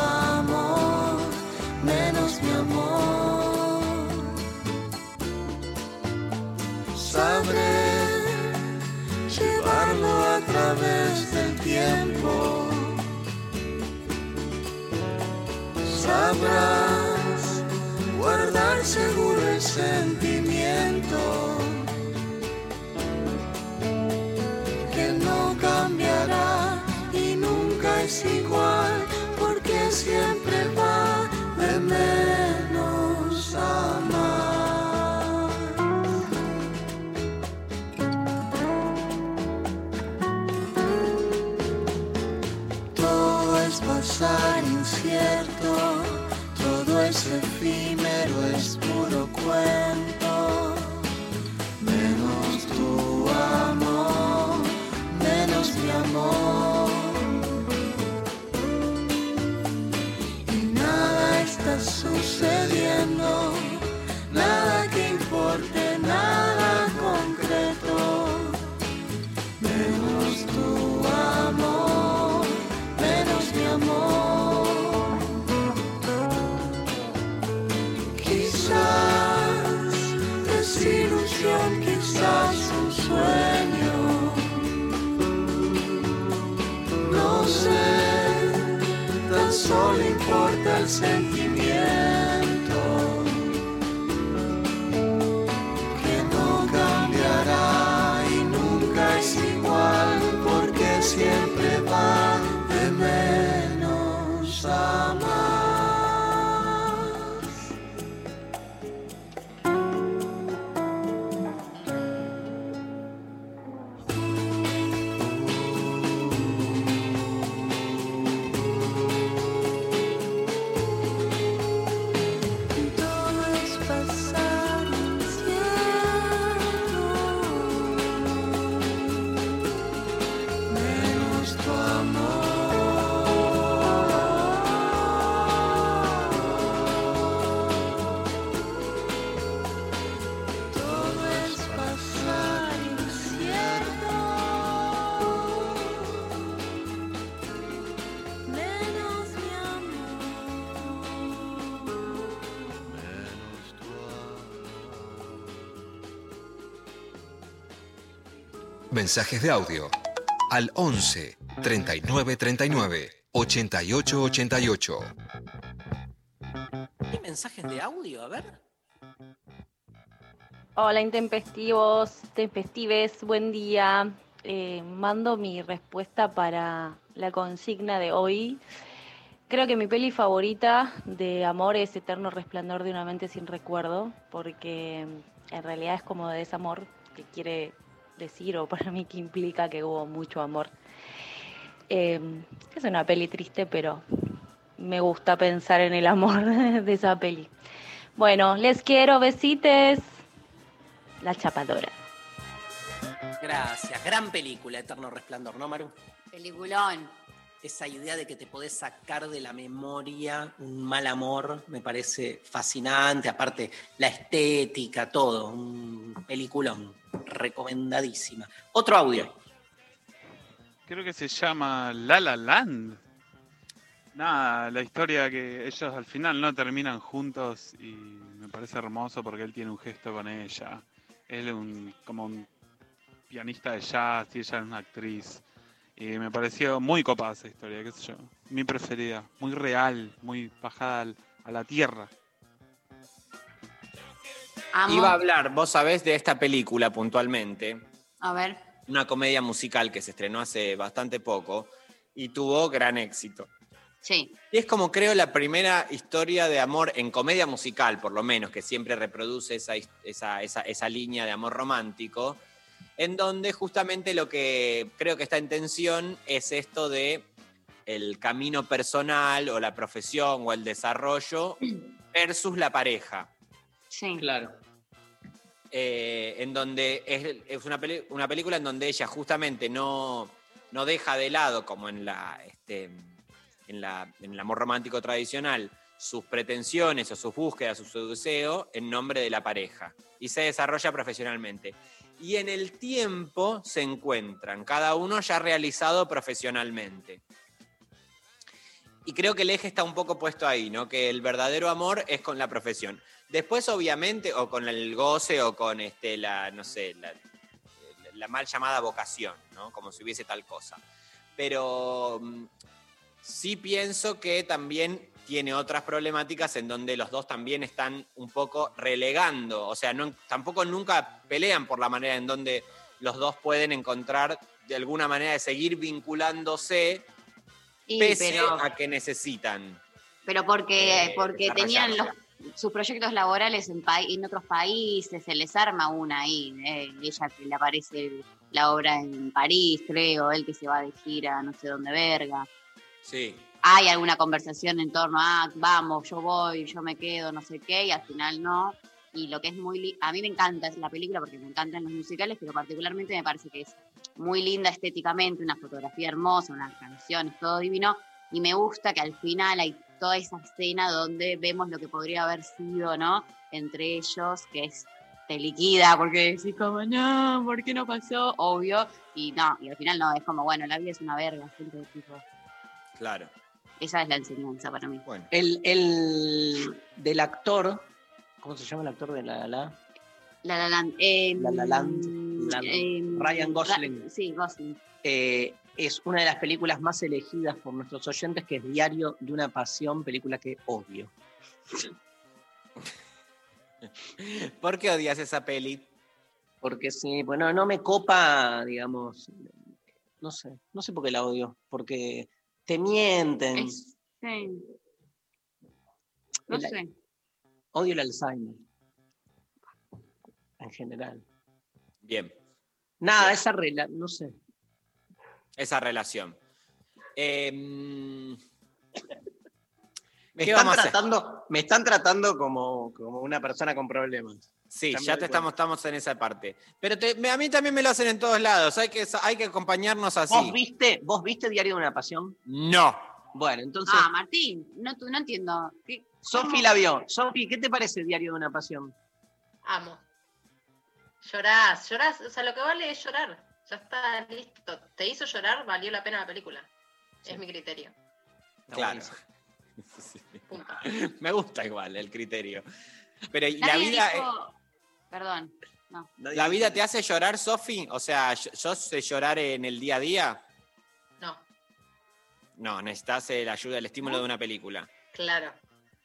[SPEAKER 25] Sabrás guardar seguro el sentimiento que no cambiará y nunca es igual importa el sentimiento.
[SPEAKER 15] Mensajes de audio al 11 39 39 88 88.
[SPEAKER 1] ¿Hay mensajes de audio? A ver.
[SPEAKER 26] Hola intempestivos, tempestives, buen día. Eh, mando mi respuesta para la consigna de hoy. Creo que mi peli favorita de amor es Eterno Resplandor de una mente sin recuerdo, porque en realidad es como de desamor, que quiere decir, o para mí que implica que hubo mucho amor. Eh, es una peli triste, pero me gusta pensar en el amor de esa peli. Bueno, les quiero, besites. La chapadora.
[SPEAKER 1] Gracias. Gran película, Eterno Resplandor, ¿no, Maru?
[SPEAKER 3] Peliculón.
[SPEAKER 1] Esa idea de que te podés sacar de la memoria un mal amor me parece fascinante. Aparte, la estética, todo. Un peliculón. Recomendadísima. Otro audio.
[SPEAKER 27] Creo que se llama La La Land. Nada, la historia que ellos al final no terminan juntos y me parece hermoso porque él tiene un gesto con ella. Él es un, como un pianista de jazz y ella es una actriz. Y me pareció muy copada esa historia, qué sé yo. Mi preferida, muy real, muy bajada al- a la tierra.
[SPEAKER 2] Iba a hablar, vos sabés, de esta película puntualmente,
[SPEAKER 3] A ver.
[SPEAKER 2] una comedia musical que se estrenó hace bastante poco y tuvo gran éxito.
[SPEAKER 3] Sí.
[SPEAKER 2] Y es como creo la primera historia de amor en comedia musical, por lo menos, que siempre reproduce esa, esa, esa- esa línea de amor romántico, en donde justamente lo que creo que está en tensión es esto de el camino personal o la profesión o el desarrollo versus la pareja.
[SPEAKER 3] Sí.
[SPEAKER 1] Claro.
[SPEAKER 2] Eh, en donde es, es una, peli- una película en donde ella justamente no, no deja de lado, como en la, este, en la en el amor romántico tradicional, sus pretensiones o sus búsquedas o su deseo en nombre de la pareja. Y se desarrolla profesionalmente. Y en el tiempo se encuentran, cada uno ya realizado profesionalmente. Y creo que el eje está un poco puesto ahí, ¿no? Que el verdadero amor es con la profesión. Después, obviamente, o con el goce o con este, la, no sé, la, la mal llamada vocación, ¿no? Como si hubiese tal cosa. Pero mm, sí pienso que también tiene otras problemáticas en donde los dos también están un poco relegando, o sea, no, tampoco nunca pelean por la manera en donde los dos pueden encontrar de alguna manera de seguir vinculándose
[SPEAKER 3] Y,
[SPEAKER 2] pese
[SPEAKER 3] pero-
[SPEAKER 2] a que necesitan.
[SPEAKER 3] Pero porque,
[SPEAKER 2] eh,
[SPEAKER 3] porque tenían los, sus proyectos laborales en otros países, se les arma una ahí. eh, ella que le aparece la obra en París, creo, él que se va de gira, no sé dónde verga.
[SPEAKER 2] Sí.
[SPEAKER 3] Hay alguna conversación en torno a, vamos, yo voy, yo me quedo, no sé qué, y al final no. Y lo que es muy, a mí me encanta la película porque me encantan los musicales, pero particularmente me parece que es muy linda estéticamente, una fotografía hermosa, unas canciones, todo divino. Y me gusta que al final hay toda esa escena donde vemos lo que podría haber sido, ¿no? Entre ellos, que es te liquida porque decís como, no, ¿por qué no pasó? Obvio. Y no, y al final no, es como, bueno, la vida es una verga, de tipo.
[SPEAKER 2] Claro.
[SPEAKER 3] Esa es la enseñanza para mí.
[SPEAKER 2] Bueno.
[SPEAKER 1] El, el del actor, ¿cómo se llama el actor de La La La?
[SPEAKER 3] La La Land. eh,
[SPEAKER 1] La La Land, la-
[SPEAKER 3] eh,
[SPEAKER 1] Ryan Gosling.
[SPEAKER 3] Ra- sí, Gosling.
[SPEAKER 1] Eh, es una de las películas más elegidas por nuestros oyentes, que es Diario de una Pasión, película que odio.
[SPEAKER 2] ¿Por qué odias esa peli?
[SPEAKER 1] Porque sí, bueno, no me copa, digamos, no sé, no sé por qué la odio, porque te mienten.
[SPEAKER 3] Es- sí. No
[SPEAKER 1] El-
[SPEAKER 3] sé.
[SPEAKER 1] Odio el Alzheimer. En general.
[SPEAKER 2] Bien,
[SPEAKER 1] Nada, esa regla, no sé.
[SPEAKER 2] esa relación. Eh, mm,
[SPEAKER 1] Me
[SPEAKER 2] ¿Qué
[SPEAKER 1] están,
[SPEAKER 2] vamos a hacer?
[SPEAKER 1] tratando, me están tratando como, como una persona con problemas.
[SPEAKER 2] Sí,
[SPEAKER 1] Ya
[SPEAKER 2] te estamos, estamos en esa parte. Pero te- a mí también me lo hacen en todos lados. Hay que, hay que acompañarnos así.
[SPEAKER 1] ¿Vos viste, ¿Vos viste Diario de una Pasión?
[SPEAKER 2] No.
[SPEAKER 1] Bueno, entonces,
[SPEAKER 3] Ah, Martín, no, tú- no entiendo. ¿Qué-
[SPEAKER 1] Sofi la vio. Sofi, ¿qué te parece Diario de una Pasión?
[SPEAKER 4] Amo. Llorás, llorás. O sea, lo que vale es llorar. Ya está listo. ¿Te hizo llorar? Valió la pena la película. Es mi criterio.
[SPEAKER 2] Claro.
[SPEAKER 4] Punto.
[SPEAKER 2] Me gusta igual el criterio. Pero y la vida.
[SPEAKER 3] dijo- Perdón. No.
[SPEAKER 2] ¿La vida te hace llorar, Sofi? O sea, ¿yo sé llorar en el día a día?
[SPEAKER 4] No,
[SPEAKER 2] No, necesitas eh, la ayuda, el estímulo de una película.
[SPEAKER 4] claro.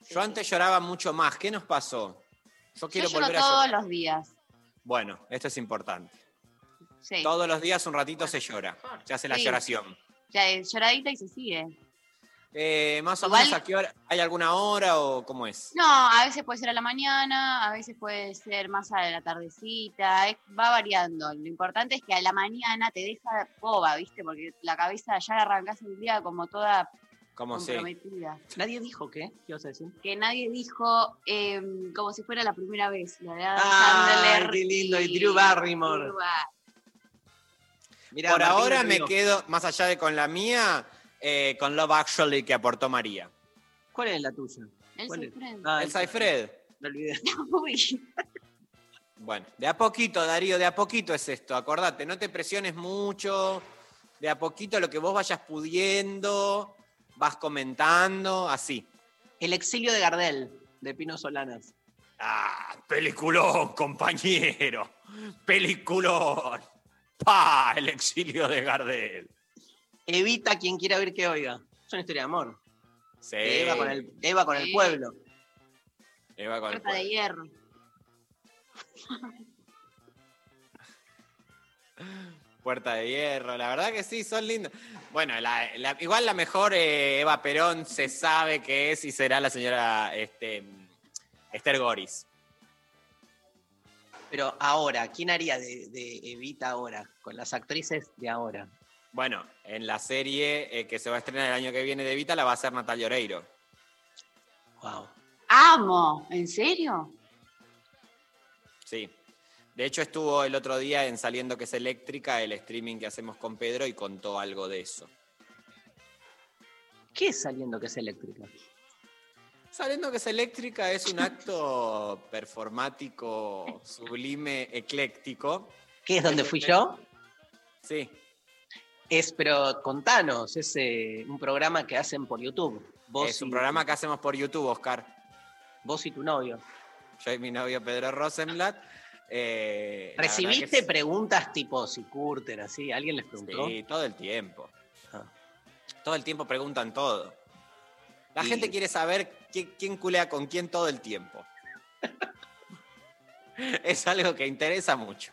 [SPEAKER 2] Yo antes lloraba mucho más. ¿Qué nos pasó? Yo
[SPEAKER 3] Yo
[SPEAKER 2] quiero
[SPEAKER 3] lloro
[SPEAKER 2] volver a
[SPEAKER 3] todos los días.
[SPEAKER 2] Bueno, esto es importante.
[SPEAKER 3] Sí.
[SPEAKER 2] Todos los días un ratito se llora. Se hace la
[SPEAKER 3] Sí.
[SPEAKER 2] lloración.
[SPEAKER 3] Ya, lloradita y se sigue.
[SPEAKER 2] Eh, más o
[SPEAKER 3] Igual-
[SPEAKER 2] menos a qué hora. ¿Hay alguna hora o cómo es?
[SPEAKER 3] No, a veces puede ser a la mañana, a veces puede ser más a la tardecita, es- va variando. Lo importante es que a la mañana te deja boba, ¿viste? Porque la cabeza ya arrancás el día como toda comprometida.
[SPEAKER 1] ¿Nadie dijo qué? ¿Qué ibas a decir?
[SPEAKER 3] Que nadie dijo eh, como si fuera la primera vez. La de Adam
[SPEAKER 1] Ay,
[SPEAKER 3] Sandler
[SPEAKER 1] qué lindo, y Drew Barrymore.
[SPEAKER 3] Drew Bar-
[SPEAKER 1] Mirá,
[SPEAKER 2] Por
[SPEAKER 1] Martín
[SPEAKER 2] ahora me quedo, más allá de con la mía, eh, con Love Actually que aportó María.
[SPEAKER 1] ¿Cuál es la tuya?
[SPEAKER 3] Él
[SPEAKER 1] ¿Cuál
[SPEAKER 3] se
[SPEAKER 1] es?
[SPEAKER 3] frena.
[SPEAKER 1] Ah,
[SPEAKER 2] el Saifred.
[SPEAKER 1] Me olvidé.
[SPEAKER 2] Bueno, de a poquito, Darío, de a poquito es esto. Acordate, no te presiones mucho. De a poquito lo que vos vayas pudiendo, vas comentando, así.
[SPEAKER 1] El exilio de Gardel, de Pino Solanas.
[SPEAKER 2] Ah, peliculón, compañero. Peliculón. Pa, el exilio de Gardel.
[SPEAKER 1] Evita quien quiera ver que oiga. Es una historia de amor.
[SPEAKER 2] Sí.
[SPEAKER 1] De Eva con el, Eva con el pueblo.
[SPEAKER 2] Eva con el
[SPEAKER 3] Puerta de hierro.
[SPEAKER 2] Puerta de Hierro, la verdad que sí, son lindos. Bueno, la- la- igual la mejor eh, Eva Perón se sabe que es y será la señora este, Esther Goris.
[SPEAKER 1] Pero ahora, ¿quién haría de, de Evita ahora? Con las actrices de ahora.
[SPEAKER 2] Bueno, en la serie eh, que se va a estrenar el año que viene de Evita la va a hacer Natalia Oreiro.
[SPEAKER 1] Wow.
[SPEAKER 3] Amo, ¿en serio?
[SPEAKER 2] Sí. De hecho, estuvo el otro día en Saliendo que es Eléctrica, el streaming que hacemos con Pedro, y contó algo de eso.
[SPEAKER 1] ¿Qué es saliendo que es eléctrica?
[SPEAKER 2] Saliendo que es Eléctrica es un acto performático, sublime, ecléctico.
[SPEAKER 1] ¿Qué es donde fui yo?
[SPEAKER 2] Sí.
[SPEAKER 1] Es, pero contanos, es eh, un programa que hacen por YouTube. Vos
[SPEAKER 2] es un programa que hacemos por YouTube, Oscar.
[SPEAKER 1] Vos y tu novio.
[SPEAKER 2] Yo y mi novio Pedro Rosenblatt. eh,
[SPEAKER 1] ¿Recibiste
[SPEAKER 2] es-
[SPEAKER 1] preguntas tipo si Curter, así? ¿Alguien les preguntó?
[SPEAKER 2] Sí, todo el tiempo.
[SPEAKER 1] Ah.
[SPEAKER 2] Todo el tiempo preguntan todo. La
[SPEAKER 1] Y-
[SPEAKER 2] gente quiere saber qui- quién culea con quién todo el tiempo. es algo que interesa mucho.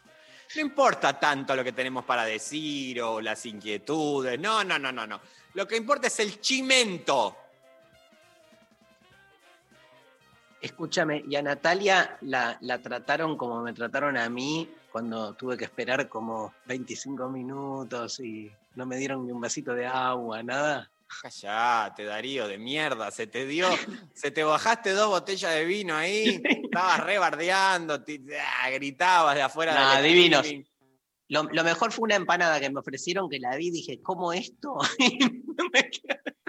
[SPEAKER 2] No importa tanto lo que tenemos para decir o las inquietudes. No, no, no, no, no. Lo que importa es el chimento.
[SPEAKER 1] Escúchame, y a Natalia la, la trataron como me trataron a mí cuando tuve que esperar como 25 minutos y no me dieron ni un vasito de agua, nada.
[SPEAKER 2] Callate, Darío, de mierda. Se te dio, se te bajaste dos botellas de vino ahí, estabas rebardeando, ah, gritabas de afuera
[SPEAKER 1] Nah, divinos. Lo, lo mejor fue una empanada que me ofrecieron que la vi y dije, ¿cómo esto?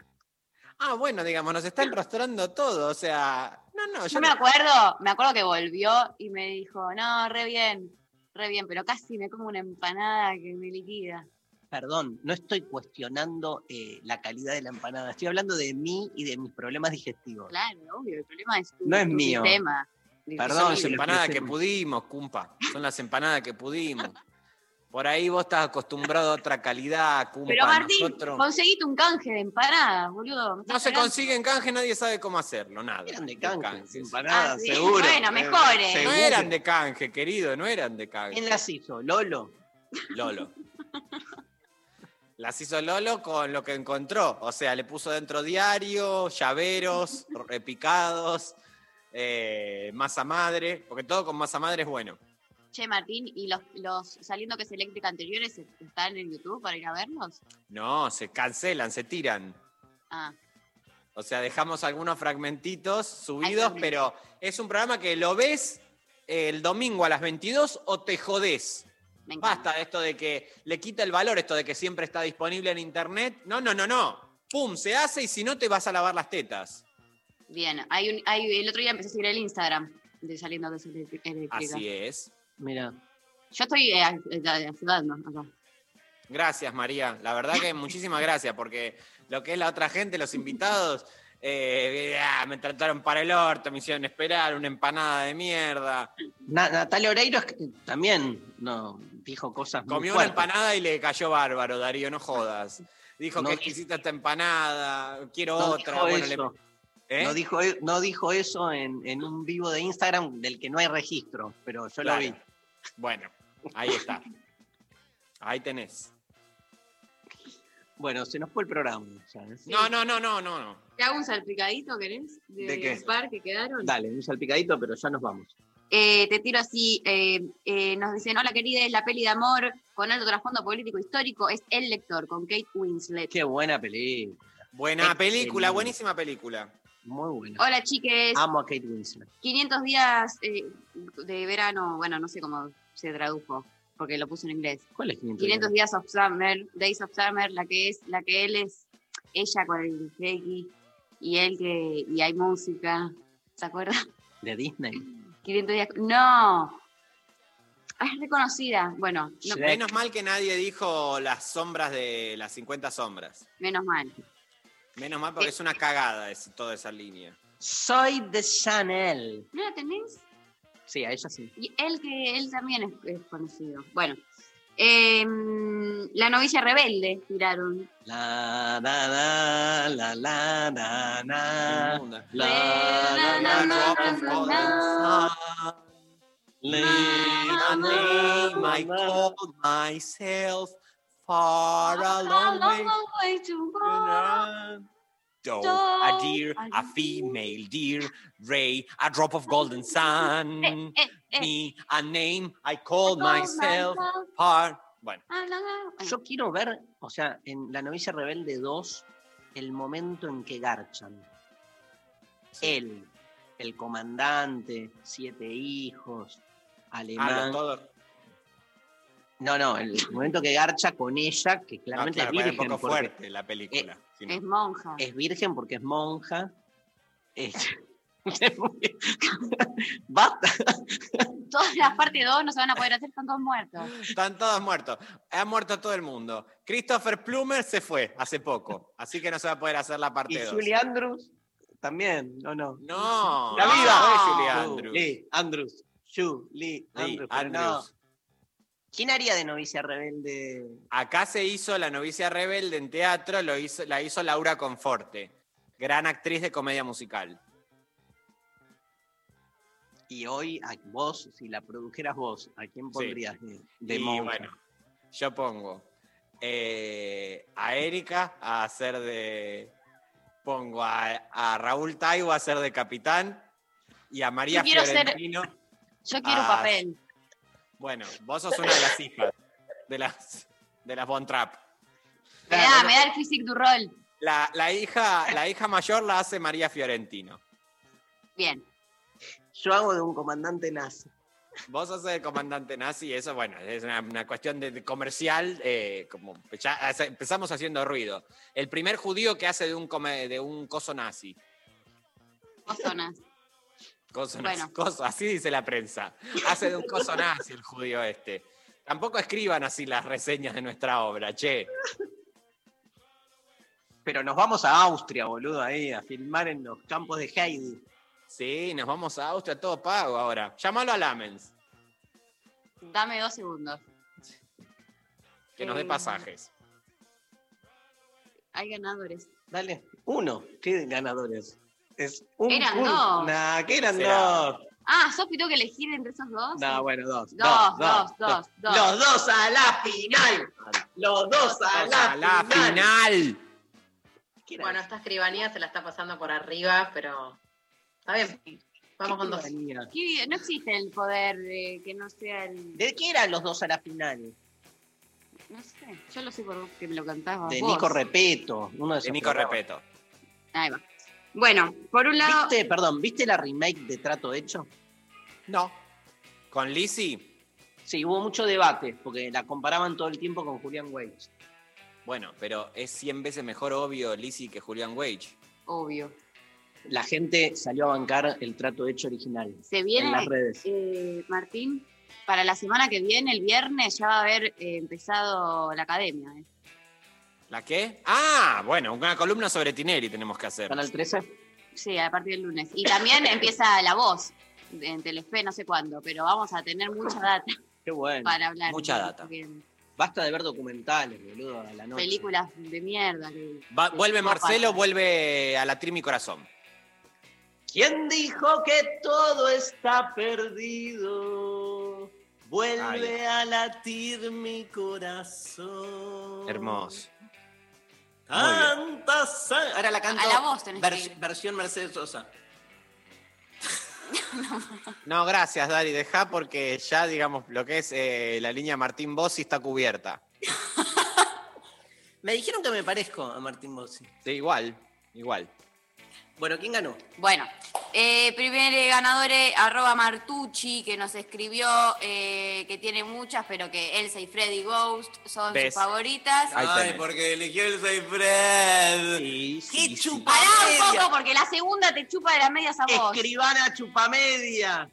[SPEAKER 2] Ah, bueno, digamos, nos está enrostrando todo. O sea, no, no,
[SPEAKER 3] Yo me acuerdo, me acuerdo que volvió y me dijo, no, re bien, re bien, pero casi me como una empanada que me liquida.
[SPEAKER 1] Perdón, no estoy cuestionando eh, la calidad de la empanada, estoy hablando de mí y de mis problemas digestivos.
[SPEAKER 3] Claro, obvio, el problema es tu,
[SPEAKER 1] No es
[SPEAKER 3] tu
[SPEAKER 1] mío.
[SPEAKER 3] sistema.
[SPEAKER 2] Perdón,
[SPEAKER 1] Son
[SPEAKER 2] las empanadas que pudimos, cumpa. Son las empanadas que pudimos. Por ahí vos estás acostumbrado a otra calidad, cumpa.
[SPEAKER 3] Pero Martín,
[SPEAKER 2] Nosotros-
[SPEAKER 3] conseguiste un canje de empanadas, boludo. ¿me
[SPEAKER 2] No se consigue en canje, nadie sabe cómo hacerlo, nada.
[SPEAKER 1] Eran de canje,
[SPEAKER 2] canjes.
[SPEAKER 1] empanadas,
[SPEAKER 3] Ah, sí.
[SPEAKER 1] seguro.
[SPEAKER 3] Bueno,
[SPEAKER 1] Eh,
[SPEAKER 3] mejores.
[SPEAKER 2] No eran de canje, querido, no eran de canje.
[SPEAKER 1] ¿Quién las hizo? ¿Lolo?
[SPEAKER 2] Lolo. Las hizo Lolo con lo que encontró. O sea, le puso dentro diario, llaveros, repicados, eh, masa madre, porque todo con masa madre es bueno.
[SPEAKER 3] Che, Martín, ¿y los, los saliendo que es eléctrica anteriores están en YouTube para ir a verlos?
[SPEAKER 2] No, se cancelan, se tiran.
[SPEAKER 3] Ah,
[SPEAKER 2] O sea, dejamos algunos fragmentitos subidos, pero es un programa que lo ves el domingo a las 22 o te jodés.
[SPEAKER 3] Me.
[SPEAKER 2] Basta esto de que le quita el valor, esto de que siempre está disponible en internet. No, no, no, no. Pum, se hace y si no te vas a lavar las tetas.
[SPEAKER 3] Bien, hay un, hay, el otro día empecé a seguir el Instagram de saliendo es eléctrica.
[SPEAKER 2] Así es.
[SPEAKER 1] Mira,
[SPEAKER 3] Yo estoy eh, ayudando acá.
[SPEAKER 2] Gracias, María. La verdad que muchísimas gracias, porque lo que es la otra gente, los invitados, Eh, ah, me trataron para el orto, me hicieron esperar, una empanada de mierda.
[SPEAKER 1] Na- Natalia Oreiro también no, dijo cosas muy
[SPEAKER 2] Comió una empanada y le cayó bárbaro, Darío, no jodas. Dijo
[SPEAKER 1] No
[SPEAKER 2] que exquisita esta empanada, quiero
[SPEAKER 1] No
[SPEAKER 2] otra. Bueno, le-. ¿Eh?
[SPEAKER 1] No, dijo, e- no dijo eso en, en un vivo de Instagram del que no hay registro, pero yo
[SPEAKER 2] Claro.
[SPEAKER 1] lo vi.
[SPEAKER 2] Bueno, ahí está. Ahí tenés.
[SPEAKER 1] Bueno, se nos fue el programa. ¿sabes?
[SPEAKER 2] No, no, no, no, no. no.
[SPEAKER 3] ¿Te hago un salpicadito, querés? De,
[SPEAKER 1] ¿De qué?
[SPEAKER 3] par que quedaron.
[SPEAKER 1] Dale, un salpicadito, pero ya nos vamos.
[SPEAKER 3] Eh, te tiro así, eh, eh, nos dicen, hola querida, es la peli de amor con alto trasfondo político histórico, es El Lector, con Kate Winslet.
[SPEAKER 1] Qué buena película.
[SPEAKER 2] Buena
[SPEAKER 1] Excelente.
[SPEAKER 2] película, buenísima película.
[SPEAKER 1] Muy buena.
[SPEAKER 3] Hola chiques,
[SPEAKER 1] Amo a Kate Winslet.
[SPEAKER 3] 500 días eh, de verano, bueno, no sé cómo se tradujo, porque lo puso en inglés.
[SPEAKER 1] ¿Cuál es 500?
[SPEAKER 3] 500 días of summer, days of summer, la que es, la que él es ella con el Heiki y él que, y hay música, ¿se acuerdan?
[SPEAKER 1] De Disney.
[SPEAKER 3] 500 días, no, es reconocida, bueno, no,
[SPEAKER 2] Menos mal que nadie dijo las sombras de las 50 sombras.
[SPEAKER 3] menos mal.
[SPEAKER 2] Menos mal porque es una cagada es, toda esa línea.
[SPEAKER 1] Soy de Chanel.
[SPEAKER 3] ¿No la tenés?
[SPEAKER 1] Sí, a ella sí.
[SPEAKER 3] Y él que él también es, es conocido. Bueno, em, la novicia rebelde tiraron.
[SPEAKER 1] La, la, la, la, la, la, la,
[SPEAKER 2] Inmunda.
[SPEAKER 1] la, la, la, la, la, la.
[SPEAKER 2] A name I call myself far a long way. Doe, a deer, a female deer, ray, a drop of golden sun. Me, a name I call myself far. Bueno,
[SPEAKER 1] Yo quiero ver, o sea, en La novicia rebelde 2, el momento en que garchan. Él, el comandante, siete hijos, alemán.
[SPEAKER 2] hablo todo.
[SPEAKER 1] No, no, el momento que garcha con ella, que
[SPEAKER 2] Ah,
[SPEAKER 1] claramente
[SPEAKER 2] claro,
[SPEAKER 1] es
[SPEAKER 2] es un
[SPEAKER 1] virgen.
[SPEAKER 2] poco
[SPEAKER 1] porque
[SPEAKER 2] fuerte la película.
[SPEAKER 3] Es monja.
[SPEAKER 1] Es virgen porque es monja. Es- Basta.
[SPEAKER 3] Todas las partes 2 no se van a poder hacer, están todos muertos.
[SPEAKER 2] Están todos muertos. Ha muerto todo el mundo. Christopher Plummer se fue hace poco, así que no se va a poder hacer la
[SPEAKER 1] Y
[SPEAKER 2] parte 2.
[SPEAKER 1] Julie Andrews también, ¿o no?
[SPEAKER 2] No,
[SPEAKER 1] La vida.
[SPEAKER 2] no es Julie Andrews.
[SPEAKER 1] Julie Andrews. Julie
[SPEAKER 2] Lee
[SPEAKER 1] Andrews. no.
[SPEAKER 2] Andrews.
[SPEAKER 1] ¿Quién haría de novicia rebelde?
[SPEAKER 2] Acá se hizo La novicia rebelde en teatro, lo hizo, la hizo Laura Conforte, gran actriz de comedia musical.
[SPEAKER 1] Y hoy, a vos, si la produjeras vos, ¿a quién pondrías de, de
[SPEAKER 2] y bueno, yo pongo eh, a Erika a hacer de. Pongo a, a Raúl Taibo a hacer de capitán y a María
[SPEAKER 3] Yo quiero ser-. Yo quiero un papel.
[SPEAKER 2] Bueno, vos sos una de las hijas de las, de las Von Trapp.
[SPEAKER 3] Me da, me da el physique du rol.
[SPEAKER 2] La, la hija, la hija mayor la hace María Fiorentino.
[SPEAKER 3] Bien.
[SPEAKER 1] Yo hago de un comandante nazi.
[SPEAKER 2] Vos sos el comandante nazi, y eso, bueno, es una, una cuestión de, de comercial, eh, como ya hace- empezamos haciendo ruido. El primer judío que hace de un, come- de un coso nazi. Coso nazi,
[SPEAKER 3] Bueno.
[SPEAKER 2] coso, así dice la prensa. Hace de un coso nazi el judío este. Tampoco escriban así las reseñas de nuestra obra, che.
[SPEAKER 1] Pero nos vamos a Austria, boludo, ahí, a filmar en los campos de Heidi.
[SPEAKER 2] Sí, nos vamos a Austria, todo pago ahora. Llámalo a Lamens,
[SPEAKER 3] Dame dos segundos.
[SPEAKER 2] que nos dé
[SPEAKER 3] Eh,
[SPEAKER 2] pasajes.
[SPEAKER 3] Hay ganadores.
[SPEAKER 1] Dale, uno. ¿Qué ganadores? Es un
[SPEAKER 3] Eran
[SPEAKER 1] un-
[SPEAKER 3] dos.
[SPEAKER 1] Nah, ¿qué eran
[SPEAKER 2] Será.
[SPEAKER 1] dos?
[SPEAKER 3] Ah, Sofi, tengo que elegir entre esos dos.
[SPEAKER 1] No, bueno, dos.
[SPEAKER 3] Dos, dos, dos, dos.
[SPEAKER 1] Los dos a la final. Los dos a la,
[SPEAKER 2] A la
[SPEAKER 1] final.
[SPEAKER 4] Bueno, esta escribanía se la está pasando por arriba, pero está bien. Vamos con dos.
[SPEAKER 3] ¿Qué- No existe el poder eh, que no sea el.
[SPEAKER 1] ¿De qué eran los dos a la final?
[SPEAKER 3] No sé. Yo lo sé porque me lo cantabas.
[SPEAKER 1] De
[SPEAKER 3] vos.
[SPEAKER 1] Nico Repeto. Uno de, esos
[SPEAKER 2] De Nico
[SPEAKER 1] programas.
[SPEAKER 2] Repeto.
[SPEAKER 3] Ahí va. Bueno, por un lado.
[SPEAKER 1] ¿Viste, perdón, ¿viste la remake de Trato Hecho?
[SPEAKER 2] No. ¿Con Lizzie?
[SPEAKER 1] Sí, hubo mucho debate, porque la comparaban todo el tiempo con Julian Wage.
[SPEAKER 2] Bueno, pero es 100 veces mejor obvio Lizzie que Julian Wage.
[SPEAKER 3] Obvio.
[SPEAKER 1] La gente salió a bancar el Trato Hecho original.
[SPEAKER 3] Se viene,
[SPEAKER 1] En las redes.
[SPEAKER 3] eh, Martín, para la semana que viene, el viernes, ya va a haber eh, empezado la academia. eh.
[SPEAKER 2] ¿La qué? Ah, bueno, una columna sobre Tinelli tenemos que hacer.
[SPEAKER 1] Canal 13.
[SPEAKER 3] Sí, a partir del lunes. Y también empieza La Voz en Telefe, no sé cuándo, pero vamos a tener mucha data
[SPEAKER 1] Qué bueno.
[SPEAKER 3] para hablar.
[SPEAKER 2] Mucha data.
[SPEAKER 3] Bien.
[SPEAKER 1] Basta de ver documentales, boludo, a la noche.
[SPEAKER 3] Películas de mierda. que-
[SPEAKER 2] Va-
[SPEAKER 3] que
[SPEAKER 2] vuelve Marcelo, vuelve a latir mi corazón.
[SPEAKER 1] ¿Quién dijo que todo está perdido? Vuelve a latir mi corazón.
[SPEAKER 2] Hermoso.
[SPEAKER 1] Tanta Ahora la canto.
[SPEAKER 3] A la voz tenés
[SPEAKER 1] vers-
[SPEAKER 3] que ir.
[SPEAKER 1] Versión Mercedes Sosa.
[SPEAKER 2] No, gracias, Dari, deja porque ya, digamos, lo que es eh, la línea Martín Bossi está cubierta.
[SPEAKER 1] Me dijeron que me parezco a Martín Bossi.
[SPEAKER 2] Sí, igual, igual.
[SPEAKER 1] Bueno, ¿quién ganó?
[SPEAKER 3] Bueno, eh, primer ganador es arroba Martucci, que nos escribió eh, que tiene muchas, pero que Elsa y Freddy Ghost son
[SPEAKER 2] ¿Ves?
[SPEAKER 3] sus favoritas.
[SPEAKER 2] Ahí
[SPEAKER 1] Ay,
[SPEAKER 2] tenés.
[SPEAKER 1] porque eligió el Soy Fred.
[SPEAKER 2] Sí,
[SPEAKER 1] ¡Qué
[SPEAKER 2] sí.
[SPEAKER 1] chupa
[SPEAKER 3] Pará un
[SPEAKER 1] media!
[SPEAKER 3] poco, porque la segunda te chupa de las medias a vos.
[SPEAKER 1] Escribana chupamedia.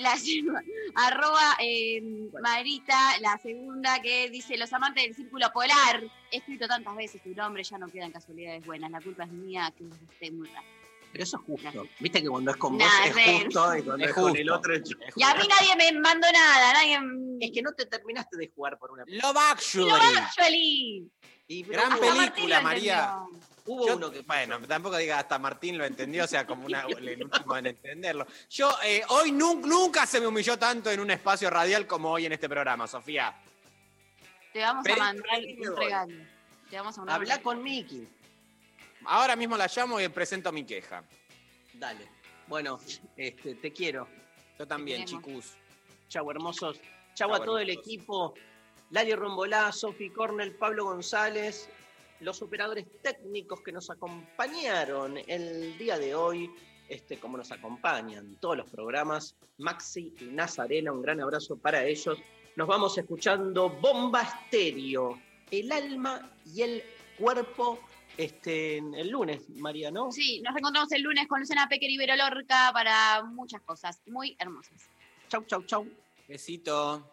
[SPEAKER 3] La segunda- arroba eh, Marita, la segunda que dice los amantes del círculo polar. He escrito tantas veces tu nombre, ya no quedan casualidades buenas. La culpa es mía, que esté muy raro.
[SPEAKER 1] Pero eso es justo. Viste que cuando es con
[SPEAKER 3] Nah,
[SPEAKER 1] vos es justo y cuando
[SPEAKER 2] Es
[SPEAKER 1] es, con el
[SPEAKER 2] justo.
[SPEAKER 1] otro es
[SPEAKER 3] Y a mí nadie me mandó nada, nadie.
[SPEAKER 1] Es que no te terminaste de jugar por una
[SPEAKER 2] Love Actually.
[SPEAKER 3] ¡No, actually!
[SPEAKER 1] Y
[SPEAKER 2] Gran película, María.
[SPEAKER 3] entendió.
[SPEAKER 1] Hubo
[SPEAKER 2] Yo-
[SPEAKER 1] uno que
[SPEAKER 2] bueno, tampoco diga hasta Martín lo entendió, o sea, como una, el último en entenderlo. Yo, eh, hoy nun- nunca se me humilló tanto en un espacio radial como hoy en este programa, Sofía.
[SPEAKER 3] Te vamos
[SPEAKER 2] Pero-
[SPEAKER 3] a mandar un regalo. Te vamos a mandar
[SPEAKER 1] Habla
[SPEAKER 3] regalo.
[SPEAKER 1] con Miki.
[SPEAKER 2] Ahora mismo la llamo y presento mi queja.
[SPEAKER 1] Dale. Bueno, este, te quiero.
[SPEAKER 2] Yo también, chicos.
[SPEAKER 1] Chau, hermosos. Chau,
[SPEAKER 2] Chau,
[SPEAKER 1] a todo el equipo. Lali Rombolá, Sofi Cornell, Pablo González, los operadores técnicos que nos acompañaron el día de hoy, este, como nos acompañan todos los programas, Maxi y Nazarena, un gran abrazo para ellos. Nos vamos escuchando Bomba Estéreo, el alma y el cuerpo, este, el lunes, María, ¿no?
[SPEAKER 3] Sí, nos reencontramos el lunes con Luciana Pecker y Vero Lorca para muchas cosas muy hermosas.
[SPEAKER 1] Chau, chau, chau.
[SPEAKER 2] Besito.